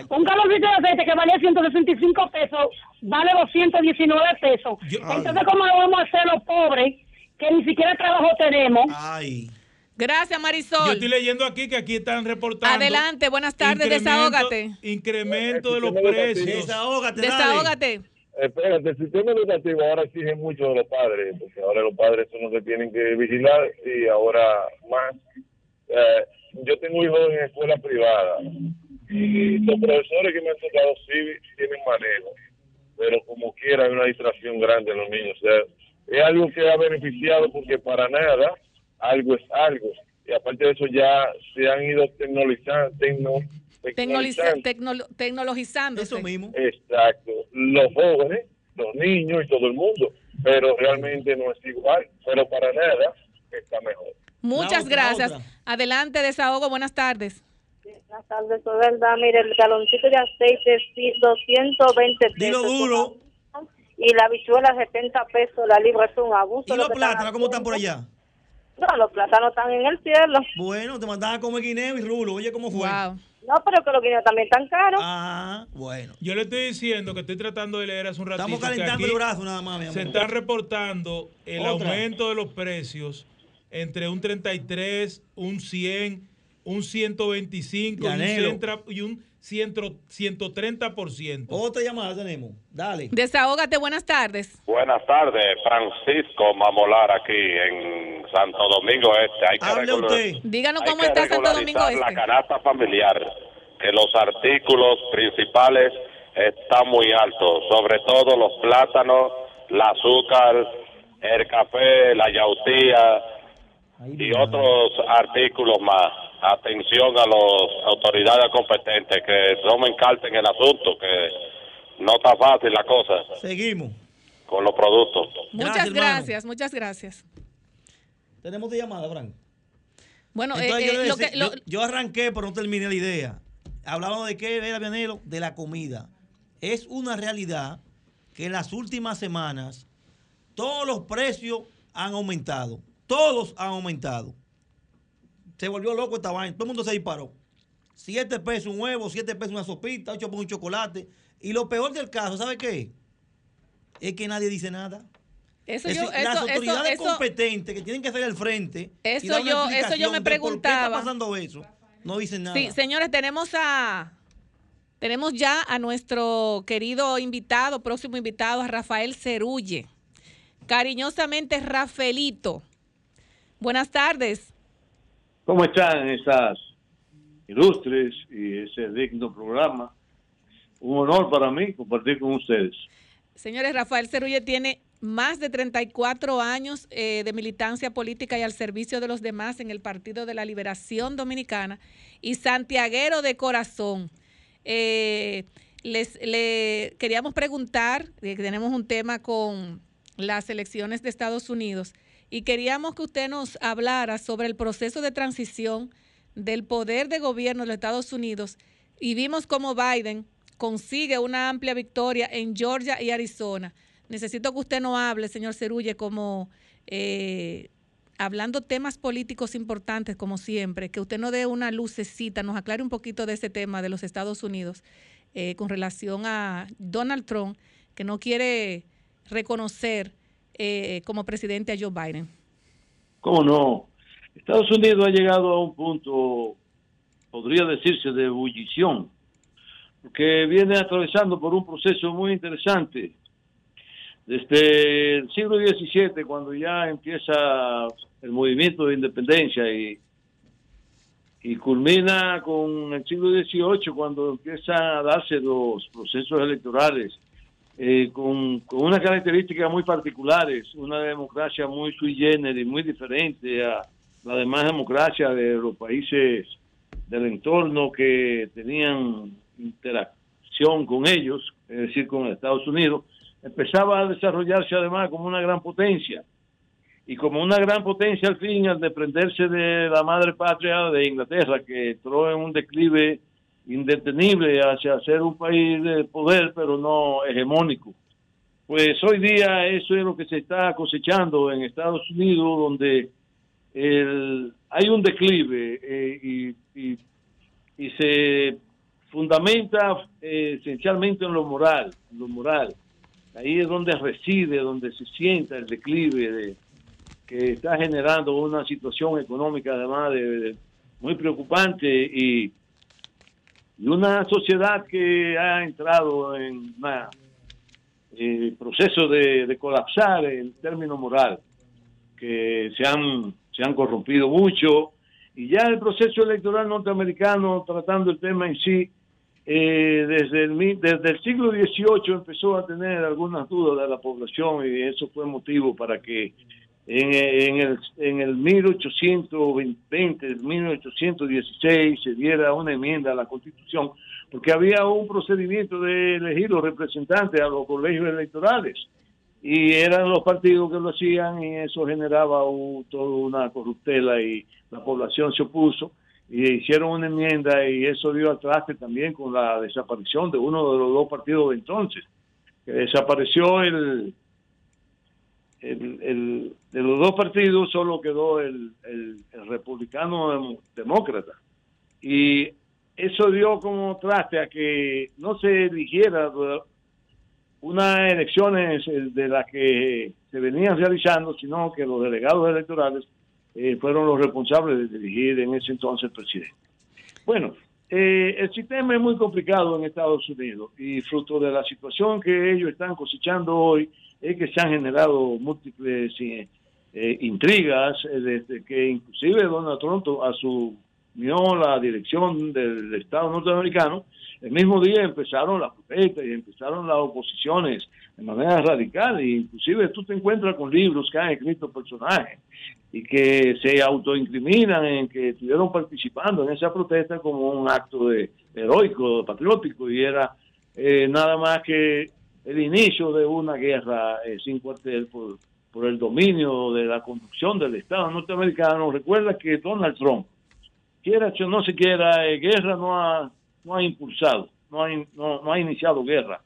Un galoncito de aceite que valía 165 pesos vale 219 pesos. Entonces, ¿cómo lo vamos a hacer los pobres que ni siquiera trabajo tenemos? Ay. Gracias, Marisol. Yo estoy leyendo aquí que aquí están reportando. Adelante, buenas tardes, incremento- desahógate. Incremento de los precios. Desahógate, Desahógate. espérate, el sistema educativo ahora exige mucho de los padres, porque ahora los padres son los que tienen que vigilar y ahora más. Eh, yo tengo hijos en escuela privada y los profesores que me han tocado sí tienen manejo, pero como quiera hay una distracción grande en los niños. O sea, es algo que ha beneficiado porque para nada algo es algo. Y aparte de eso ya se han ido tecnologizando, tecno, tecnologizando. tecnolo- tecnologizándose. Eso mismo. Exacto. Los jóvenes, los niños y todo el mundo. Pero realmente no es igual. Pero para nada está mejor. Muchas otra, gracias. Adelante, desahogo. Buenas tardes. Buenas tardes, es verdad. Mire, el galoncito de aceite sí, 220 pesos. Dilo duro. Y la bichuela 70 pesos la libra es un abuso. ¿Y lo los plátanos cómo están por allá? No, los plátanos están en el cielo. Bueno, te mandaban a comer guineo y rulo. Oye, ¿cómo fue? No, pero que los guineos también están caros. Ah, bueno. Yo le estoy diciendo que estoy tratando de leer hace un ratito. Estamos calentando el brazo nada más, mi amor. Se está reportando el Otra. aumento de los precios entre un 33, un 100, un 125 y un, Llanero. 100 y un 100 130%. Otra llamada tenemos. Dale. Desahógate. Buenas tardes. Buenas tardes, Francisco Mamolar aquí en Santo Domingo Este. Hay que, Hable usted. Díganos cómo está Santo Domingo Este. La canasta familiar, que los artículos principales están muy altos, sobre todo los plátanos, el azúcar, el café, la yautía y otros artículos más. Atención a las autoridades competentes que tomen carta en el asunto, que no está fácil la cosa Seguimos. con los productos. Muchas Gracias, muchas gracias. Tenemos de llamada, Frank. Bueno, eh, Entonces, eh, yo, le lo decía- que- lo- yo- yo arranqué, pero no terminé la idea. Hablábamos de qué era, Vianelo, de la comida. Es una realidad que en las últimas semanas todos los precios han aumentado. Todos han aumentado. Se volvió loco esta vaina. Todo el mundo se disparó. Siete pesos un huevo, siete pesos una sopita, ocho pesos un chocolate. Y lo peor del caso, ¿sabe qué? Es que nadie dice nada. Eso Es yo- decir, las autoridades eso- competentes que tienen que salir al frente. y Eso dar una yo- eso yo me de ¿Por qué preguntaba. está pasando eso? No dicen nada. Sí, señores, tenemos a tenemos ya a nuestro querido invitado, próximo invitado, a Rafael Cerulle. Cariñosamente, Rafaelito. Buenas tardes. ¿Cómo están esas ilustres y ese digno programa? Un honor para mí compartir con ustedes. Señores, Rafael Cerulle tiene más de 34 años eh, de militancia política y al servicio de los demás en el Partido de la Liberación Dominicana y santiaguero de corazón. Eh, les le queríamos preguntar, eh, tenemos un tema con las elecciones de Estados Unidos y queríamos que usted nos hablara sobre el proceso de transición del poder de gobierno de los Estados Unidos y vimos cómo Biden consigue una amplia victoria en Georgia y Arizona. Necesito que usted nos hable, señor Cerulle, como eh, hablando temas políticos importantes, como siempre, que usted nos dé una lucecita, nos aclare un poquito de ese tema de los Estados Unidos eh, con relación a Donald Trump, que no quiere reconocer eh, como presidente a Joe Biden. ¿Cómo no? Estados Unidos ha llegado a un punto, podría decirse, de ebullición, que viene atravesando por un proceso muy interesante. Desde el siglo XVII, cuando ya empieza el movimiento de independencia y, y culmina con el siglo XVIII, cuando empiezan a darse los procesos electorales, eh, con, con unas características muy particulares, una democracia muy sui generis, muy diferente a la demás democracia de los países del entorno que tenían interacción con ellos, es decir, con Estados Unidos, empezaba a desarrollarse además como una gran potencia. Y como una gran potencia al fin, al desprenderse de la madre patria de Inglaterra, que entró en un declive indetenible hacia ser un país de poder, pero no hegemónico. Pues hoy día eso es lo que se está cosechando en Estados Unidos, donde el- hay un declive eh, y, y- se fundamenta eh, esencialmente en lo moral, lo moral. Ahí es donde reside, donde se sienta el declive de, que está generando una situación económica además de, de- muy preocupante y, y una sociedad que ha entrado en una eh, proceso de, colapsar el término moral, que se han, se han corrompido mucho, y ya el proceso electoral norteamericano, tratando el tema en sí, eh, desde, el, desde el siglo XVIII empezó a tener algunas dudas de la población y eso fue motivo para que en, en el, en el 1820, 1816 se diera una enmienda a la Constitución, porque había un procedimiento de elegir los representantes a los colegios electorales y eran los partidos que lo hacían y eso generaba un- toda una corruptela y la población se opuso y hicieron una enmienda y eso dio al traste también con la desaparición de uno de los dos partidos de entonces, desapareció el, el, el- de los dos partidos solo quedó el, el- el republicano dem- demócrata y eso dio como traste a que no se eligiera unas elecciones eh, de las que se venían realizando, sino que los delegados electorales eh, fueron los responsables de elegir en ese entonces presidente. Bueno, eh, el sistema es muy complicado en Estados Unidos y fruto de la situación que ellos están cosechando hoy es que se han generado múltiples eh, eh, intrigas eh, desde que inclusive Donald Trump asumió la dirección del Estado norteamericano. El mismo día empezaron las protestas y empezaron las oposiciones de manera radical e inclusive tú te encuentras con libros que han escrito personajes y que se autoincriminan en que estuvieron participando en esa protesta como un acto de heroico, patriótico y era eh, nada más que el inicio de una guerra eh, sin cuartel por, por el dominio de la conducción del Estado norteamericano. Recuerda que Donald Trump, quiera o no se quiera, eh, guerra no ha, no ha impulsado, no ha, no ha iniciado guerra,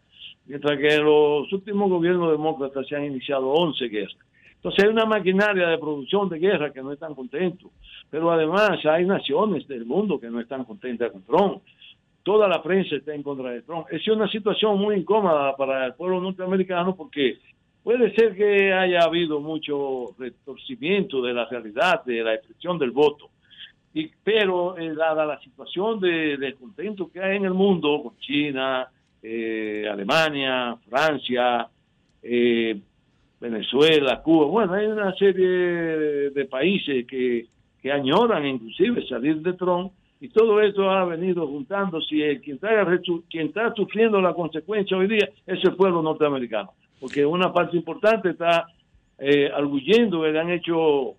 mientras que en los últimos gobiernos demócratas se han iniciado 11 guerras. Entonces hay una maquinaria de producción de guerra que no están contentos, pero además hay naciones del mundo que no están contentas con Trump. Toda la prensa está en contra de Trump. Es una situación muy incómoda para el pueblo norteamericano porque puede ser que haya habido mucho retorcimiento de la realidad, de la expresión del voto. Y, pero eh, dada la situación de descontento que hay en el mundo con China, eh, Alemania, Francia, eh, Venezuela, Cuba, bueno, hay una serie de países que, que añoran inclusive salir de Trump y todo esto ha venido juntándose y el, quien, está, quien está sufriendo la consecuencia hoy día es el pueblo norteamericano, porque una parte importante está eh, arguyendo que le han hecho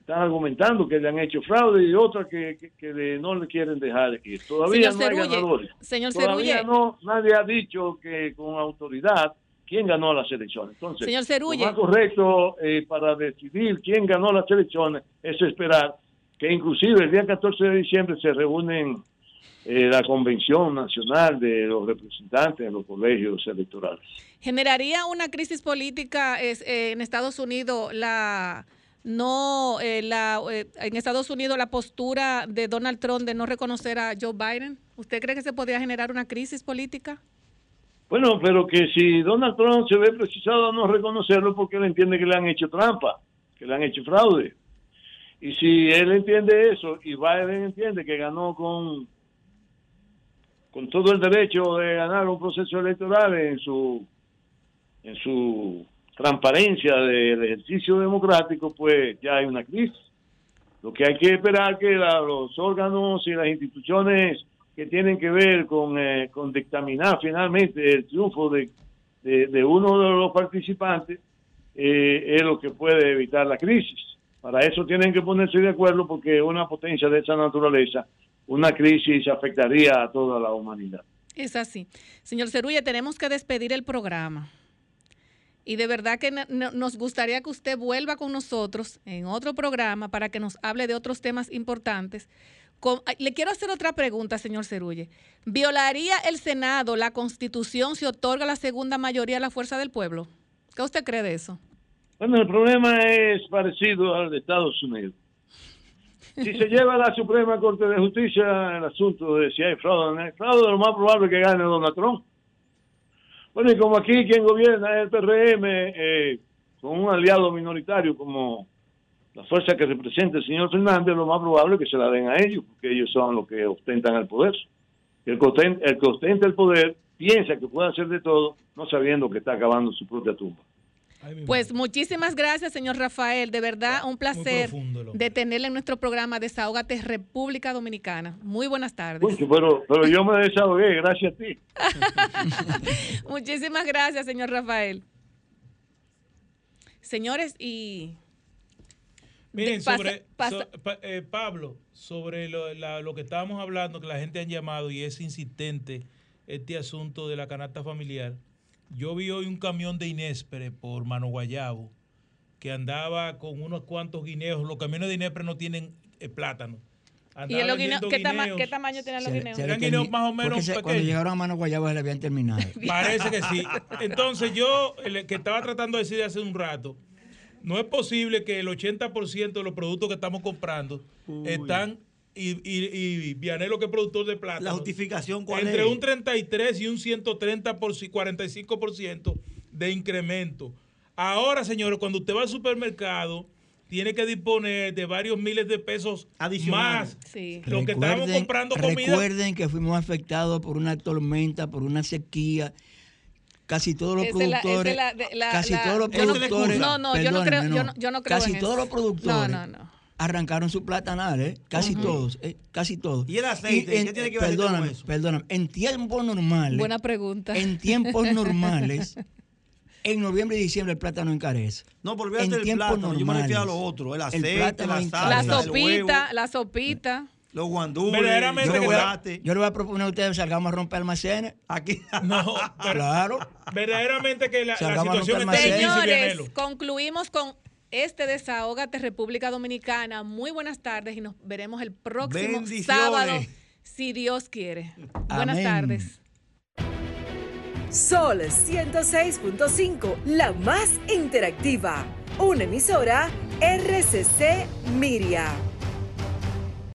están argumentando que le han hecho fraude y otra que, que, que le- no le quieren dejar ir. Todavía Señor no hay Cerulle, ganadores. señor Todavía Cerulle. no, nadie ha dicho que con autoridad quién ganó las elecciones. Entonces, Señor lo más correcto eh, para decidir quién ganó las elecciones es esperar que inclusive el día 14 de diciembre se reúnen eh, la Convención Nacional de los Representantes en los colegios electorales. ¿Generaría una crisis política es, eh, en Estados Unidos la no eh, la eh, en Estados Unidos la postura de Donald Trump de no reconocer a Joe Biden? ¿Usted cree que se podría generar una crisis política? Bueno, pero que si Donald Trump se ve precisado a no reconocerlo porque él entiende que le han hecho trampa, que le han hecho fraude. Y si él entiende eso y Biden entiende que ganó con, con todo el derecho de ganar un proceso electoral en su, en su transparencia del ejercicio democrático, pues ya hay una crisis. Lo que hay que esperar que los órganos y las instituciones que tienen que ver con, eh, con dictaminar finalmente el triunfo de, de- de uno de los participantes eh, es lo que puede evitar la crisis. Para eso tienen que ponerse de acuerdo porque una potencia de esa naturaleza, una crisis afectaría a toda la humanidad. Es así. Señor Cerulle, tenemos que despedir el programa. Y de verdad que no- no- nos gustaría que usted vuelva con nosotros en otro programa para que nos hable de otros temas importantes. Le quiero hacer otra pregunta, señor Cerulle. ¿Violaría el Senado la Constitución si otorga la segunda mayoría a la fuerza del pueblo? ¿Qué usted cree de eso? Bueno, el problema es parecido al de Estados Unidos. Si se lleva a la Suprema Corte de Justicia el asunto de si hay fraude o no fraude, lo más probable es que gane Donald Trump. Bueno, y como aquí quien gobierna es el PRM, eh, con un aliado minoritario como la fuerza que representa el señor Fernández, lo más probable es que se la den a ellos, porque ellos son los que ostentan el poder. El que ostenta el, que ostenta el poder piensa que puede hacer de todo, no sabiendo que está acabando su propia tumba. Pues muchísimas gracias, señor Rafael. De verdad, un placer de tenerle en nuestro programa Desahógate República Dominicana. Muy buenas tardes. Pero, pero yo me desahogué, gracias a ti. Muchísimas gracias, señor Rafael. Señores, y Miren, pasa- sobre pasa- so- pa- eh, Pablo, sobre lo, la- lo que estábamos hablando, que la gente han llamado y es insistente este asunto de la canasta familiar. Yo vi hoy un camión de Inespre por Mano Guayabo que andaba con unos cuantos guineos. Los camiones de Inespre no tienen eh, plátano. ¿Y los guineos, ¿qué, tama- guineos. qué tamaño tienen los Se guineos? se Eran guineos más o menos se- cuando llegaron a Mano Guayaba le habían terminado. Parece que sí. Entonces yo, el que estaba tratando de decir hace un rato, no es posible que el 80% de los productos que estamos comprando están, y, y, y Vianelo que es productor de plata. La justificación, ¿cuál Entre es? un 33 y un 130 por ci- 45% de incremento. Ahora, señores, cuando usted va al supermercado, tiene que disponer de varios miles de pesos Adicionales. más. Sí. Lo que estábamos comprando comida. recuerden que fuimos afectados por una tormenta, por una sequía. Casi todos los productores, casi todos los productores, no, no, yo no creo- yo no- yo no creo casi en todos eso. los productores No, no, no. Arrancaron su platanal, ¿eh? casi todos, ¿eh? casi todos. ¿Y el aceite? en- ¿Qué tiene que ver con perdóname, eso? perdóname, en tiempos normales, Buena pregunta. en tiempos normales, en noviembre y diciembre el plátano encarece. No, olvídate En tiempos plátano, yo me refiero a lo otro, el el aceite, plátano la encarece. La salsa, el huevo, sopita, la sopita. los guandules, el Yo le, voy a, chocolate. yo le voy a proponer a ustedes salgamos a romper almacenes. Aquí. No, Claro. verdaderamente que la, la situación está el difícil, Señores, concluimos con este Desahógate República Dominicana. Muy buenas tardes y nos veremos el próximo sábado, si Dios quiere. Buenas tardes. Sol 106.5, la más interactiva. Una emisora RCC Miria.